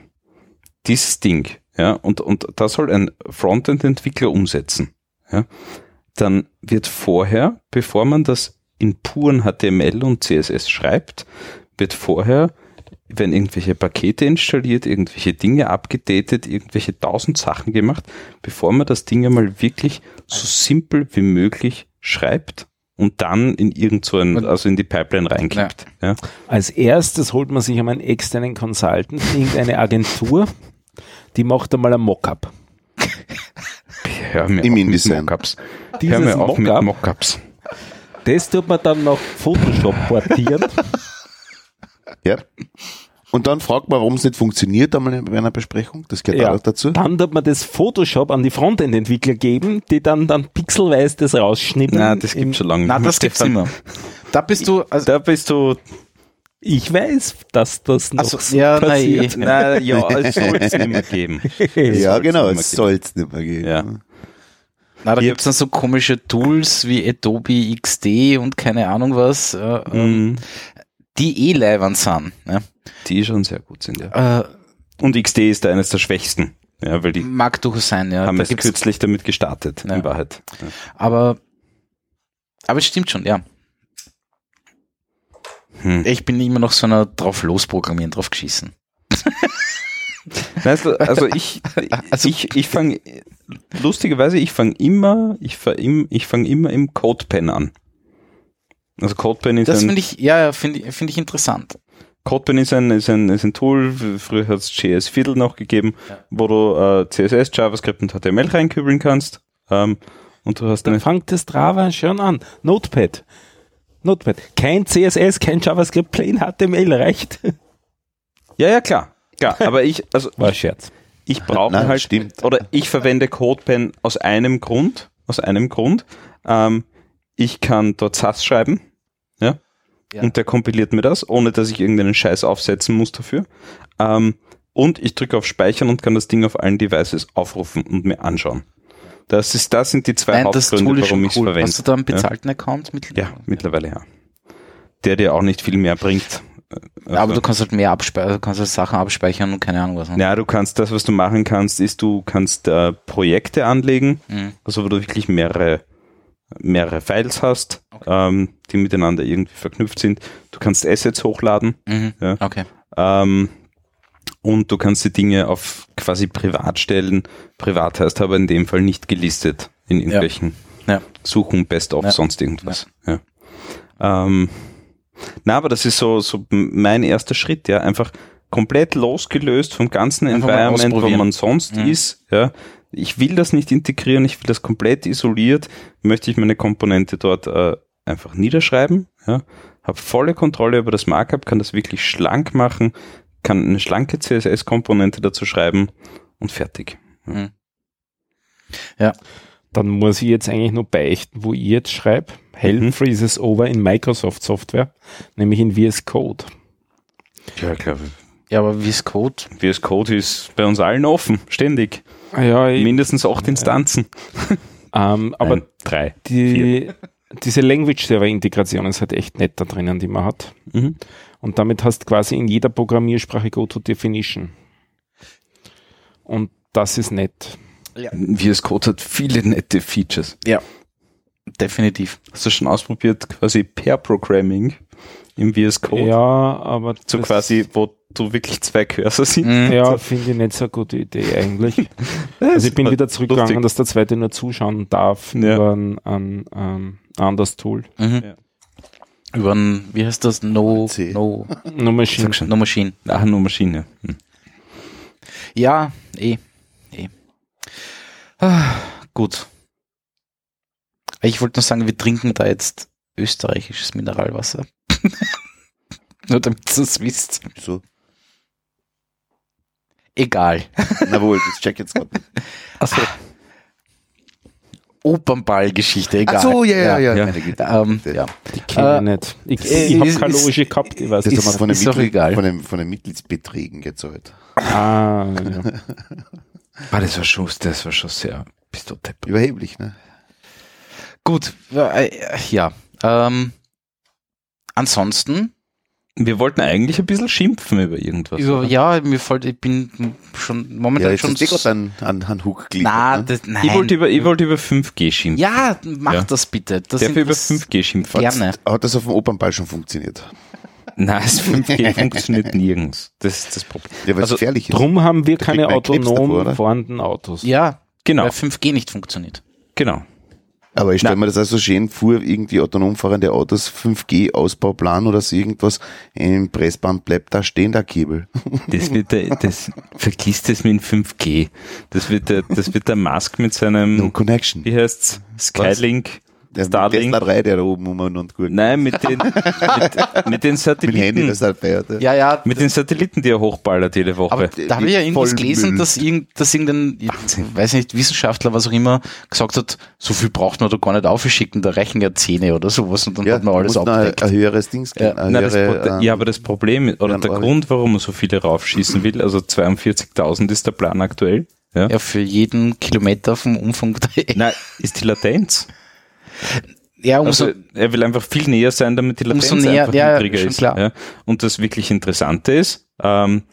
dieses Ding, ja, und, und das soll ein Frontend-Entwickler umsetzen, ja, dann wird vorher, bevor man das in puren HTML und CSS schreibt, wird vorher, wenn irgendwelche Pakete installiert, irgendwelche Dinge abgedatet, irgendwelche tausend Sachen gemacht, bevor man das Ding einmal wirklich so simpel wie möglich schreibt und dann in irgend so ein, also in die Pipeline reinkippt. Ja. Als erstes holt man sich einmal einen externen Consultant, irgendeine Agentur, die macht einmal ein Mockup. Hör mir Im auf mit InDesign. Mockups. Hör Dieses mir auf mit Mockup? Mockups. Das tut man dann nach Photoshop portieren. ja. Und dann fragt man, warum es nicht funktioniert, einmal bei einer Besprechung. Das gehört Ja. auch dazu. Dann tut man das Photoshop an die Frontend-Entwickler geben, die dann, dann pixelweise das rausschnippen. Na, das Im- gibt schon lange. Na, mehr, das gibt's immer. Da bist du, also, Da bist du Ich weiß, dass das noch also so ja, passiert. nein, Na ja, es soll es nicht mehr geben. Ja, genau, es soll es nicht mehr geben. Ja. na, da Hier- gibt's dann so komische Tools wie Adobe XD und keine Ahnung was, Mhm. Die eh leibend sind. Ne? Die schon sehr gut sind, ja. Äh, Und XD ist da eines der schwächsten. Ja, weil die mag durchaus sein, ja. haben Da es kürzlich damit gestartet, Ja. in Wahrheit. Ja. aber, aber es stimmt schon, ja. Hm. Ich bin immer noch so einer drauf losprogrammieren, drauf geschissen. Weißt du, also ich, Also- ich, ich fange, lustigerweise, ich fange immer, ich fange ich fang immer im CodePen an. Also CodePen ist Das ein, finde ich, ja, finde ich, finde ich interessant. CodePen ist ein, ist ein, ist ein Tool, früher hat es JS Fiddle noch gegeben, Ja. wo du äh, CSS, JavaScript und HTML reinkübeln kannst. Ähm, und du hast Dann eine, fängt das Strava schon an. Notepad. Notepad. Kein CSS, kein JavaScript, plain HTML reicht. ja, ja, klar. Klar, aber ich, also War ein Scherz. ich brauche halt, stimmt. oder ich verwende CodePen aus einem Grund, aus einem Grund. Ähm, ich kann dort SAS schreiben, Ja. und der kompiliert mir das, ohne dass ich irgendeinen Scheiß aufsetzen muss dafür. Ähm, und ich drücke auf Speichern und kann das Ding auf allen Devices aufrufen und mir anschauen. Das ist, das sind die zwei Nein, Hauptgründe, warum ich es cool. verwende. Hast du da einen bezahlten Account mit? Ja, mittlerweile ja. Der dir auch nicht viel mehr bringt. Ja, aber du kannst halt mehr abspeichern, du kannst halt Sachen abspeichern und keine Ahnung was. Ne? Ja, du kannst, das, was du machen kannst, ist, du kannst äh, Projekte anlegen, Mhm. also wo du wirklich mehrere, mehrere Files hast, ähm, die miteinander irgendwie verknüpft sind. Du kannst Assets hochladen Mhm. Ja. Okay. ähm, und du kannst die Dinge auf quasi privat stellen. Privat heißt aber in dem Fall nicht gelistet in irgendwelchen Ja. Suchen, Best of, Ja. sonst irgendwas. Ja. Ähm, na, aber das ist so, so mein erster Schritt, ja, einfach komplett losgelöst vom ganzen Einfach Environment, wo man sonst Mhm. ist, ja. Ich will das nicht integrieren, ich will das komplett isoliert, möchte ich meine Komponente dort äh, einfach niederschreiben, ja. Habe volle Kontrolle über das Markup, kann das wirklich schlank machen, kann eine schlanke CSS-Komponente dazu schreiben und fertig. Mhm. Dann muss ich jetzt eigentlich nur beichten, wo ich jetzt schreibe. Hell Mhm. freezes over in Microsoft Software, nämlich in VS Code. Ja, klar. Ja, aber VS Code, VS Code ist bei uns allen offen, ständig. Ah Ja, ich, Mindestens acht Instanzen. ähm, aber Nein, drei. die, diese Language-Server-Integration ist halt echt nett da drinnen, die man hat. Mhm. Und damit hast quasi in jeder Programmiersprache Go-to-Definition. Und das ist nett. VS Code hat viele nette Features. definitiv. Hast du schon ausprobiert, quasi Pair-Programming im VS Code? Ja, aber So quasi, wo du wirklich zwei Cursor sind. Mhm. Ja, finde ich nicht so eine gute Idee eigentlich. Also ich bin wieder zurückgegangen, lustig. dass der zweite nur zuschauen darf Ja. über ein, ein, ein anderes Tool. Mhm. Ja. Über ein, wie heißt das? No, C. no, No Machine. No Machine. Ach, nur Maschine. Hm. Ja, eh, eh. Ah, gut. Ich wollte nur sagen, wir trinken da jetzt österreichisches Mineralwasser. nur damit ihr es wisst. So. Egal. Na wohl, das check jetzt gerade. Achso. Opernball-Geschichte, egal. Ach so, ja, ja, ja. Ja. Güte. Ähm, ja. Die kenne ich Äh, nicht. Ich, äh, ich habe ist- keine ist- Loge gehabt, ich weiß Das wir von den, ist doch egal. Von, den, von den Mitgliedsbeträgen gezahlt. Ah, ja. Ah, das war schon, das war schon sehr, bist du deppert. Überheblich, ne? Gut, äh, ja. Ähm, ansonsten, Wir wollten eigentlich ein bisschen schimpfen über irgendwas. über, ja, mir fällt, ich bin schon Ja, momentan jetzt schon. ist eh gerade an, an, an Hook geliefert. na, ne? das, nein. Ich wollte über, ich wollte über 5G schimpfen. ja, mach Ja. das bitte. Das Darf ich über interess- 5G schimpfen? Gerne. Hat das auf dem Opernball schon funktioniert? Nein, das 5G funktioniert nirgends. Das ist das Problem. Ja, weil Also, es gefährlich ist. Drum haben wir Da keine davor, autonom oder? fahrenden Autos. Ja, Genau, weil 5G nicht funktioniert. genau. Aber ich stelle mir das also schön vor, irgendwie autonom fahrende Autos, 5G-Ausbauplan oder so irgendwas, im Pressband bleibt da stehen der Kabel. Das wird der, das, vergiss das mit dem 5G. Das wird der, das wird der Musk mit seinem, No connection. wie heißt's? Skylink, Der Starlink. Tesla 3, der da oben um und gut. Nein, mit den, mit, mit den Mit dem Handy, Satelliten, das er feiert. Ja, ja. mit den Satelliten, die er hochballert jede Woche. aber da habe ich ja irgendwas gelesen, Müll. dass, irgend, dass irgendein, ich weiß nicht, Wissenschaftler, was auch immer, gesagt hat, so viel braucht man da gar nicht aufschicken, da reichen ja Zähne oder sowas und dann Ja, hat man alles noch ein, abgedeckt. ein höheres Dings Ja. Nein, das, höhere, ähm, ja, aber das Problem oder dann der. Grund, warum man so viele raufschießen will, also 42.000 ist der Plan aktuell. Ja. Ja, für jeden Kilometer vom Umfang der Nein, ist die Latenz. Ja, umso, Also er will einfach viel näher sein, damit die Latenz näher, einfach ja, niedriger ist. klar. Ja. Und das wirklich Interessante ist, ähm,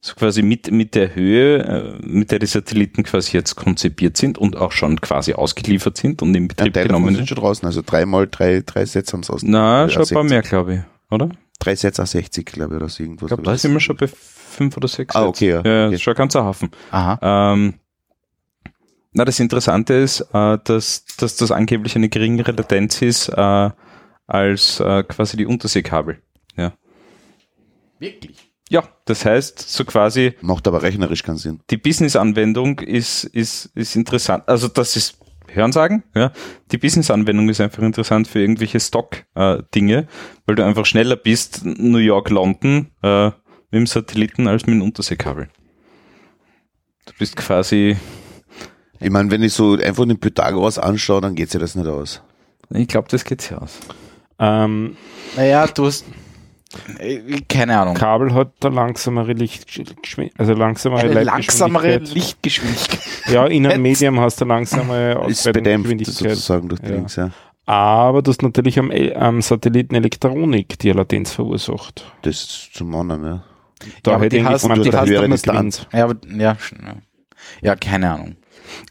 so quasi mit, mit der Höhe, äh, mit der die Satelliten quasi jetzt konzipiert sind und auch schon quasi ausgeliefert sind und in Betrieb davon genommen sind sind. schon draußen, also dreimal drei, drei Sätze haben sie aus. Na, Ja, schon ein paar mehr, glaube ich, oder? drei Sets A60, glaube ich, oder so irgendwas. Ich glaube, da sind wir schon bei fünf oder sechs. Ah, okay, ja. Ja, Okay. das ist schon ein ganzer Hafen. Aha. Ähm, na, das Interessante ist, äh, dass, dass das angeblich eine geringere Latenz ist äh, als äh, quasi die Unterseekabel. Ja. Wirklich? ja, das heißt, so quasi Macht aber rechnerisch keinen Sinn. die Business-Anwendung ist, ist, ist interessant. Also das ist Hörensagen, ja. Die Business-Anwendung ist einfach interessant für irgendwelche Stock-Dinge, weil du einfach schneller bist, New York, London, äh, mit dem Satelliten als mit dem Unterseekabel. Du bist quasi, Ich meine, wenn ich so einfach den Pythagoras anschaue, dann geht sich das nicht aus. ich glaube, das geht sich aus. Ähm, Naja, du hast. äh, Keine Ahnung. Kabel hat da langsamere Lichtgeschwindigkeit, also langsamere Eine langsamere. Lichtgeschwindigkeit. Ja, in einem Medium hast du langsamere Ist bedämpft Ausbreitungsgeschwindigkeit. sozusagen durch die Ja. Links, ja. Aber du hast natürlich am, El- am Satelliten Elektronik, die Latenz verursacht. Das ist zum anderen, ja. Da Ja, aber hätte die ich hast- die hast man höhere gewinnt. Distanz. Ja, aber, ja, ja. ja, keine Ahnung.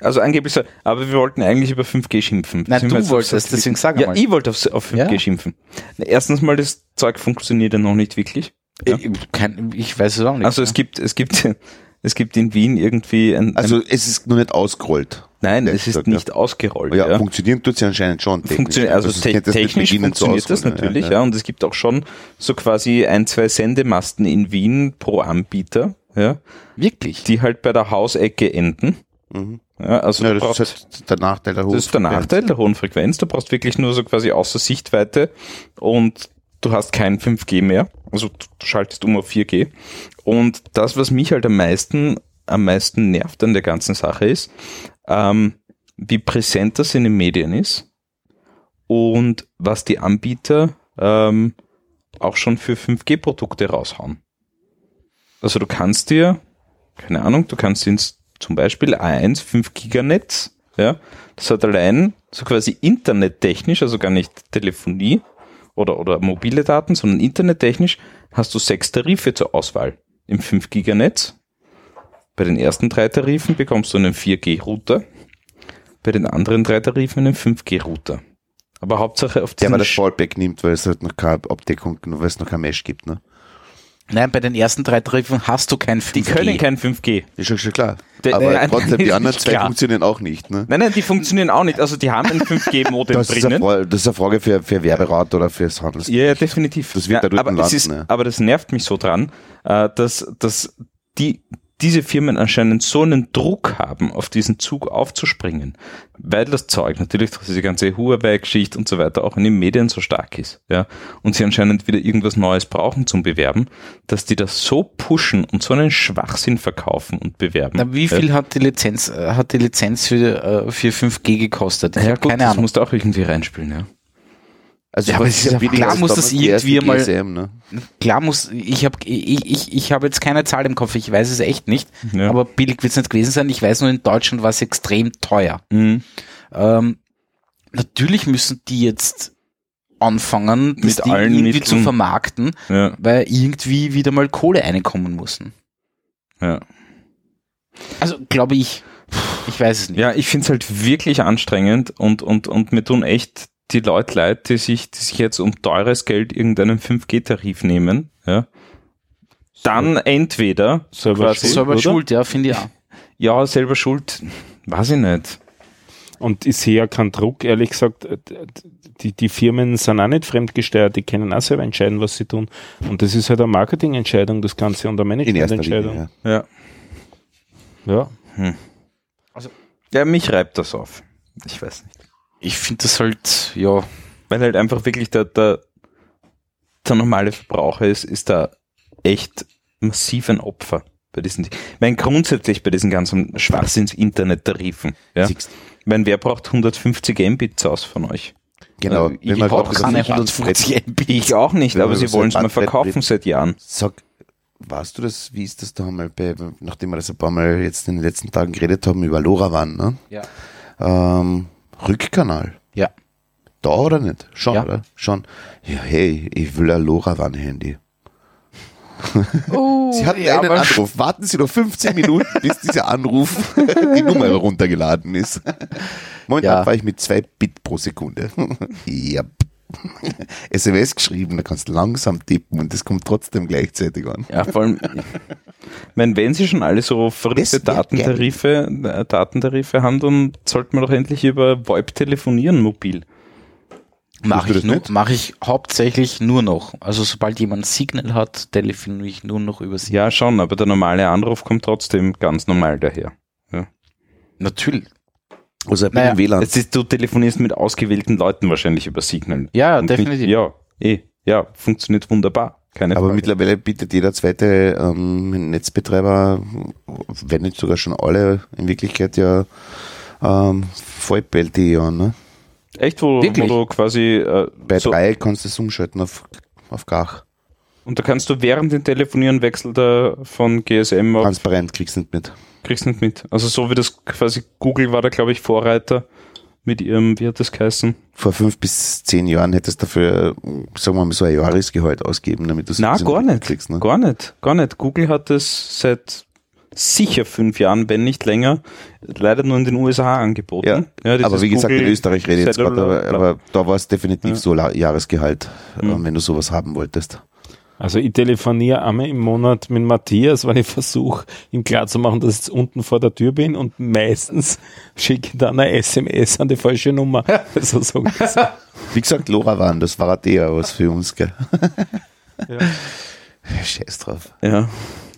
Also angeblich, so- aber wir wollten eigentlich über 5G schimpfen. Nein, du wolltest, Satelliten- deswegen sag Ja, mal. ich wollte auf, auf 5G Ja. schimpfen. Na, Erstens mal, das Zeug funktioniert ja noch nicht wirklich. Ja. Ich, kein, ich weiß es auch nicht. Also es gibt, es gibt, es gibt in Wien irgendwie ein, ein Also es ist noch nicht ausgerollt. Nein, Ja, es ist gesagt, ja. nicht ausgerollt. Ja, Ja, funktionieren tut sie anscheinend schon. technisch. Funktioniert, also es te es technisch zu funktioniert das natürlich, ja, Und es gibt auch schon so quasi ein, zwei Sendemasten in Wien pro Anbieter, ja, Wirklich? die halt bei der Hausecke enden. Mhm. Ja, also Ja, das brauchst, ist halt der Nachteil der hohen das ist der Frequenz. Nachteil der hohen Frequenz. Du brauchst wirklich nur so quasi außer Sichtweite und du hast kein 5G mehr. Also du du schaltest um auf 4G. Und das, was mich halt am meisten, am meisten nervt an der ganzen Sache ist, ähm, wie präsent das in den Medien ist und was die Anbieter ähm, auch schon für 5G-Produkte raushauen. Also du kannst dir, keine Ahnung, du kannst ins zum Beispiel A1 5 Giganetz, ja, das hat allein so quasi internettechnisch, also gar nicht Telefonie oder, oder mobile Daten, sondern internettechnisch hast du sechs Tarife zur Auswahl im 5 Giganetz. Bei den ersten drei Tarifen bekommst du einen 4G-Router, bei den anderen drei Tarifen einen 5G-Router. Aber Hauptsache auf Der aber diesen das Fallback nimmt, weil es halt noch keine Abdeckung, weil es noch kein Mesh gibt, ne? Nein, bei den ersten drei Tarifen hast du kein 5G. Die können kein 5G. Ist schon, schon klar. Der- aber nein, trotzdem, die ist anderen zwei klar. funktionieren auch nicht, ne? Nein, nein, die funktionieren auch nicht. Also die haben ein 5G-Modem Das ist, eine drinnen. Frage, das ist eine Frage für, für Werberat oder fürs Handels. Ja, ja, definitiv. Das wird da drüben aber, es landen, ist, ja. aber das nervt mich so dran, äh, dass, dass die, diese Firmen anscheinend so einen Druck haben, auf diesen Zug aufzuspringen, weil das Zeug natürlich durch diese ganze Huawei-Geschichte und so weiter auch in den Medien so stark ist, ja, und sie anscheinend wieder irgendwas Neues brauchen zum Bewerben, dass die das so pushen und so einen Schwachsinn verkaufen und bewerben. Na, wie viel hat die Lizenz, äh, hat die Lizenz für, äh, für 5G gekostet? Ich Ja, gut, keine das Ahnung. musst du auch irgendwie reinspielen, ja. Also, Ja, aber es ist ja klar, muss das irgendwie mal- GSM, ne? Klar muss, ich habe ich, ich, ich hab jetzt keine Zahl im Kopf, ich weiß es echt nicht, Ja. aber billig wird es nicht gewesen sein. Ich weiß nur, in Deutschland war es extrem teuer. Mhm. Ähm, natürlich müssen die jetzt anfangen, das Mit Ding allen irgendwie Mitteln. zu vermarkten, ja, weil irgendwie wieder mal Kohle einkommen müssen. ja. Also glaube ich, ich weiß es nicht. Ja, ich find's halt wirklich anstrengend und, und, und mir tun echt die Leute leid, die sich, die sich jetzt um teures Geld irgendeinen 5G-Tarif nehmen. Ja. Dann entweder Selber quasi- schuld, Selber schuld, ja, finde ich auch. ja, selber schuld, weiß ich nicht. Und ich sehe ja keinen Druck, ehrlich gesagt. äh, Die, die Firmen sind auch nicht fremdgesteuert, die können auch selber entscheiden, was sie tun. Und das ist halt eine Marketingentscheidung, das Ganze, und eine In erster Managemententscheidung. Linie, ja. Ja. Ja. Ja, mich reibt das auf. Ich weiß nicht. Ich finde das halt, ja, Weil halt einfach wirklich der, der, der normale Verbraucher ist, ist da echt massiv ein Opfer bei diesen, ich meine, grundsätzlich bei diesen ganzen Schwachsinns-Internet-Tarifen. Ja? Meine, wer braucht 150 Mbits aus von euch? Genau. Äh, ich wenn man brauch gerade über keine Flat- 150 MB. Ich auch nicht, aber sie wollen es mal Bandbreite verkaufen seit Jahren. Sag, weißt du das, wie ist das da einmal bei, nachdem wir das ein paar Mal jetzt in den letzten Tagen geredet haben über LoRaWAN, ne? Ja. Ähm, Rückkanal. Ja. Da oder nicht? Schon, Ja. oder? Schon. Ja, hey, ich will ein LoRaWAN-Handy. Oh, Sie hatten ja, einen Anruf. Warten Sie noch 15 Minuten, bis dieser Anruf die Nummer runtergeladen ist. Momentan Ja. war ich mit zwei Bit pro Sekunde. ja. SMS geschrieben, da kannst du langsam tippen und das kommt trotzdem gleichzeitig an. Ja, vor allem, wenn, wenn sie schon alle so verrückte Datentarife, äh, Datentarife haben, dann sollte man doch endlich über VoIP telefonieren mobil. Mache ich, nur- mach ich hauptsächlich nur noch. Also sobald jemand Signal hat, telefoniere ich nur noch über Signal. Ja, schon, aber der normale Anruf kommt trotzdem ganz normal daher. Natürlich. Also bei Naja, dem WLAN. Das ist, du telefonierst mit ausgewählten Leuten wahrscheinlich über Signal. Ja, Und definitiv. Nicht, ja, eh, ja, funktioniert wunderbar. Keine Aber Frage. mittlerweile bietet jeder zweite ähm, Netzbetreiber, wenn nicht sogar schon alle, in Wirklichkeit ja ähm, VoIP-LTE an. Ne? Echt, wo, wo Wirklich? du quasi äh, Bei so, drei kannst du es umschalten auf, auf Gach. und da kannst du während dem Telefonieren wechselt er von GSM auf Transparent kriegst du nicht mit. Kriegst nicht mit. Also so wie das quasi Google war da glaube ich Vorreiter mit ihrem, wie hat das geheißen? Vor fünf bis zehn Jahren hättest du dafür, sagen wir mal, so ein Jahresgehalt ausgeben, damit du es Na, gar nicht. kriegst. Ne? Gar nicht, gar nicht. Google hat es seit sicher fünf Jahren, wenn nicht länger, leider nur in den USA angeboten. Ja, dieses aber wie gesagt, in Google Österreich rede ich jetzt gerade, aber, aber da war es definitiv Ja. so Jahresgehalt, Mhm. ähm, wenn du sowas haben wolltest. Also ich telefoniere einmal im Monat mit Matthias, weil ich versuche, ihm klarzumachen, dass ich jetzt unten vor der Tür bin und meistens schicke ich dann eine SMS an die falsche Nummer. Also so gesagt. Wie gesagt, LoRaWAN, das war eher was für uns, gell? Scheiß drauf. Ja.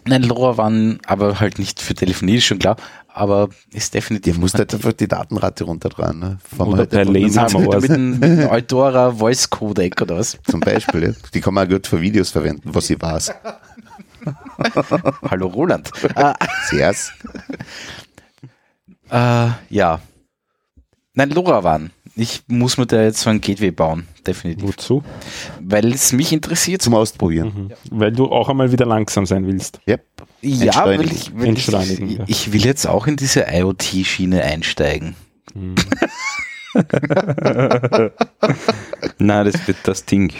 Nein, LoRa waren aber halt nicht für Telefonie, ist schon klar, aber ist definitiv. Ihr musst halt einfach die Datenrate runterdrehen. Ne? Wir Oder per einfach Laser. mit- Haben wir was. mit einem, Eudora Voice Codec oder was? Zum Beispiel. Ja. Die kann man auch gut für Videos verwenden, was ich weiß. Hallo Roland. äh, Sehr's. äh, ja. Nein, LoRa waren. Ich muss mir da jetzt so ein Gateway bauen, definitiv. Wozu? Weil es mich interessiert. Zum Ausprobieren. Mhm. Weil du auch einmal wieder langsam sein willst. Yep. Ja, weil ich, weil ich, ja. ich will jetzt auch in diese IoT-Schiene einsteigen. Nein, das wird das Ding.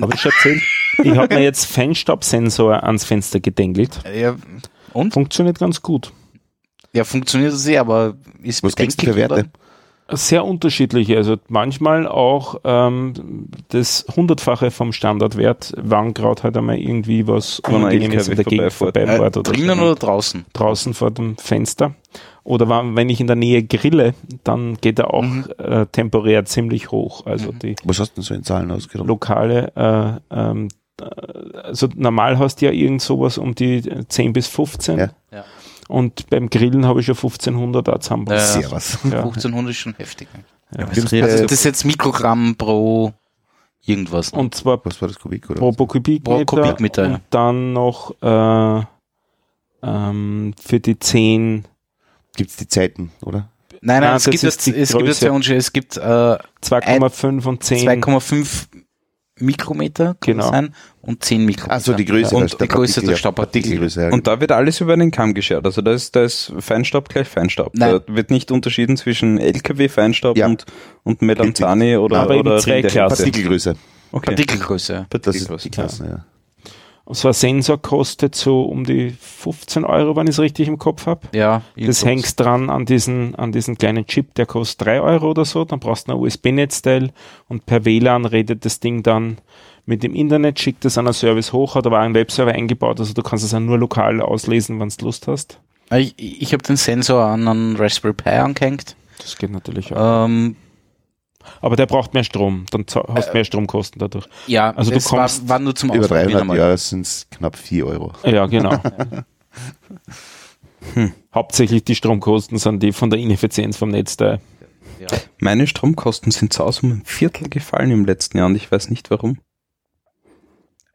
Habe ich schon erzählt? Ich habe mir jetzt Feinstaubsensor ans Fenster gedengelt. Ja, und? Funktioniert ganz gut. Ja, funktioniert sehr, aber ist Was kriegst du für Werte? Sehr unterschiedliche, also manchmal auch ähm, das hundertfache vom Standardwert, wann gerade halt einmal irgendwie was Unangenehmes in der Gegend vorbeifährt. Äh, oder drinnen oder draußen? draußen vor dem Fenster. Oder wann- wenn ich in der Nähe grille, dann geht er auch Mhm. äh, temporär ziemlich hoch. Also die Was hast du denn so in Zahlen ausgedrückt? lokale, äh, ähm, äh, also normal hast du ja irgend sowas um die 10 bis 15. Ja. Ja. Und beim Grillen habe ich schon 1500 da zusammen. Ja. Sehr was. Ja. 1500 ist schon heftig. Ja. Also das ist jetzt Mikrogramm pro irgendwas. Und zwar Was war das Kubik? Oder? pro, pro Kubikmeter, Pro Kubikmeter, ja. und dann noch äh, ähm, für die 10 Gibt's die Zeiten, oder? Nein, nein, Ah, es gibt, jetzt, es gibt jetzt Größe. zwei Unterschiede. Es gibt äh, 2,5 und 10 2,5 Mikrometer kann Genau. das sein und 10 Mikrometer. Also die Größe Und die Größe der ja, Staubpartikel. Partikelgröße. Ja. Und da wird alles über den Kamm geschert. Also da ist, da ist Feinstaub gleich Feinstaub. Nein. Da wird nicht unterschieden zwischen LKW-Feinstaub Ja. und, und Melanzani oder, Aber oder zwei. Partikelgröße. Okay. Partikelgröße. ja. Das ist Partikelgröße. die Klasse, ja. So ein Sensor kostet so um die 15 Euro, wenn ich es richtig im Kopf habe. Ja, Das hängst dran an diesen, an diesen kleinen Chip, der kostet 3 Euro oder so. Dann brauchst du ein USB-Netzteil und per WLAN redet das Ding dann mit dem Internet, schickt es an einen Service hoch, hat aber auch einen Webserver eingebaut, also du kannst es auch nur lokal auslesen, wenn du Lust hast. Ich, ich habe den Sensor an einen Raspberry Pi angehängt. Das geht natürlich auch. Ähm, Aber der braucht mehr Strom, dann hast mehr Stromkosten dadurch. ja, Also du es war, kommst war nur zum Über Ausprobieren 300 einmal. Jahre sind es knapp 4 Euro. Ja, genau. hm. Hauptsächlich die Stromkosten sind die von der Ineffizienz vom Netzteil. Ja. Meine Stromkosten sind zu Hause um ein Viertel gefallen im letzten Jahr und ich weiß nicht warum.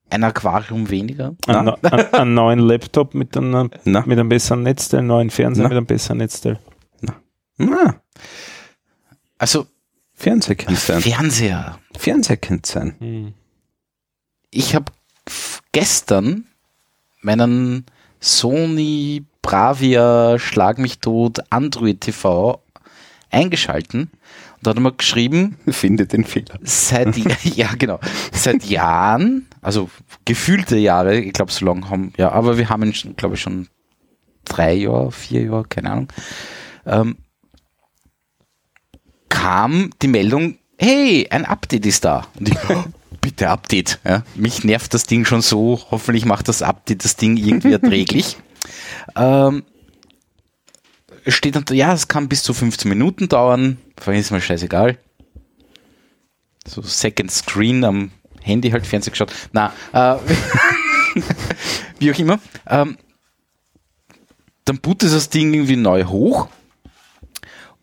Ein Aquarium weniger. Ein, Na. ein, einen neuen Laptop mit einem, Na, mit einem besseren Netzteil, einen neuen Fernseher Na. mit einem besseren Netzteil. na Also Fernseher kann sein. Fernseher. Kann sein. Hm. Ich habe gestern meinen Sony Bravia Schlag mich tot Android TV eingeschalten und da hat mir geschrieben, Finde den Fehler. seit ja genau seit Jahren, also gefühlte Jahre, ich glaube so lange haben ja, aber wir haben ihn schon, glaube ich schon drei Jahre, vier Jahre, keine Ahnung, ähm, kam die Meldung, hey, ein Update ist da. Und ich, bitte Update. Ja. Mich nervt das Ding schon so. Hoffentlich macht das Update das Ding irgendwie erträglich. ähm, steht dann, ja, es kann bis zu 15 Minuten dauern. Vorhin ist mir scheißegal. So Second Screen am Handy halt Fernsehen geschaut. Na, äh, wie auch immer. Ähm, dann bootet das Ding irgendwie neu hoch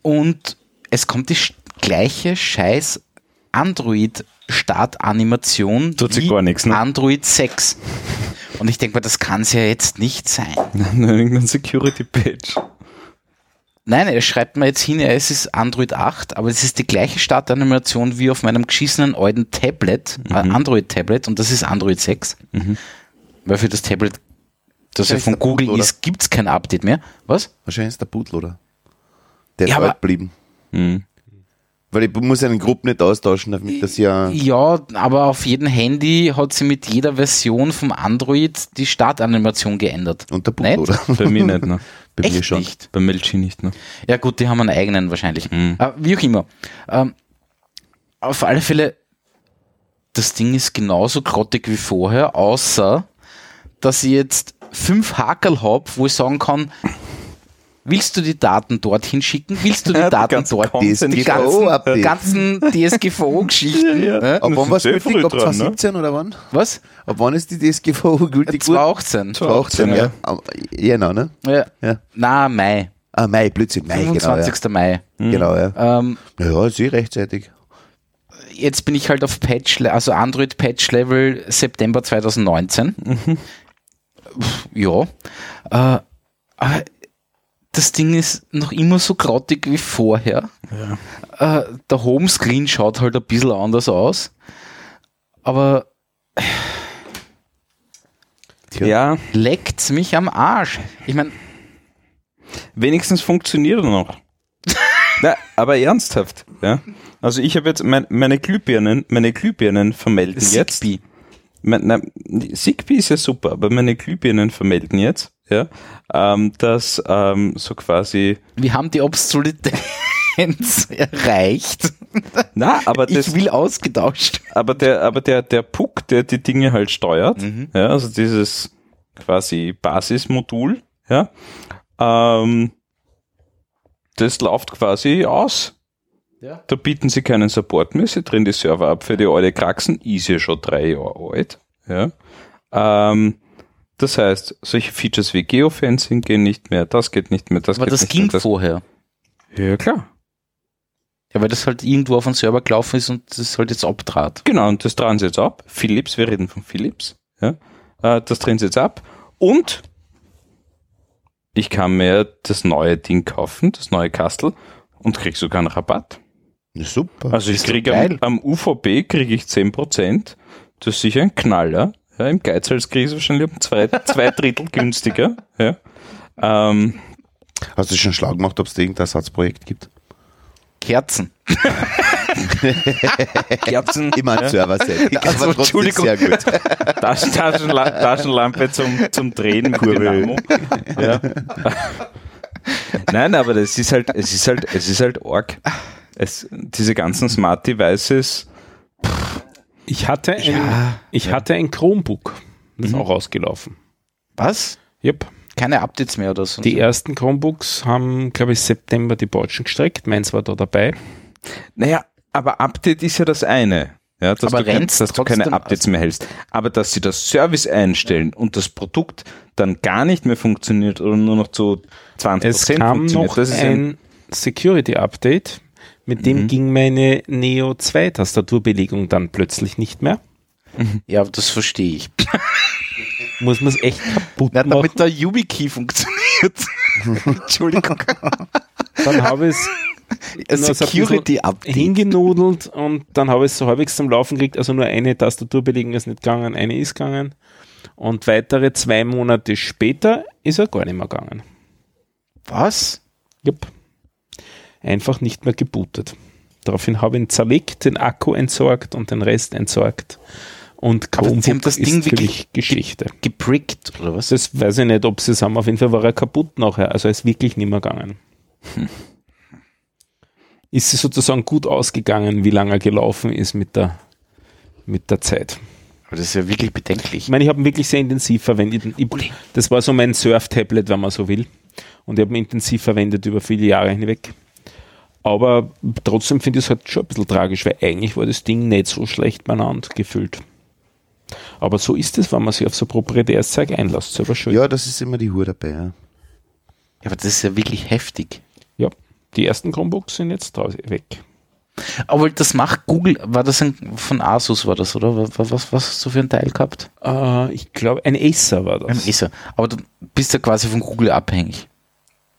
und es kommt die gleiche scheiß Android-Startanimation Tut sich gar nichts, ne? Android 6. Und ich denke mal, das kann es ja jetzt nicht sein. Irgendein Security-Page. Nein, er schreibt mir jetzt hin, ja, es ist Android 8, aber es ist die gleiche Startanimation wie auf meinem geschissenen alten Tablet, äh, Android-Tablet, und das ist Android 6. Weil für das Tablet, das ja von Google Bootloader. ist, gibt's kein Update mehr. Was? Wahrscheinlich ist der Bootloader. Der ist Ja, aber- alt geblieben. Mhm. Weil ich muss einen Gruppen nicht austauschen, damit das ja. Ja, aber auf jedem Handy hat sie mit jeder Version vom Android die Startanimation geändert. Und der Nicht? Bootloader. Bei mir nicht, ne? Bei mir Echt schon. nicht. Bei Melchi nicht, ne? Ja gut, die haben einen eigenen wahrscheinlich. Mhm. Äh, wie auch immer. Ähm, auf alle Fälle, das Ding ist genauso grottig wie vorher, außer dass ich jetzt fünf Hakel habe, wo ich sagen kann, willst du die Daten dorthin schicken? Willst du die Ja, die Daten ganzen dort? Content- Die DSGVO-Update. ganzen, ganzen DSGVO-Geschichten. Ja, ja. ne? Ab wann war es gültig? Ab dran, ne? 2017 oder wann? Was? Ab wann ist die DSGVO gültig? 2018. 2018, ja. Am- Jänner, ne? Ja. Ja. Na, Mai. Ah, Mai, Blödsinn, Mai, genau. Ja. 25. Mai. Genau, ja. Ähm, Naja, ist eh rechtzeitig. jetzt bin ich halt auf Patch, also Android Patch Level September 2019. Pff, Ja. Äh, aber das Ding ist noch immer so grottig wie vorher. Äh, der Homescreen schaut halt ein bisschen anders aus. Aber Tja. Ja, leckt's mich am Arsch. Ich meine, wenigstens funktioniert er noch. Na, aber ernsthaft, ja. Also ich habe jetzt mein, meine Glühbirnen, meine Glühbirnen vermelden jetzt. Zigbee. Mein, Zigbee ist ja super, aber meine Glühbirnen vermelden jetzt, ja, ähm, dass ähm, so quasi, Wir haben die Obsoletenz erreicht. na, aber das, Ich will ausgetauscht. aber der, aber der, der Puck, der die Dinge halt steuert, Mhm. ja, also dieses quasi Basismodul, ja, ähm, das läuft quasi aus. Ja. Da bieten sie keinen Support mehr, sie drehen die Server ab für die alte Kraxen, ist ja schon drei Jahre alt, ja. Ähm, das heißt, solche Features wie Geofencing gehen nicht mehr, das geht nicht mehr, das Aber geht das nicht ging mehr. Das, vorher. ja, klar. Ja, weil das halt irgendwo auf einen Server gelaufen ist und das halt jetzt abtrat. Genau, und das drehen sie jetzt ab. Philips, wir reden von Philips. Ja? Äh, das drehen sie jetzt ab. Und ich kann mir das neue Ding kaufen, das neue Kastel, und krieg sogar einen Rabatt. Super. Also ich kriege geil. am, am UVB kriege ich 10%. Das ist sicher ein Knaller. Ja, Im Geizhals kriege ich es wahrscheinlich um zwei, zwei Drittel günstiger. Ja. Ähm, Hast du schon schlau gemacht, ob es da irgendein Ersatzprojekt gibt? Kerzen. Kerzen, Immer serverseitig. Also, aber trotzdem Entschuldigung. sehr gut. Taschen, Taschenla Taschenlampe zum, zum Drehen mit Dynamo. Ja. Nein, aber das ist halt, es ist halt, es ist halt arg. Es, diese ganzen Smart Devices, Ich hatte ein, Ja, ich hatte ein Chromebook. Das Mhm. ist auch ausgelaufen. Was? Yep. Keine Updates mehr oder so? Die ersten Chromebooks haben, glaube ich, September die Bolschen gestreckt. Meins war da dabei. naja, aber Update ist ja das eine. Ja, dass, Aber du, kein, dass du keine Updates mehr hältst. Aber dass sie das Service einstellen und das Produkt dann gar nicht mehr funktioniert oder nur noch zu 20% Es kam funktioniert, noch das ist ein, ein Security-Update, mit dem Mhm. ging meine Neo 2 Tastaturbelegung dann plötzlich nicht mehr. Ja, das verstehe ich. Muss man es echt kaputt Ja, machen. damit der YubiKey funktioniert. Entschuldigung. Dann habe ich es hingenudelt und dann habe ich es so halbwegs zum Laufen gekriegt. Also nur eine Tastaturbelegung ist nicht gegangen, eine ist gegangen. Und weitere zwei Monate später ist er gar nicht mehr gegangen. Was? Jupp. Einfach nicht mehr gebootet. Daraufhin habe ich ihn zerlegt, den Akku entsorgt und den Rest entsorgt. Und Chromebook das ist Ding für wirklich mich Geschichte. Geprickt, oder was? Das weiß ich nicht, ob sie es haben. Auf jeden Fall war er kaputt nachher. Also er ist wirklich nicht mehr gegangen. ist es sozusagen gut ausgegangen, wie lange er gelaufen ist mit der, mit der Zeit. Aber das ist ja wirklich bedenklich. Ich meine, ich habe ihn wirklich sehr intensiv verwendet. Ich, das war so mein Surf-Tablet, wenn man so will. Und ich habe ihn intensiv verwendet über viele Jahre hinweg. Aber trotzdem finde ich es halt schon ein bisschen tragisch, weil eigentlich war das Ding nicht so schlecht beieinander gefüllt. Aber so ist es, wenn man sich auf so proprietäres Zeug einlässt, selber schuld. Ja, das ist immer die Hure dabei. Ja. Ja, aber das ist ja wirklich heftig. Ja, die ersten Chromebooks sind jetzt weg. Aber das macht Google, war das ein, von Asus war das, oder? Was, was, was hast du für ein Teil gehabt? Äh, ich glaube, ein Acer war das. Ein Acer. Aber du bist ja quasi von Google abhängig.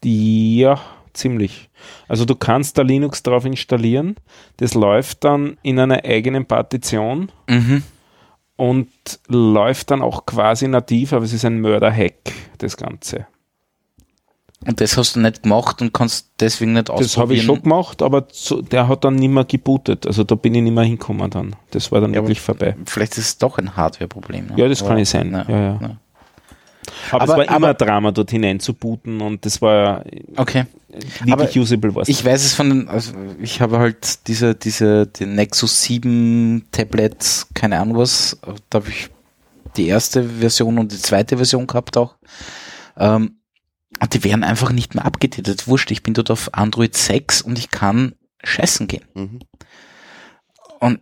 Ja, ziemlich. Also du kannst da Linux drauf installieren. Das läuft dann in einer eigenen Partition Mhm. und läuft dann auch quasi nativ, aber es ist ein Mörder-Hack, das Ganze. Und das hast du nicht gemacht und kannst deswegen nicht ausprobieren. Das habe ich schon gemacht, aber zu, der hat dann nicht mehr gebootet. Also da bin ich nicht mehr hingekommen dann. Das war dann Ja, wirklich vorbei. Vielleicht ist es doch ein Hardware-Problem. ne? Ja, das kann Aber- nicht sein. Ja, Ja, ja. ja. Aber, Aber- es war immer aber- ein Drama, dort hinein zu booten und das war Okay. wirklich usable. war's Ich weiß es von den, also ich habe halt diese, diese, die Nexus 7 Tablets, keine Ahnung was, da habe ich die erste Version und die zweite Version gehabt auch. Ähm, und die werden einfach nicht mehr abgedatet. Wurscht, ich bin dort auf Android 6 und ich kann scheißen gehen. Mhm. Und,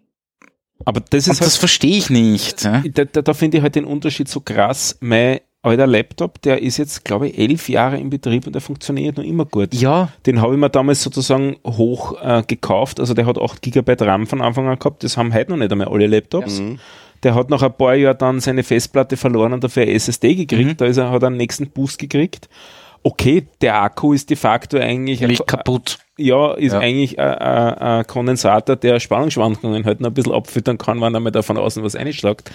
aber das und ist halt das verstehe ich nicht. Da, da, da finde ich halt den Unterschied so krass. Mein alter Laptop, der ist jetzt, glaube ich, elf Jahre in Betrieb und der funktioniert noch immer gut. ja, Den habe ich mir damals sozusagen hoch äh, gekauft. Also der hat 8 GB RAM von Anfang an gehabt. Das haben heute noch nicht einmal alle Laptops. Mhm. Der hat nach ein paar Jahren dann seine Festplatte verloren und dafür eine SSD gekriegt. Mhm. Da ist er, hat er einen nächsten Boost gekriegt. Okay, der Akku ist de facto eigentlich ein, nicht kaputt. ja, ist Ja. eigentlich ein, ein, ein Kondensator, der Spannungsschwankungen halt noch ein bisschen abfüttern kann, wenn er mal da von außen was einschlägt.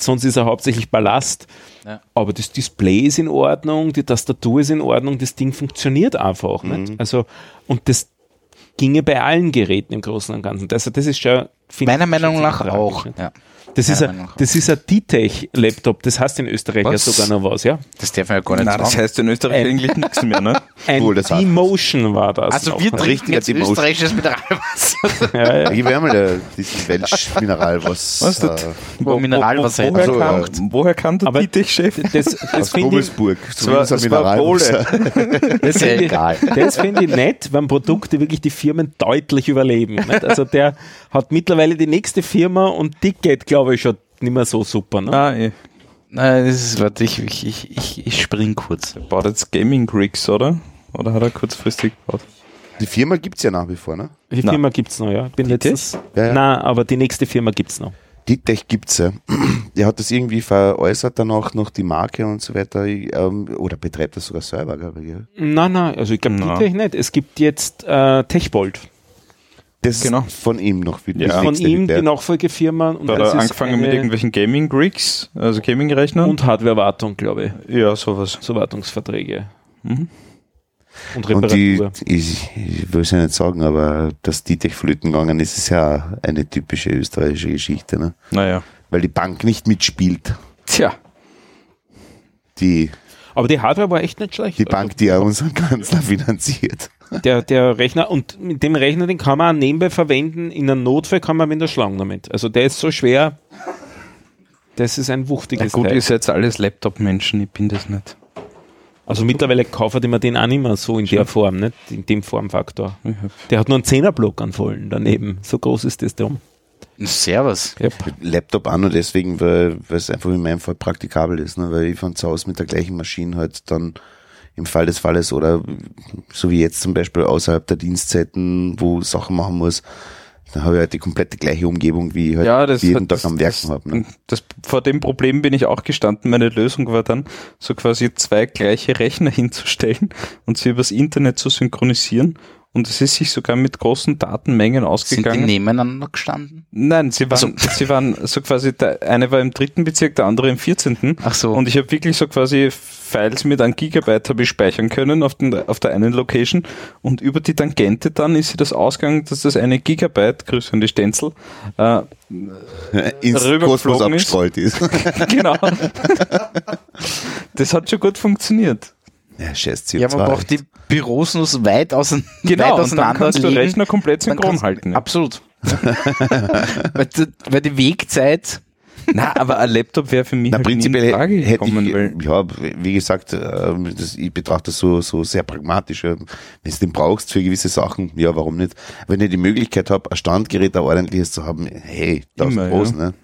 Sonst ist er hauptsächlich Ballast. Ja. Aber das Display ist in Ordnung, die Tastatur ist in Ordnung, das Ding funktioniert einfach. Nicht? Also, und das ginge bei allen Geräten im Großen und Ganzen. Also, das ist schon, Meiner Meinung nach auch. Ja. Das ist, ein, das ist ein D-Tech-Laptop, das heißt in Österreich Was? ja sogar noch was, ja? Das darf man ja gar nicht Na, das heißt in Österreich Ein- eigentlich nichts mehr, ne? Ein hat- D-Motion war das. Also noch, wir ne? trinken jetzt Demotion. österreichisches Mineralwasser. ja, ja. Ich will mal da dieses Welschmineral, was, Was ist das? äh, Wo Mineralwasser wo, woher, Also, kam, äh, woher kam der aber- Dietrich-Chef? Das, das aus finde ich, Rummelsburg. Das war, das. Das ist ja egal. Das finde ich nett, wenn Produkte wirklich die Firmen deutlich überleben. Nicht? Also der hat mittlerweile die nächste Firma und die geht, glaube ich, schon nicht mehr so super. Ne? Eh. Nein, das ist, warte, ich, ich, ich, ich, ich spring kurz. Der baut jetzt Gaming Rigs, oder? Oder hat er kurzfristig gebaut? Die Firma gibt's ja nach wie vor, ne? Die. Firma gibt's noch, ja. Bin letztens. Ja, ja. Nein, aber die nächste Firma gibt's noch. Ditech gibt's ja. Der hat das irgendwie veräußert, danach noch die Marke und so weiter, ähm, oder betreibt das sogar selber, glaube ich. Ja. Nein, nein, also ich glaube, die nicht. Es gibt jetzt äh, Techbold. Das Genau. ist von ihm noch wieder. Ja. das Von ihm die Nachfolgefirma. Und Da hat das er ist angefangen mit irgendwelchen Gaming Rigs, also Gaming-Rechnern? Und Hardware-Wartung, glaube ich. Ja, sowas. So Wartungsverträge. Mhm. Und Und die, Reparatur. ich, ich will es ja nicht sagen, aber dass Ditech flöten gegangen ist, ist ja eine typische österreichische Geschichte, ne? Naja. Weil die Bank nicht mitspielt. Tja. Die, aber die Hardware war echt nicht schlecht. die Bank, die ja unseren Kanzler finanziert. Der, der Rechner, und mit dem Rechner, den kann man auch nebenbei verwenden. In einem Notfall kann man wieder schlagen damit. Also der ist so schwer. Das ist ein Na wuchtiges gut, Teil. ihr seid alles Laptop-Menschen, ich bin das nicht. Also mittlerweile kauft ich mir den auch nicht mehr so in der Form, nicht? In dem Formfaktor. Der hat nur einen Zehnerblock an vollen daneben. So groß ist das drum. Servus. Yep. Laptop auch nur deswegen, weil, weil es einfach in meinem Fall praktikabel ist, ne? weil ich von zu Hause mit der gleichen Maschine halt dann im Fall des Falles oder so wie jetzt zum Beispiel außerhalb der Dienstzeiten, wo Sachen machen muss, dann habe ich halt die komplette gleiche Umgebung, wie ich halt Ja, das jeden hat- Tag das- am Werken habe. Ne? Das, vor dem Problem bin ich auch gestanden. Meine Lösung war dann, so quasi zwei gleiche Rechner hinzustellen und sie übers Internet zu synchronisieren. Und es ist sich sogar mit großen Datenmengen Sind die ausgegangen. nebeneinander gestanden? Nein, sie waren, sie waren so quasi, der eine war im dritten Bezirk, der andere im vierzehnten. Ach so. Und ich habe wirklich so quasi Files mit einem Gigabyte habe ich speichern können auf, den, auf der einen Location und über die Tangente dann ist sie das ausgegangen, dass das eine Gigabyte, Grüße an die Stenzel, äh, Ins ist. abgestreut ist. genau. das hat schon gut funktioniert. Ja, scheiß CO2. Ja, man braucht die Büros nur so weit, ausein Genau, weit und dann auseinander kannst du legen. Rechner komplett synchron kannst- halten. Ja. Absolut. weil, die, weil die Wegzeit, Na, aber ein Laptop wäre für mich Na, halt nie in prinzipiell Frage hätte gekommen, ich, weil ja, wie gesagt, äh, das, ich betrachte das so, so sehr pragmatisch. Wenn du den brauchst für gewisse Sachen, ja, warum nicht? Wenn ich die Möglichkeit habe, ein Standgerät, ein ordentliches zu haben, hey, das Immer, ist groß, ja. ne?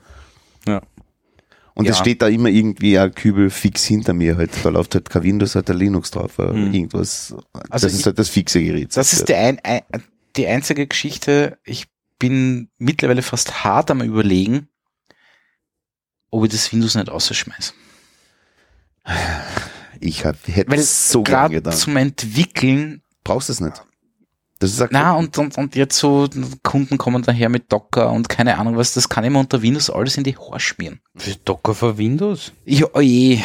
Und es Ja. steht da immer irgendwie ein Kübel fix hinter mir halt. Da läuft halt kein Windows, halt ein Linux drauf. Mhm. Irgendwas. Also das ist halt das fixe Gerät. das ist die, ein, ein, die einzige Geschichte, ich bin mittlerweile fast hart am überlegen, ob ich das Windows nicht ausschmeiße. ich hab, hätte Weil so gern gerade getan. zum Entwickeln Brauchst du es nicht. Das ist ein Na, und, und, und jetzt so Kunden kommen daher mit Docker und keine Ahnung was, das kann ich mir unter Windows alles in die Haare schmieren. Docker für Windows. Ja, oh je.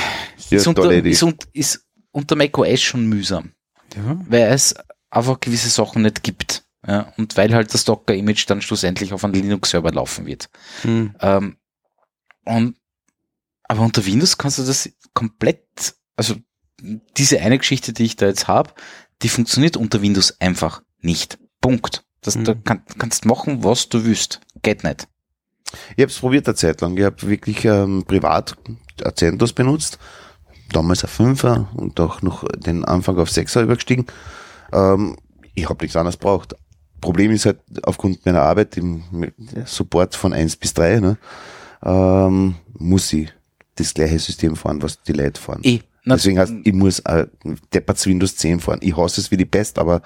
Ja, ist, unter, ist, un- ist unter macOS schon mühsam, Ja. weil es einfach gewisse Sachen nicht gibt. Ja, und weil halt das Docker-Image dann schlussendlich auf einem Linux-Server laufen wird. Hm. Ähm, und, aber unter Windows kannst du das komplett, also diese eine Geschichte, die ich da jetzt habe, die funktioniert unter Windows einfach nicht. Punkt. Das, Da Mhm. kann, kannst machen, was du willst. Geht nicht. Ich habe es probiert eine Zeit lang. Ich habe wirklich ähm, privat ein CentOS benutzt. Damals ein Fünfer und auch noch den Anfang auf Sechser übergestiegen. Ähm, ich habe nichts anderes braucht. Problem ist halt aufgrund meiner Arbeit im Support von 1 bis 3, ne, ähm, muss ich das gleiche System fahren, was die Leute fahren. Eh. Na, Deswegen heißt, ich muss äh, Depperts Windows 10 fahren. Ich hasse es wie die Pest, aber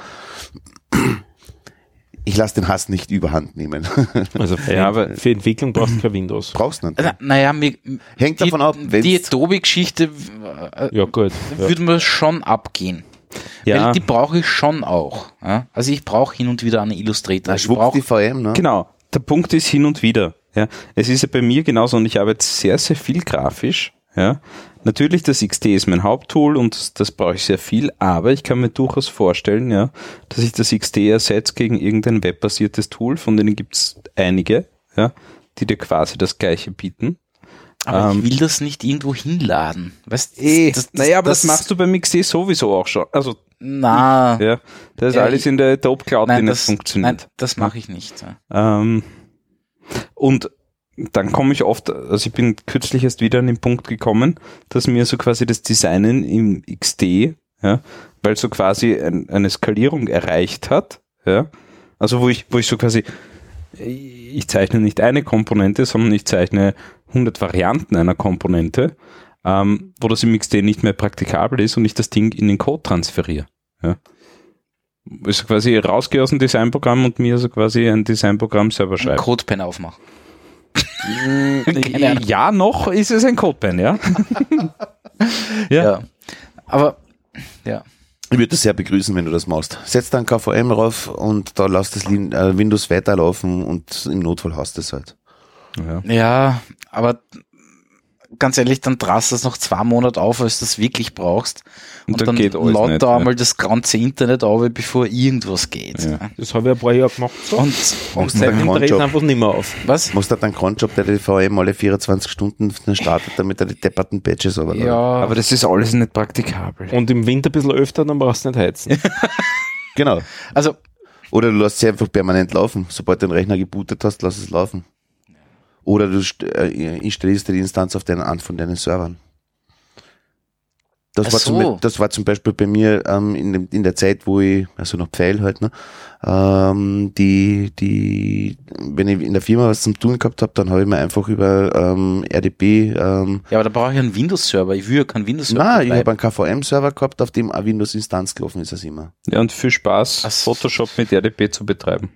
ich lasse den Hass nicht überhand nehmen. Also für, Ja, aber- für Entwicklung brauchst du kein Windows. Brauchst nicht. na, naja, mir, Hängt die, davon ab, die wenn's- Adobe-Geschichte äh, Ja, gut. Ja. würde mir schon abgehen. Ja, Weil die brauche ich schon auch. Ja? Also ich brauche hin und wieder einen Illustrator. Na, ich brauche die VM, ne? genau. Der Punkt ist hin und wieder. Ja, es ist ja bei mir genauso und ich arbeite sehr, sehr viel grafisch. Ja, natürlich das XD ist mein Haupttool und das, das brauche ich sehr viel, aber ich kann mir durchaus vorstellen, ja, dass ich das XD ersetze gegen irgendein webbasiertes Tool, von denen gibt es einige, ja, die dir quasi das gleiche bieten. aber ähm, ich will das nicht irgendwo hinladen. Weißt Eh, das, das, naja, aber das, machst du beim XD sowieso auch schon. Also, Na, ja, das ist Ja, alles in der Adobe Cloud, die nein, nicht das, funktioniert. nein, das mache ich nicht. Ja. Ähm, und dann komme ich oft, also ich bin kürzlich erst wieder an den Punkt gekommen, dass mir so quasi das Designen im XD, ja, weil so quasi ein, eine Skalierung erreicht hat, ja, also wo ich, wo ich so quasi, ich zeichne nicht eine Komponente, sondern ich zeichne 100 Varianten einer Komponente, ähm, wo das im XD nicht mehr praktikabel ist und ich das Ding in den Code transferiere. Ja. Also quasi rausgehe aus dem Designprogramm und mir so quasi ein Designprogramm selber schreibe. Codepen aufmachen. Ja, noch ist es ein Codepen, ja. ja. Ja. Aber ja. Ich würde das sehr begrüßen, wenn du das machst. Setz dann KVM rauf und da lass das äh, Windows weiterlaufen und im Notfall hast du es halt. ja. Ja, aber ganz ehrlich, dann drast das noch zwei Monate auf, als du das wirklich brauchst. Und Und, dann dann geht laut nicht, da ja. einmal das ganze Internet auf, bevor irgendwas geht. Ja. Das habe ich ein paar Jahre gemacht. So. Und, und Seitdem dreht einfach nicht mehr auf. was? Machst du dann einen Cronjob, der die VM alle 24 Stunden startet, damit er die depperten Patches aber Ja, Aber das ist alles nicht praktikabel. Und im Winter ein bisschen öfter, dann brauchst du nicht heizen. Genau. also Oder du lässt sie einfach permanent laufen. Sobald du den Rechner gebootet hast, lass es laufen. Oder du äh, installierst die Instanz auf deinen, an von deinen Servern. Das Ach war, zum, so. das war zum Beispiel bei mir ähm, in, dem, in der Zeit, wo ich, also noch Pfeil halt, ne, ähm, die, die, wenn ich in der Firma was zum tun gehabt habe, dann habe ich mir einfach über ähm, RDP, ähm, Ja, aber da brauche ich einen Windows-Server. Ich will ja keinen Windows-Server. na, ich habe einen KVM-Server gehabt, auf dem eine Windows-Instanz gelaufen ist, das immer. Ja, und viel Spaß, Ach so. Photoshop mit RDP zu betreiben.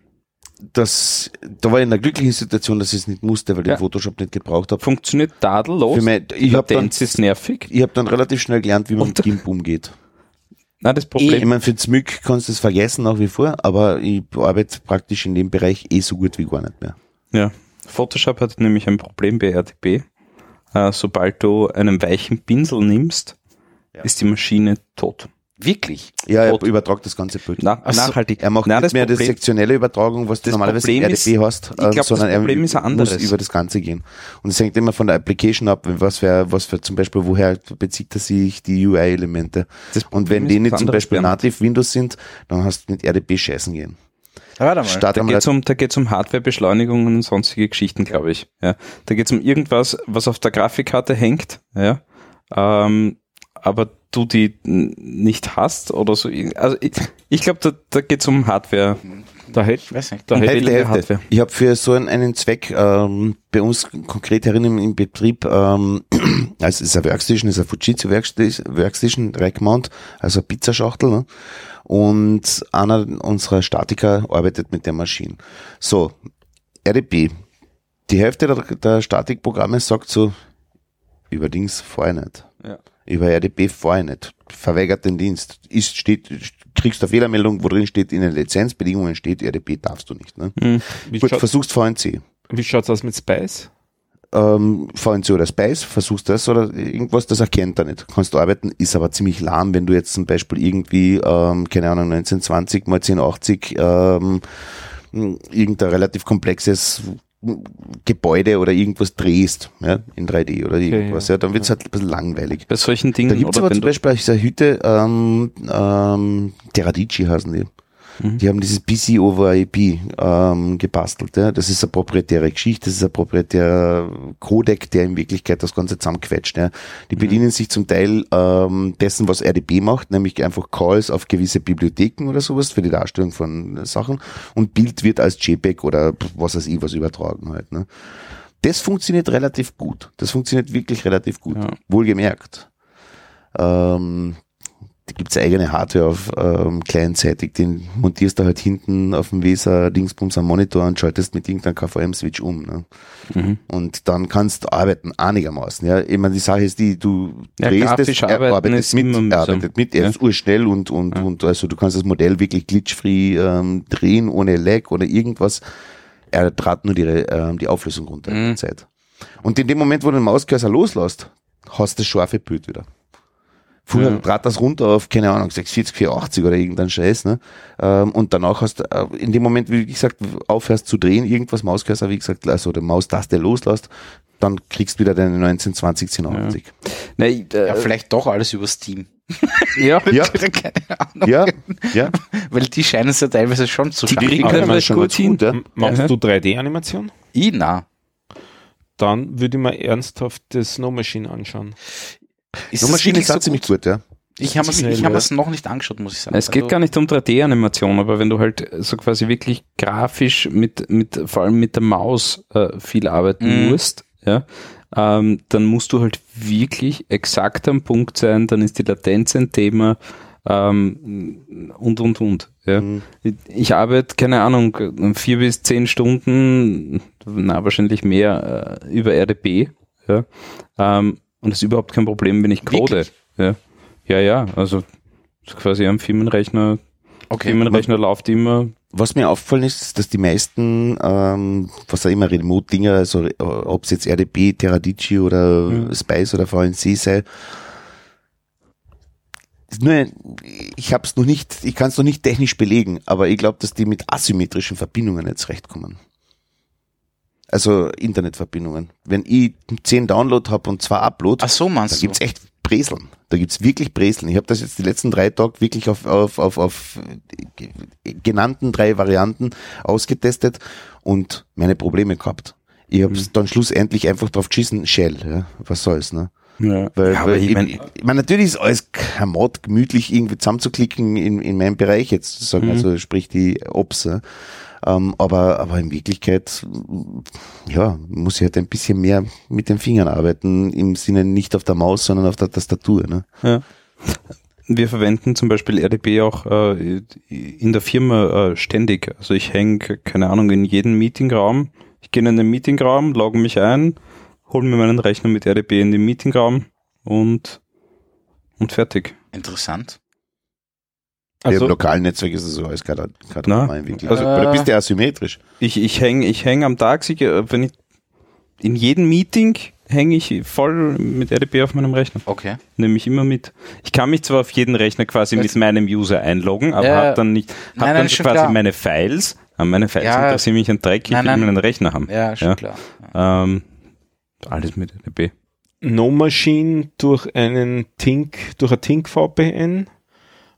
Das, da war ich in einer glücklichen Situation, dass ich es nicht musste, weil ich Ja. den Photoshop nicht gebraucht habe. Funktioniert tadellos. Für mein, ich habe dann, ist nervig. ich hab dann relativ schnell gelernt, wie man mit Und- GIMP umgeht. Na, das Ich Problem, meine, für Zmück kannst du es vergessen nach wie vor, aber ich arbeite praktisch in dem Bereich eh so gut wie gar nicht mehr. ja, Photoshop hat nämlich ein Problem bei RDP. Äh, sobald du einen weichen Pinsel nimmst, Ja. ist die Maschine tot. Wirklich? Ja, er übertragt das ganze Bild. Na, Ach so, nachhaltig. Er macht Nein, nicht mehr die Problem- sektionelle Übertragung, was du das normalerweise Problem in ist- RDP hast, ich glaub, ähm, das sondern Problem er ist ein muss anderes. über das Ganze gehen. Und es hängt immer von der Application ab, was für, was für zum Beispiel, woher bezieht er sich die UI-Elemente. Das Und wenn die nicht zum Beispiel nativ Windows sind, dann hast du mit RDP scheißen gehen. Warte mal. Start Da einmal geht's um, da geht's um Hardwarebeschleunigungen und sonstige Geschichten, glaube ich. Ja. Da geht's um irgendwas, was auf der Grafikkarte hängt, ja. Ähm, aber du die nicht hast oder so. Also ich, ich glaube, da, da geht's um Hardware. Da hätte ich weiß nicht. da hätte Hälfte, Hälfte. Hardware. Ich habe für so einen, einen Zweck ähm, bei uns konkret herinnen im Betrieb, ähm, also es ist ein Workstation, es ist ein Fujitsu Workstation, Workstation Rack Mount, also eine Pizzaschachtel. Ne? Und einer unserer Statiker arbeitet mit der Maschine. So, RDP. Die Hälfte der, der Statikprogramme sagt so, überdings vorher nicht. Ja. Über RDP vorher nicht. Verweigert den Dienst. Ist, steht, kriegst eine Fehlermeldung, wo drin steht, in den Lizenzbedingungen steht, RDP darfst du nicht. Ne? Hm. wie, Gut, schaut, versuchst VNC. wie schaut's aus mit Spice? Ähm, VNC oder Spice, versuchst das oder irgendwas, das erkennt er nicht. Kannst du arbeiten, ist aber ziemlich lahm, wenn du jetzt zum Beispiel irgendwie, ähm, keine Ahnung, 1920 mal 1080 ähm, irgendein relativ komplexes Gebäude oder irgendwas drehst, ja, in 3D oder irgendwas, ja, dann wird's halt ein bisschen langweilig. Bei solchen Da Dingen gibt's oder aber zum Beispiel diese Hüte, ähm, ähm, Teradici heißen die. Mhm. Die haben dieses PC over IP ähm, gebastelt. Ja. Das ist eine proprietäre Geschichte, das ist ein proprietärer Codec, der in Wirklichkeit das Ganze zusammenquetscht. Ja. Die Mhm. bedienen sich zum Teil ähm, dessen, was RDP macht, nämlich einfach Calls auf gewisse Bibliotheken oder sowas für die Darstellung von Sachen und Bild wird als JPEG oder was weiß ich was übertragen halt. Ne. Das funktioniert relativ gut. Das funktioniert wirklich relativ gut. Ja. Wohlgemerkt. Ähm, da gibt's eigene Hardware auf ähm, clientseitig, den montierst du halt hinten auf dem Weser Dingsbums am Monitor und schaltest mit irgendeinem KVM-Switch um. Ne? Mhm. Und dann kannst du arbeiten, einigermaßen. Ja, ich meine, die Sache ist die, du Ja, drehst es, er arbeitet mit, er arbeitet mit, er Ja. ist urschnell und, und, Ja. und also du kannst das Modell wirklich glitchfree ähm, drehen, ohne Lag oder irgendwas. Er trat nur die, ähm, die Auflösung runter in Mhm. der Zeit. Und in dem Moment, wo du den Mauscursor loslässt, hast du das scharfe Bild wieder. Früher Ja. trat das runter auf, keine Ahnung, 640, 480 oder irgendein Scheiß, ne? Ähm, und danach hast du, äh, in dem Moment, wie gesagt, aufhörst zu drehen, irgendwas Mauscursor, wie gesagt, also der Maustaste loslässt, dann kriegst du wieder deine 1920, 1080. Nein, äh, Ja, vielleicht doch alles über Steam. ja. Ja, Keine Ahnung. ja, ja. Weil die scheinen es ja teilweise schon zu Die schaffen. kriegen das mal ist schon gut hin. gut, ja. Machst Ja. du 3D-Animation? Ich, na. Dann würde ich mir ernsthaft das Snow Machine anschauen. Ist Die das Maschine ist so ziemlich gut? gut, ja. Ich habe es hab ja. noch nicht angeschaut, muss ich sagen. Es geht Also, gar nicht um 3D-Animation, aber wenn du halt so quasi wirklich grafisch mit, mit vor allem mit der Maus äh, viel arbeiten Mhm. musst, ja, ähm, dann musst du halt wirklich exakt am Punkt sein, dann ist die Latenz ein Thema ähm, und und und. Ja. Mhm. Ich, ich arbeite, keine Ahnung, vier bis zehn Stunden, na wahrscheinlich mehr äh, über RDP, ja, ähm, und das ist überhaupt kein Problem, wenn ich code. Wirklich? Ja. ja, ja, also quasi am Firmenrechner Okay. Firmenrechner läuft immer. Was mir aufgefallen ist, ist, dass die meisten, ähm, was auch immer, Remote-Dinger, also ob es jetzt RDP, Teradici oder Mhm. Spice oder VNC sei, nur, ich habe es noch nicht, ich kann es noch nicht technisch belegen, aber ich glaube, dass die mit asymmetrischen Verbindungen jetzt zurechtkommen. Also Internetverbindungen. Wenn ich 10 Download habe und zwei Upload, Ach so, da meinst du? gibt's echt Breseln. Da gibt's wirklich Breseln. Ich habe das jetzt die letzten drei Tage wirklich auf, auf, auf, auf äh, genannten drei Varianten ausgetestet und meine Probleme gehabt. Ich habe Mhm. dann schlussendlich einfach drauf geschissen, Shell, ja, was soll's, ne? Ja, Weil, ja, aber weil ich ich, mein- ich, ich meine, natürlich ist alles kein Mod gemütlich irgendwie zusammenzuklicken in, in meinem Bereich jetzt sozusagen, Mhm. also sprich die Ops. Ja. Ähm, aber, aber in Wirklichkeit, ja, muss ich halt ein bisschen mehr mit den Fingern arbeiten, im Sinne nicht auf der Maus, sondern auf der Tastatur. Ne? Ja. Wir verwenden zum Beispiel RDP auch äh, in der Firma äh, ständig. Also ich hänge, keine Ahnung, in jeden Meetingraum. Ich gehe in den Meetingraum, logge mich ein, hole mir meinen Rechner mit RDP in den Meetingraum und, und fertig. Interessant. Also, Im lokalen Netzwerk ist es so normal wirklich. also- Also, da bist du asymmetrisch. Ich, ich hänge ich häng am Tag, sicher, wenn ich in jedem Meeting hänge ich voll mit RDP auf meinem Rechner. Okay. Nehme ich immer mit. Ich kann mich zwar auf jeden Rechner quasi Das- mit meinem User einloggen, aber Ja. habe dann nicht, hab Nein, nein, dann quasi klar. meine Files. Aber meine Files Ja. interessieren mich ein Dreck, ich Nein, will nein. einen Rechner haben. Ja, schon Ja. klar. Ähm, alles mit RDP. No Machine durch einen Tink, durch ein Tink VPN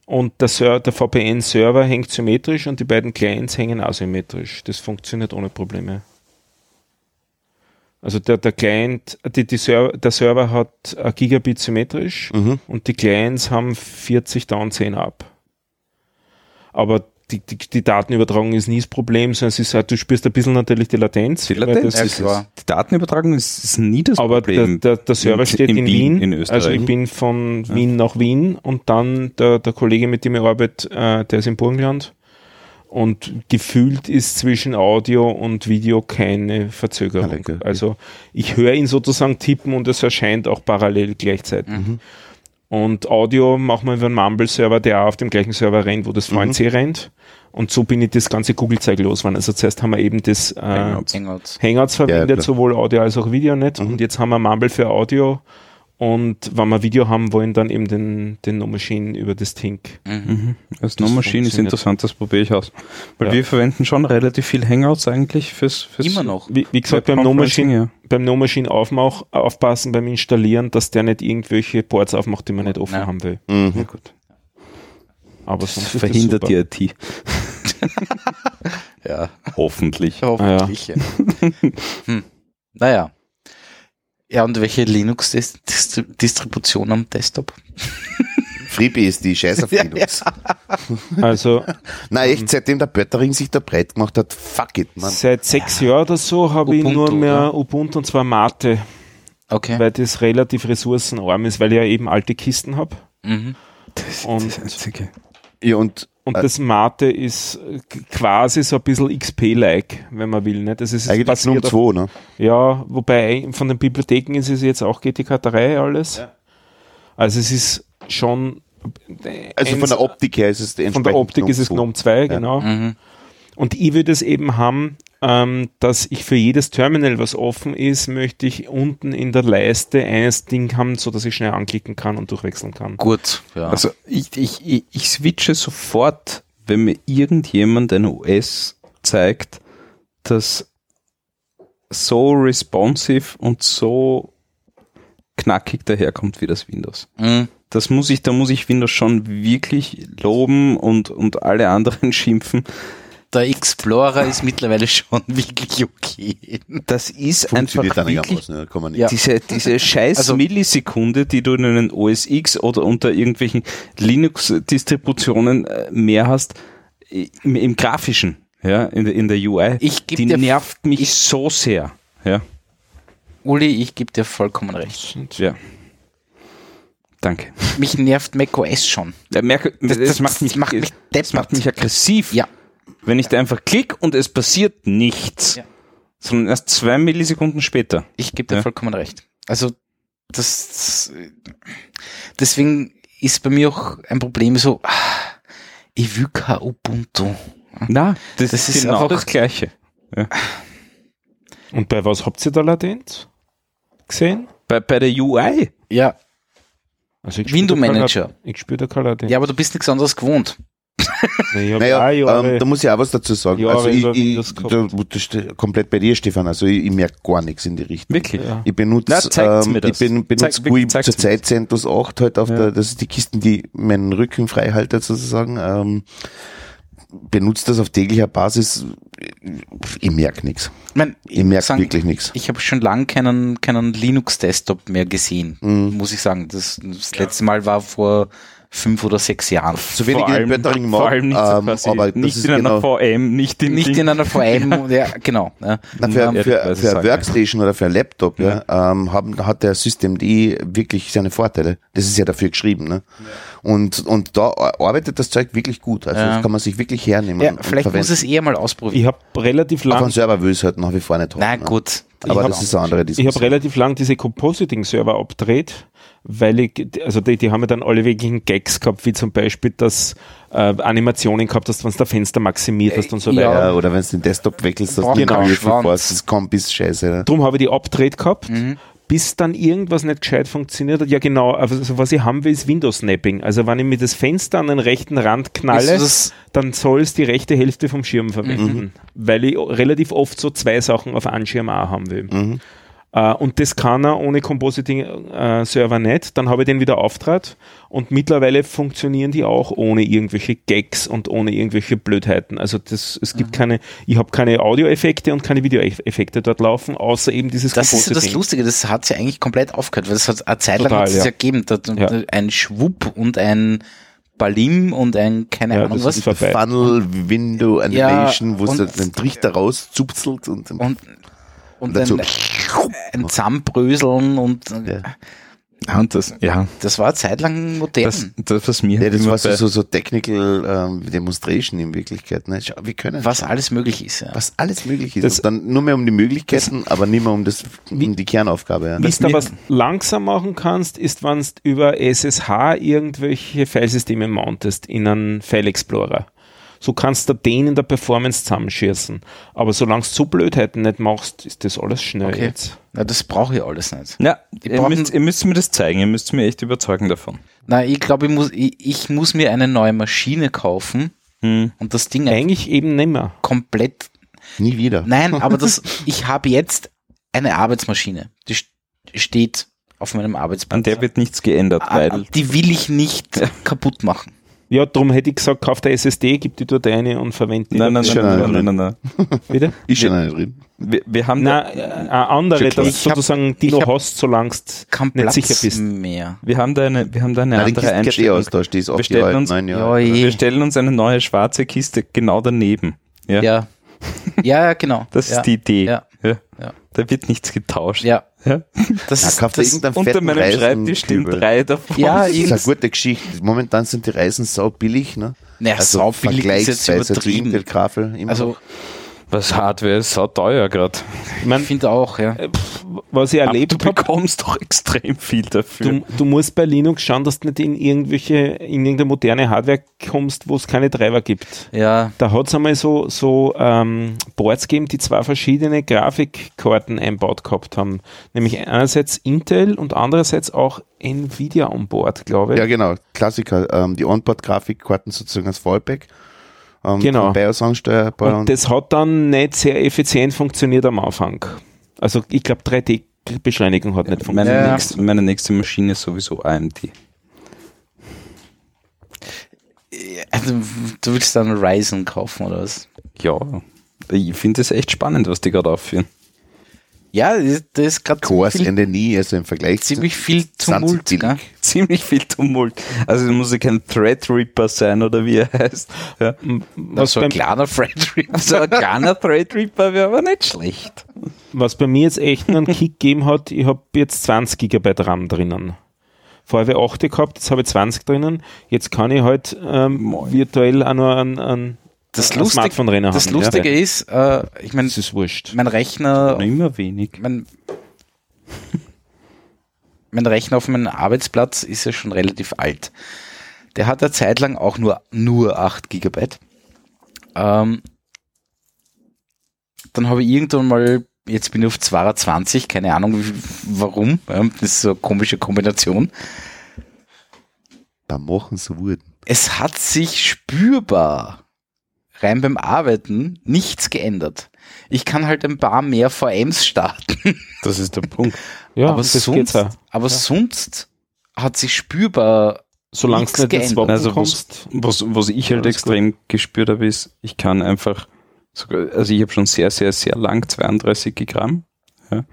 und der, der VPN-Server hängt symmetrisch und die beiden Clients hängen asymmetrisch. Das funktioniert ohne Probleme. Also der, der Client, die, die Server, der Server hat ein Gigabit symmetrisch Mhm. und die Clients haben 40 down, 10 ab. Aber die, die, die Datenübertragung ist nie das Problem, sondern es ist halt, du spürst ein bisschen natürlich die Latenz. Die Latenz das- Ja, ist klar. Die Datenübertragung ist, ist nie das aber der, Problem. der, der Server In- steht in in, Wien, Wien. in also ich bin von Wien nach Wien und dann der, der Kollege, mit dem ich arbeite, äh, der ist im Burgenland. Und gefühlt ist zwischen Audio und Video keine Verzögerung. Okay. Also ich höre ihn sozusagen tippen und es erscheint auch parallel gleichzeitig. Mhm. Und Audio machen wir über einen Mumble-Server, der auch auf dem gleichen Server rennt, wo das VNC rennt. Und so bin ich das ganze Google-Zeug losgeworden. Also zuerst haben wir eben das äh, Hangouts. Hangouts. Verwendet, klar. sowohl Audio als auch Video nicht. Mhm. Und jetzt haben wir Mumble für Audio. Und wenn wir Video haben wollen, dann eben den, den No Machine über das Tink. Mhm. Mhm. Das Das No Machine ist interessant, das probiere ich aus. Weil Ja. wir verwenden schon relativ viel Hangouts eigentlich fürs, fürs Immer noch. Wie, wie gesagt, beim No Machine, ja. beim No Machine aufmach, aufpassen beim Installieren, dass der nicht irgendwelche Ports aufmacht, die man nicht offen Ja. haben will. Ja, Mhm. gut. Aber Das sonst ist verhindert das die. IT. Ja, Hoffentlich. hoffentlich. Ja. hm. Naja. Ja, und welche Linux-Distribution am Desktop? Freebie ist die Scheiß auf Ja, Linux. Also Na echt, seitdem der Pöttering sich da breit gemacht hat, fuck it, man. seit sechs Jahren oder so habe ich nur mehr oder? Ubuntu und zwar Mate, Okay. weil das relativ ressourcenarm ist, weil ich ja eben alte Kisten habe. Mhm. Das Und- ist das Einzige. Ja, und Und Äh. das Mate ist äh, quasi so ein bisschen XP-like, wenn man will. Nicht? Das ist eigentlich nur um zwei, ne? Ja, wobei von den Bibliotheken ist es jetzt auch GTK 3 alles. Also es ist schon. Also von eins- der Optik her ist es von der Optik ist es GNOME GNOME 2, genau. Mhm. Und ich würde es eben haben, ähm, dass ich für jedes Terminal, was offen ist, möchte ich unten in der Leiste eines Ding haben, so dass ich schnell anklicken kann und durchwechseln kann. Gut. Ja. Also ich, ich, ich, ich switche sofort, wenn mir irgendjemand ein OS zeigt, das so responsive und so knackig daherkommt wie das Windows. Mhm. Das muss ich, da muss ich Windows schon wirklich loben und, und alle anderen schimpfen. Der Explorer ist mittlerweile schon wirklich okay. Das ist einfach wirklich ne? Ja. diese, diese scheiß Also- Millisekunde, die du in einen OS X oder unter irgendwelchen Linux-Distributionen äh, mehr hast, im, im Grafischen, ja, in der, in der UI, Ich geb die dir- nervt mich so sehr. Ja, Uli, ich gebe dir vollkommen recht. ja. Danke. Mich nervt macOS schon. Ja, merke, das, das macht mich, macht mich das macht mich aggressiv. Ja. Wenn ich da einfach klick und es passiert nichts, Ja. sondern erst zwei Millisekunden später. Ich gebe dir Ja. vollkommen recht. Also das, das deswegen ist bei mir auch ein Problem so, ah, ich will kein Ubuntu. Na, das, Das ist ist genau einfach- das Gleiche. Und bei was habt ihr da Latenz gesehen? Bei, bei der UI. Ja, Also ich Window Manager. Ich spüre da keine Latenz. ja, aber du bist nichts anderes gewohnt. Naja, ähm, da muss ich auch was dazu sagen. Jahre also ich, ich, da, steht komplett bei dir, Stefan. Also ich, ich merke gar nichts in die Richtung. Wirklich. ja. Ich benutze, Na, ähm, ich ben, benutze Zeig- GUI zeig's zur mir Zeit CentOS 8 halt auf Ja. der, das ist die Kisten, die meinen Rücken frei halten sozusagen. Ähm, benutze das auf täglicher Basis. Ich merke nichts. Ich, mein, Ich merke wirklich nichts. Ich habe schon lange keinen, keinen Linux-Desktop mehr gesehen, Mhm. muss ich sagen. Das, das letzte Mal war vor fünf oder sechs Jahren. So wenig vor ich allem, Pöttering mag, vor allem nicht, so ähm, quasi, aber das nicht ist in einer genau, VM, nicht in, Nicht in einer VM, ja, genau. Ja. Na, für, Ja, für, für sagen, Workstation oder für ein Laptop ja. ähm, haben, hat der Systemd wirklich seine Vorteile. Das ist ja dafür geschrieben. Ne? Und, und da arbeitet das Zeug wirklich gut. Also Ja. das kann man sich wirklich hernehmen. ja, vielleicht muss es eher mal ausprobieren. Ich habe relativ Auf lang einem Server will es halt nach wie vor nicht haben. Na ne? gut. Aber Ich das hab- ist eine andere Ich Diskussion. habe relativ lang diese Compositing-Server abgedreht, weil ich, also die, die haben ja dann alle wirklichen Gags gehabt, wie zum Beispiel, dass äh, Animationen gehabt hast, wenn du das Fenster maximiert hast und so Ja. weiter. ja, oder wenn du den Desktop wechselst, dass du genau, Schwanz. das kommt bis scheiße. Ne? Drum habe ich die abgedreht gehabt Mhm. bis dann irgendwas nicht gescheit funktioniert hat. Ja, genau. Also was ich haben will, ist Windows-Snapping. Also wenn ich mir das Fenster an den rechten Rand knalle, dann soll es die rechte Hälfte vom Schirm verwenden. Weil ich relativ oft so zwei Sachen auf einen Schirm auch haben will. Mhm. Äh, und das kann er ohne Compositing-Server nicht. Dann habe ich den wieder auftrat und mittlerweile funktionieren die auch ohne irgendwelche Gags und ohne irgendwelche Blödheiten. Also das, es Mhm. gibt keine, ich habe keine Audioeffekte und keine Videoeffekte dort laufen, außer eben dieses Das ist ja das Compositing. Lustige, das hat ja eigentlich komplett aufgehört, weil das hat eine Zeit lang Total, hat es ja. ja gegeben, da, Ja. ein Schwupp und ein Balim und ein keine Ja, Ahnung das was. Funnel Window Animation, wo es den Trichter rauszupzelt und, und, und dazu. ein, ein Zusammenbröseln und Ja. Ja, und das, ja, das war eine Zeit lang modern. das, das was mir Ja, das war so, so, so Technical ähm, Demonstration in Wirklichkeit. Ne? Schau, wir können was schon. alles möglich ist. Ja. was alles möglich ist. Das- dann nur mehr um die Möglichkeiten, aber nicht mehr um, das, um die Kernaufgabe. Ja. Wie du was langsam machen kannst, ist, wenn du über SSH irgendwelche Filesysteme mountest in einen File Explorer. So kannst du den in der Performance zusammenschießen. Aber solange du so Blödheiten nicht machst, ist das alles schnell Okay. jetzt. Na, das brauche ich alles nicht. Ja, ihr müsst, ihr müsst mir das zeigen, ihr müsst mir echt überzeugen davon. Na, ich glaube, ich muss, ich, ich muss mir eine neue Maschine kaufen Hm. und das Ding Eigentlich eben nimmer. komplett Nie wieder. Nein, aber das, ich habe jetzt eine Arbeitsmaschine. Die st- steht auf meinem Arbeitsplatz. An der wird nichts geändert, Ah, weil die will ich nicht kaputt machen. Ja, darum hätte ich gesagt, kauf der SSD, gib die dort eine und verwende die. nein, nein, nein, nein, nein, nein, nein. Wieder? Ist schon eine drin. Wir, wir haben da, äh, eine andere, dass Ich du hab- sozusagen die noch hab hast, solange du nicht Platz sicher bist. mehr. wir haben da eine, wir haben da eine Nein, die andere eh Einstellung. aus, da steht es Wir stellen uns- neun Ja, je. Wir stellen uns eine neue schwarze Kiste genau daneben. Ja, Ja. Ja, genau. das ja. ist die Idee. Ja. Ja. Ja. Da wird nichts getauscht. Ja. Ja. Das ist, das, Unter meinem Schreibtisch stehen drei davon. ja, Das ist eine gute Geschichte. Momentan sind die Reisen sau billig, ne? naja, saubillig ist jetzt vergleichsweise zu übertrieben. Intel Grafel immer Also, noch. Was Hardware ist sau teuer gerade. Ich mein, ich finde auch, ja. äh, was ich erlebt du habe, bekommst doch extrem viel dafür. Du, du musst bei Linux schauen, dass du nicht in irgendwelche, in irgendeine moderne Hardware kommst, wo es keine Treiber gibt. Ja, Da hat es einmal so, so ähm, Boards gegeben, die zwei verschiedene Grafikkarten einbaut gehabt haben. Nämlich einerseits Intel und andererseits auch Nvidia on Board, glaube ich. Ja, genau. Klassiker. Ähm, die Onboard-Grafikkarten sozusagen als Fallback. Ähm, Genau. von BIOS ansteuerbar. und das hat dann nicht sehr effizient funktioniert am Anfang. Also ich glaube 3D-Beschleunigung hat nicht funktioniert. Meine, Ja. nächste, meine nächste Maschine ist sowieso AMD. also, du willst dann Ryzen kaufen oder was? Ja, ich finde es echt spannend, was die gerade aufführen. Ja, das ist gerade Cores ziemlich, Ende nie, also im Vergleich ziemlich viel 20 Tumult. Gell? Ziemlich viel Tumult. Also es muss ja kein Threadripper sein oder wie er heißt. Ja. Was, so ein kleiner Frederick. Also ein kleiner Threadripper wäre aber nicht schlecht. was bei mir jetzt echt einen Kick gegeben hat, ich habe jetzt 20 Gigabyte RAM drinnen. Vorher habe ich 8 gehabt, jetzt habe ich 20 drinnen. Jetzt kann ich halt ähm, virtuell auch noch ein, ein, Das, Lustig, das haben. Lustige ja. ist, äh, ich meine, mein Rechner, immer wenig. mein, mein Rechner auf meinem Arbeitsplatz ist ja schon relativ alt. Der hat eine Zeit lang auch nur, nur 8 Gigabyte. Ähm, dann habe ich irgendwann mal, jetzt bin ich auf 22, keine Ahnung wie, warum, ja, das ist so eine komische Kombination. Da machen sie wurden. Es hat sich spürbar rein beim Arbeiten nichts geändert. Ich kann halt ein paar mehr VMs starten, Das ist der Punkt. Ja, aber, das sonst, geht's auch. aber sonst hat sich spürbar Solange nichts du nicht ins geändert. Wappen Also was, kommst. was, was ich halt alles extrem gespürt habe, ist, ich kann einfach, sogar, also ich habe schon sehr, sehr, sehr lang 32 Gramm. Ja,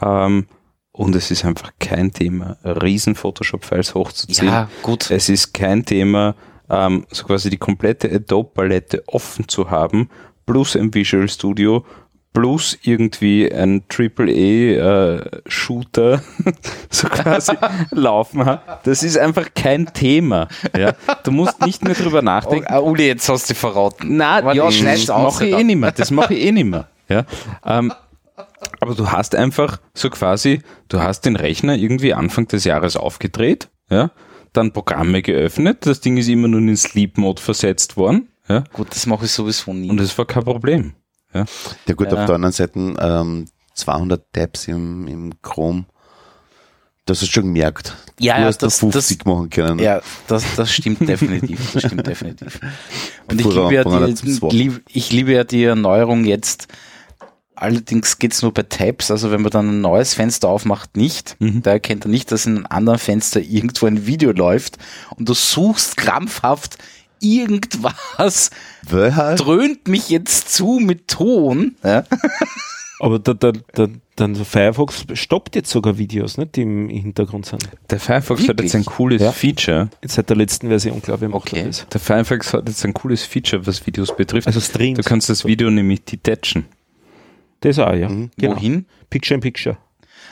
ähm, und es ist einfach kein Thema, riesen Photoshop-Files hochzuziehen. Ja, gut. Es ist kein Thema, ähm, so quasi die komplette Adobe-Palette offen zu haben, plus ein Visual Studio, plus irgendwie ein AAA-Shooter so quasi laufen hat. Das ist einfach kein Thema. Ja? Du musst nicht mehr drüber Oh, nachdenken. ah, Uli, jetzt hast du verraten. Warte, ja, ich schneid's das mache ich eh nicht mehr. Das mache ich eh nicht mehr. Ja? Ähm, aber du hast einfach so quasi, du hast den Rechner irgendwie Anfang des Jahres aufgedreht, ja, dann Programme geöffnet, das Ding ist immer nur in den Sleep Mode versetzt worden, ja, Gut, das mache ich sowieso nie. und es war kein Problem. Ja gut, Ja. auf der anderen Seite ähm, 200 Tabs im, im Chrome Das hast du schon gemerkt. Ja, du ja, hast das- da 50 das- machen können. Ja, das, das stimmt definitiv. Das stimmt definitiv. Und ich liebe, ja die, lieb, ich liebe ja die Erneuerung jetzt. Allerdings geht's nur bei Tabs, also wenn man dann ein neues Fenster aufmacht, nicht. Da erkennt er nicht, dass in einem anderen Fenster irgendwo ein Video läuft und du suchst krampfhaft irgendwas, halt, dröhnt mich jetzt zu mit Ton. Ja? Aber der, der, der, der Firefox stoppt jetzt sogar Videos, nicht, die im Hintergrund sind. Der Firefox hat Wirklich? jetzt ein cooles Ja. Feature. Jetzt seit der letzten Version, glaube ich, macht Okay. das. Der Firefox hat jetzt ein cooles Feature, was Videos betrifft. Also Streams. du kannst das Video nämlich detachen. Das auch, ja. Genau. Wohin? Picture in Picture.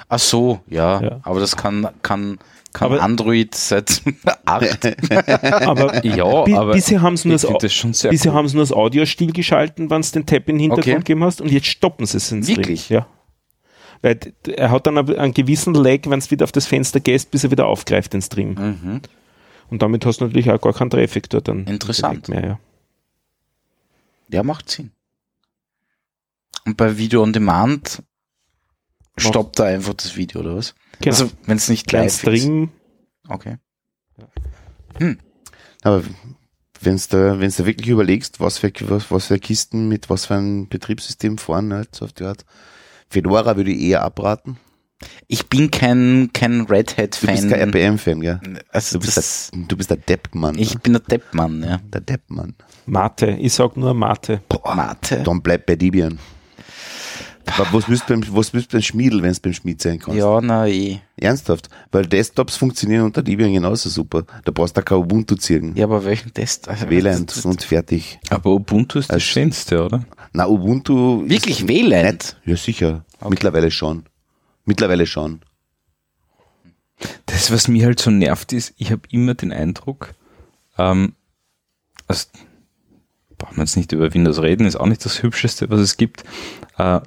Ach so, ja. Ja. Aber das kann, kann, kann Aber- Android seit 8. Aber Ja, bi aber bisher haben sie nur, das, das schon sehr bisher cool. haben sie nur das Audio stillgeschalten, wenn es den Tab in den Hintergrund Okay. gegeben hast und jetzt stoppen sie es in Stream. Wirklich? Ja. Weil er hat dann einen gewissen Lag, wenn es wieder auf das Fenster gehst, bis er wieder aufgreift, den Stream. Mhm. Und damit hast du natürlich auch gar keinen Traffic dort dann. Interessant. Mehr, ja. Ja, macht Sinn. Und bei Video on Demand stoppt er einfach das Video, oder was? Genau. Also, wenn es nicht Klein live ist. Stream, Okay. aber wenn's da, wenn's da wirklich überlegst, was für, was, was für Kisten mit was für ein Betriebssystem fahren, halt, so auf die Art. Fedora würde ich eher abraten. Ich bin kein, kein Red Du bist kein Hat-Fan. RPM-Fan, gell? Also, Du bist, das, der, du bist der Deppmann. ich bin der Deppmann, ja. der Deppmann. Mate. Ich sag nur Mate. Boah, Mate. dann bleib bei Debian. Aber was willst du beim, was willst du beim Schmiedel, wenn du beim Schmied sein kannst? Ja, na eh. Ernsthaft? Weil Desktops funktionieren unter Debian genauso super. Da brauchst du kein Ubuntu ziehen. Ja, aber welchen Test? Also, WLAN und fertig. Aber Ubuntu ist das Also- Schönste, oder? Na, Ubuntu. Wirklich WLAN? Nicht. Ja, sicher. Mittlerweile schon. Mittlerweile schon. Das, was mir halt so nervt, ist, ich habe immer den Eindruck, ähm, also, brauchen wir jetzt nicht über Windows reden, ist auch nicht das Hübscheste, was es gibt, äh,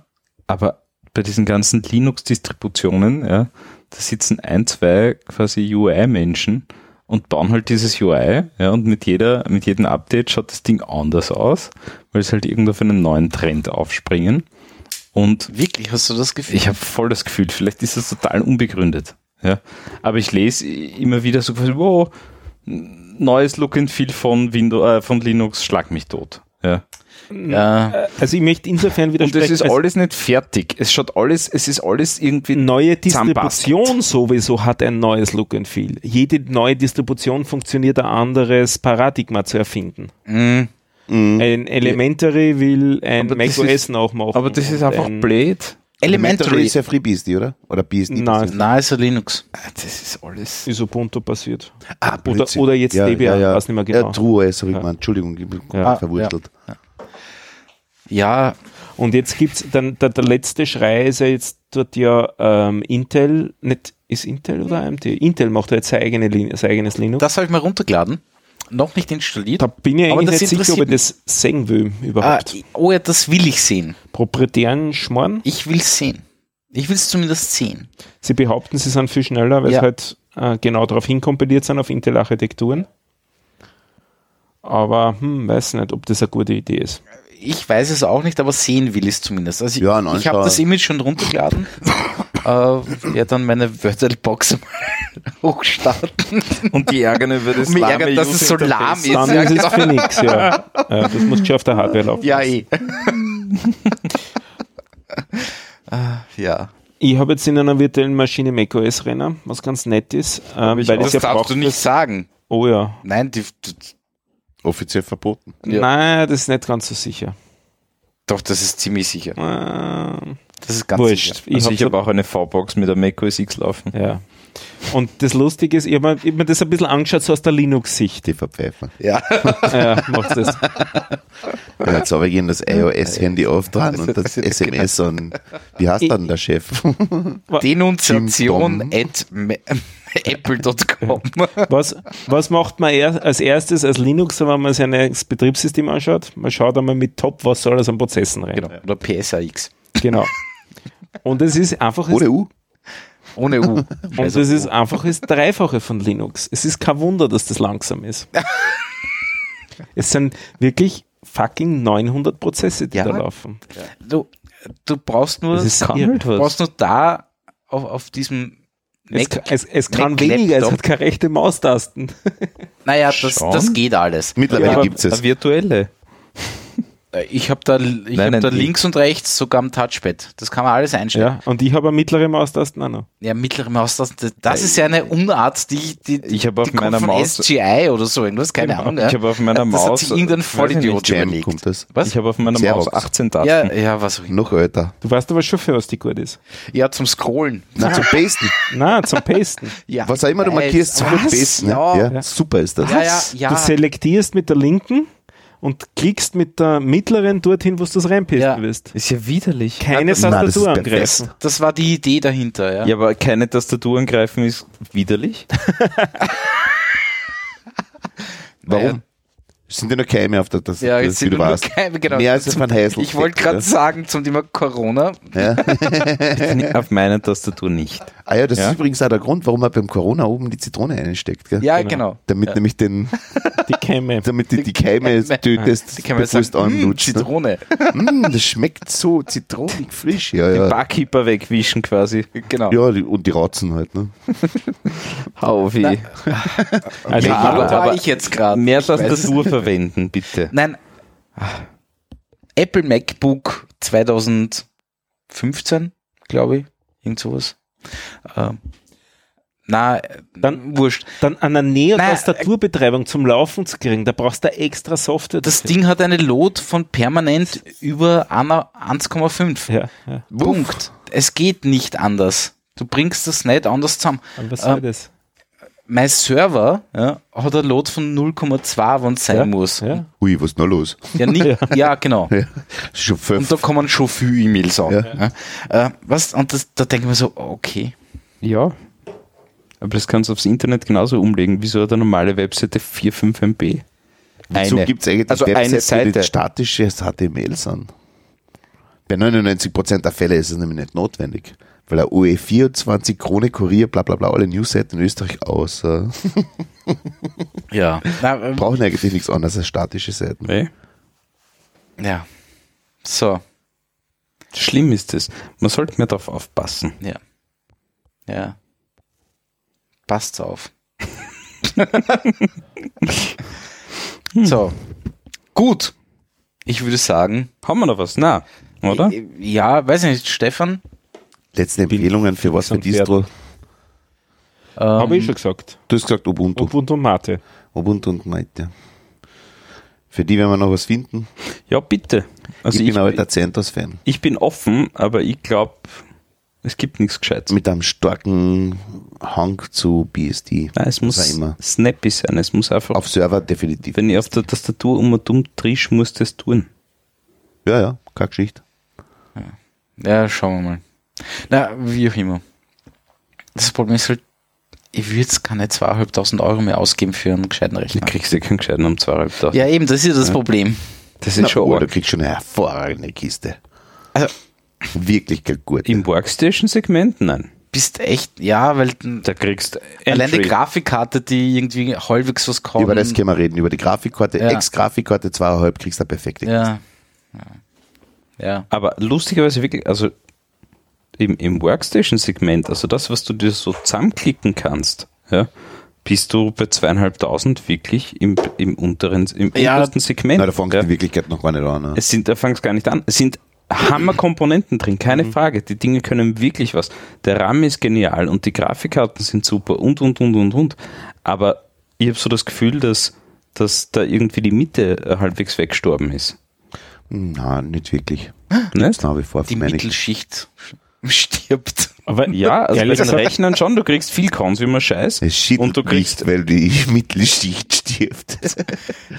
aber bei diesen ganzen Linux-Distributionen, ja, da sitzen ein, zwei quasi UI-Menschen und bauen halt dieses UI, ja, und mit jeder, mit jedem Update schaut das Ding anders aus, weil es halt irgendwo auf einen neuen Trend aufspringen. Und Wirklich, hast du das Gefühl? ich habe voll das Gefühl, vielleicht ist das total unbegründet. Ja. Aber ich lese immer wieder so quasi, wow, neues Look and Feel von Windows, äh, von Linux, schlag mich tot. Ja. Ja, Also ich möchte insofern Und widersprechen. das ist alles nicht fertig. Es schaut alles, es ist alles irgendwie neue. Distribution sowieso hat ein neues Look and Feel. Jede neue Distribution funktioniert ein anderes Paradigma zu erfinden. mh, Ein Elementary will ein Aber das macOS ist- nachmachen. Aber das ist und einfach ein, blöd. Elementary. ist ja FreeBSD, oder? Oder BSD? Nein. Na, ist ja Linux. Das ist alles. ist Ubuntu passiert. Ah, Oder, oder jetzt ja, Debian, ja, ja. weiß nicht mehr genau. Ja, TrueOS habe ich Ja. gemeint. Entschuldigung, ich bin Ja. verwurschtelt. Ja, Und jetzt gibt's dann der, der letzte Schrei ist ja jetzt dort ja ähm, Intel, nicht ist Intel oder AMD? Intel macht ja jetzt sein, eigene, Lin- sein eigenes Linux. das habe ich mal runtergeladen. Noch nicht installiert. da bin ich Aber eigentlich nicht sicher, ob ich das sehen will Ah, überhaupt. oh ja, das will ich sehen. Proprietären Schmarrn. Ich will sehen. Ich will es zumindest sehen. Sie behaupten, sie sind viel schneller, weil Ja. sie halt äh, genau darauf hinkompiliert sind auf Intel-Architekturen. Aber hm, weiß nicht, ob das eine gute Idee ist. Ich weiß es auch nicht, aber sehen will ich es zumindest. Also Ja, ich, ich habe das Image schon runtergeladen. äh, werde dann meine Wörterbox mal hochstarten. Und die ärgern über das Und mich ärgert, dass es so lahm ist. Dann Ja, ist es genau. für nichts, ja. ja. Das muss schon auf der Hardware laufen. Ja, eh. ah, ja. Ich habe jetzt in einer virtuellen Maschine macOS Rennen, was ganz nett ist, ich weil auch. das Das ja darfst du nicht sagen. Oh ja. Nein, die, die, Offiziell verboten. Ja. Nein, das ist nicht ganz so sicher. doch, das ist ziemlich sicher. Ähm, Das ist ganz wurscht. sicher. Ich Also ich so- habe auch eine V-Box mit einem macOS X laufen. Ja. Und das Lustige ist, ich habe mir, ich hab mir das ein bisschen angeschaut, so aus der Linux-Sicht. Die verpfeifen. Ja. Ja, macht das. Wenn jetzt aber gehen das iOS-Handy auftragen und das SMS an, wie heißt dann der Chef? Denunziation at apple.com. Was, was macht man er, als erstes als Linux, wenn man sich ein Betriebssystem anschaut? Man schaut einmal mit Top, was soll alles an Prozessen rein. Genau. Oder PSAX. Genau. Und es ist einfach, Ohne U? Ohne U. und das ist einfach das Dreifache von Linux. Es ist kein Wunder, dass das langsam ist. es sind wirklich fucking 900 Prozesse, die Ja. da laufen. Du, du brauchst nur, Das du brauchst nur da auf, auf diesem Es, Mac, es, es kann Mac weniger, es Laptop. hat keine rechte Maustasten. naja, das, Schon. das geht alles. Mittlerweile Aber gibt's es. virtuelle. Äh, Ich habe da, ich Nein, hab nein, da links und rechts sogar am Touchpad. Das kann man alles einstellen. Ja, und ich habe eine mittlere Maustasten auch noch. Ja, mittlere Maustaste. Das ist ja eine Unart, die, die, Ich habe auf meiner Maus- SGI oder so irgendwas, keine Genau. Ahnung. Ja. Ich habe auf meiner das Maus- hat sich irgendein Vollidiot überlegt. kommt das. Was? Ich habe auf meiner Xerox. Maus 18 Tasten. Ja, ja, was auch immer. Noch älter. Du weißt aber schon, für was die gut ist. Ja, zum Scrollen. Na, zum Pasten. Na, zum Pasten. Ja. Was auch immer du Äh, markierst, was? Pasten. Ja. Ja, ja. super ist das. Ja, ja, ja. Du selektierst mit der linken und klickst mit der mittleren dorthin, wo du das reinpasten Ja. willst. Ist ja widerlich. Keine ist Tastatur perfekt. angreifen. Das war die Idee dahinter, ja. Ja, aber keine Tastatur angreifen ist widerlich. Warum? Es sind ja nur Keime auf der Tastatur, Ja, wie sind du nur weißt. keine, genau. Mehr als Van Heysel. Ich wollte gerade sagen zum Thema Corona. Ja. auf meiner Tastatur nicht. Ah ja, das Ja? ist übrigens auch der Grund, warum man beim Corona oben die Zitrone einsteckt. Gell? Ja, genau. Damit ja. nämlich den, Die Keime. damit du die Keime tötest, Die kann man bevor sagen, du es mm, anlutschst. ne? Zitrone. Mm, das schmeckt so zitronig frisch. Ja, Den ja. Barkeeper wegwischen quasi. Genau. Ja, die, und die Ratzen halt. Ne? Hau wie. Also war aber ich jetzt gerade? Mehr Tastatur verwenden, bitte. Nein. Apple MacBook 2015, glaube ich. Irgend sowas. Ähm, na, Dann- wurscht. dann an eine Nein, Neo-Tastaturbetreibung zum Laufen zu kriegen, da brauchst du extra Software. Das dafür. Ding hat eine Load von permanent über einer 1,5. Ja, ja. Punkt. Es geht nicht anders. Du bringst das nicht anders zusammen. Und was soll Ähm, das? Mein Server ja, hat eine Load von 0,2, wenn es sein Ja, muss. Ja. Ui, was ist noch los? Ja, nicht, ja. genau. Ja. Schon Und da kommen schon viele E-Mails an. Ja. Ja. Äh, was, und das, da denke ich mir so, okay. Ja. Aber das kannst du aufs Internet genauso umlegen. Wieso hat eine normale Webseite 4, 5 MB? Wieso gibt es eigentlich Also eine Webseiten, die Seite. statische HTML sind? Bei 99% der Fälle ist es nämlich nicht notwendig. Weil der UE24, Krone, Kurier, bla bla bla, alle Newsseiten in Österreich aus. Äh, Ja. Na, ähm, brauchen eigentlich nichts anderes als statische Seiten. Nee. ja. So, Schlimm ist es. Man sollte mehr darauf aufpassen. ja. Ja. Passt auf. so. Gut. Ich würde sagen, Haben wir noch was? Na, oder? ja, weiß ich nicht, Stefan. Letzte Empfehlungen für was für Distro? Ähm, Habe ich schon gesagt. Du hast gesagt Ubuntu. Ubuntu und Mate. Ubuntu und Maite. Für die werden wir noch was finden. Ja, bitte. Also ich ich, bin aber der CentOS-Fan. ich bin offen, aber ich glaube, es gibt nichts Gescheites. Mit einem starken Hang zu BSD. Nein, es auch muss immer. snappy sein. Es muss einfach, Auf Server definitiv. wenn ich auf der Tastatur um und um trisch, muss das tun. Ja, ja, keine Geschichte. Ja, schauen wir mal. Na, wie auch immer. Das Problem ist halt, ich würde jetzt keine zweieinhalbtausend Euro mehr ausgeben für einen gescheiten Du Rechner. kriegst ja keinen gescheiten um 2.500. Ja, eben, das ist ja das Problem. das ist schon oh, du arg. kriegst schon eine hervorragende Kiste. Also, Wirklich gut. Im Workstation-Segment? Nein. bist echt, ja, weil Da kriegst allein die. Grafikkarte, die irgendwie halbwegs was kann. Über das können wir reden. Über die Grafikkarte, Ja. Ex-Grafikkarte zweieinhalb kriegst du eine perfekte Kiste. Ja. Ja. ja. Aber lustigerweise wirklich, also im, im Workstation-Segment, also das, was du dir so zusammenklicken kannst, ja, bist du bei zweieinhalbtausend wirklich im, im unteren, im Ja. untersten Segment. Na, da fängt ja. die Wirklichkeit noch gar nicht an. Ne? Es sind, da fangst gar nicht an. Es sind Hammerkomponenten drin, keine Mhm. Frage. Die Dinge können wirklich was. Der RAM ist genial und die Grafikkarten sind super und, und, und, und, und. Aber ich habe so das Gefühl, dass, dass da irgendwie die Mitte äh, halbwegs weggestorben ist. Na, nicht wirklich. Nicht? Nach wie vor Die meine ich. Stirbt. Aber Ja, also bei den Rechnern schon, du kriegst viel Consumer Scheiß Es shit und du kriegst nicht, weil die Mittelschicht stirbt.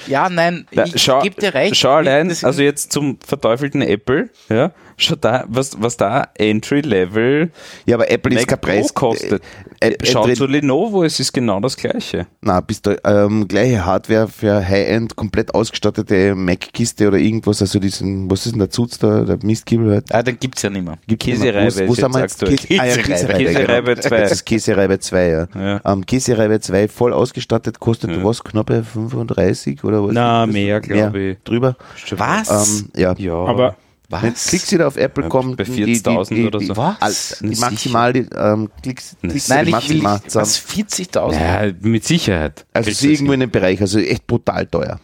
Ja, nein, Da, ich schau, gebe dir recht. schau allein, also jetzt zum verteufelten Apple, ja, schau da, was, was da Entry-Level Ja, aber Apple ist Mac kein Pro Preis. kostet. Äh, äh, schau zu Lenovo, es ist genau das gleiche. Na, bist du ähm, gleiche Hardware für High-End, komplett ausgestattete Mac-Kiste oder irgendwas, also diesen, was ist denn der Zutz da, der Mistkiebel halt? Ah, den gibt's ja nicht mehr. Gibt's mehr. Wo, wo ist sind wir jetzt Käsereibe. Käsereibe, Käsereibe genau. 2. Das ist Käsereibe 2, ja. Ja. Ähm, Käsereibe 2 voll ausgestattet, kostet Ja. was? Knappe 35 oder was? Na, mehr, glaub ich. Drüber. Was? Ähm, ja. Ja, aber Was? Wenn Klicks wieder auf Apple Ja, kommt, bei die- die- 40.000 die- oder so. Was? Die maximal die ähm, Klicks, Klicks Nein, die ich will maximal was 40.000. Ja, mit Sicherheit. Also irgendwo in dem Bereich, also echt brutal teuer.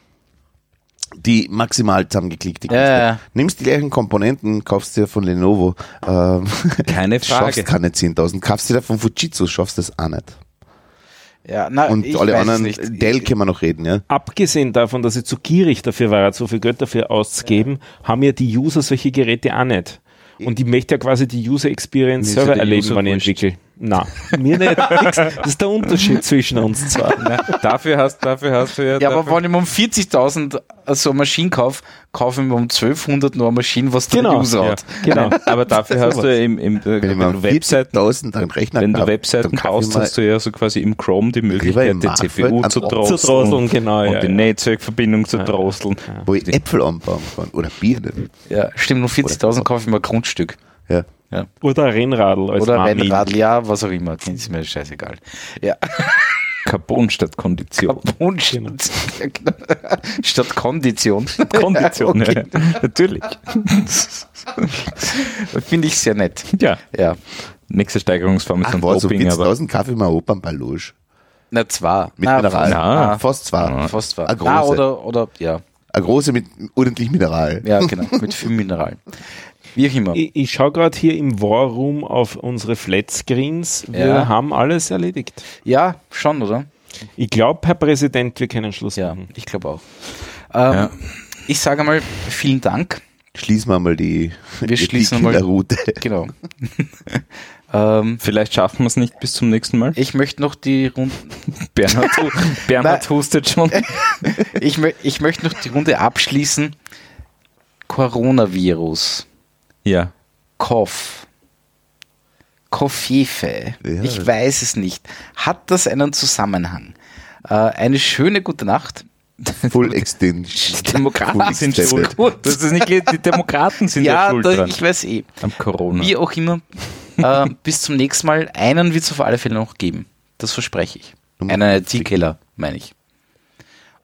Die maximal zusammengeklickte Ja, ja, ja. Nimmst die gleichen Komponenten, kaufst dir von Lenovo, ähm, Keine Frage. schaffst keine 10.000, kaufst dir von Fujitsu, schaffst das auch nicht. Ja, na, Und ich alle weiß anderen, nicht. Dell können wir noch reden, ja. Abgesehen davon, dass ich zu gierig dafür war, so viel Geld dafür auszugeben, haben ja die User solche Geräte auch nicht. Und ich möchte ja quasi die User Experience Mir selber ja die erleben, User wenn ich wurscht. entwickle. Na, mir nicht. Das ist der Unterschied zwischen uns zwei. Na, dafür hast, dafür hast du ja. Ja, aber wenn ich mir um 40.000 so eine Maschine kaufe, kaufe ich mir um 1200 noch eine Maschine, was der Genau, User ja. hat. Genau. aber dafür hast du ja im, im äh, Wenn wenn du Webseiten, 40.000 einen Rechner wenn du Webseiten mal- hast du ja so quasi im Chrome die Möglichkeit, die CPU zu drosseln, Zu drosseln, genau, und ja, die ja. Netzwerkverbindung zu drosseln. wo ich Äpfel anbauen kann oder Birnen. Ja, stimmt, um 40.000 kaufe ich mir ein Grundstück. Ja. Ja. Oder ein Rennradl als Oder Mami. Rennradl, ja, was auch immer. Das ist mir scheißegal. Ja. Carbon statt Kondition. Carbon genau. statt Kondition. Kondition, okay. ja. natürlich. Finde ich sehr nett. Ja, Ja. nächste Steigerungsform ist Ach, dann Doping, aber 40.000 kaufe ich mir Opernballoge. Na, zwei. Mit Na, Mineral. Fast, Na. na, Fast zwei. fast zwei. Große. oder, oder, ja. Eine große mit ordentlich Mineral. Ja, genau. Mit viel Mineral. Wie auch immer. Ich, ich schaue gerade hier im War Room auf unsere Flatscreens. Wir Ja. haben alles erledigt. Ja, schon, oder? Ich glaube, Herr Präsident, wir können Schluss Ja, machen. ich glaube auch. Ähm, Ja. Ich sage mal, vielen Dank. Schließen wir mal die, Wir die schließen mal- Killerroute. Genau. ähm, vielleicht schaffen wir es nicht bis zum nächsten Mal. ich möchte noch die Runde, Bernhard, Bernhard hustet schon. ich, mö ich möchte noch die Runde abschließen. Coronavirus. Ja. Koff. Koffefe. Ja. Ich weiß es nicht. Hat das einen Zusammenhang? Äh, eine schöne gute Nacht. Full Extension. Die Demokraten Full sind schuld. Hast es nicht die Demokraten sind ja, ja, schuld dran. ich weiß eh. Am Corona. Wie auch immer. äh, bis zum nächsten Mal. Einen wird es auf alle Fälle noch geben. Das verspreche ich. Einen 50. IT-Keller, meine ich.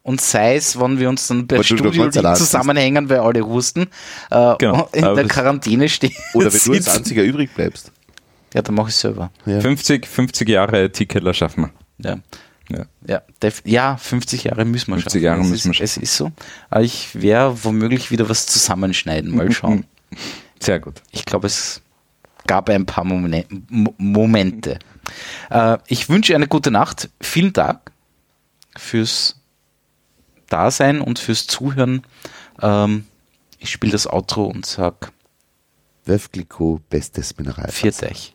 Und sei es, wenn wir uns dann bei Studio zusammenhängen, weil alle husten, äh, Genau, in aber der Quarantäne stehen. Oder wenn du als einziger übrig bleibst. Ja, dann mache ich selber. Ja. 50, 50 Jahre IT-Keller schaffen wir. Ja. Ja. Ja, ja, 50 Jahre müssen wir 50 schaffen. Jahre es müssen wir ist, Es ist so. Aber ich werde womöglich wieder was zusammenschneiden. Mal schauen. Sehr gut. Ich glaube, es gab ein paar Momente. Äh, ich wünsche eine gute Nacht. Vielen Dank fürs Dasein und fürs Zuhören. Ähm, ich spiele das Outro und sag Wöfgliko, bestes Mineralwasser. Viert euch.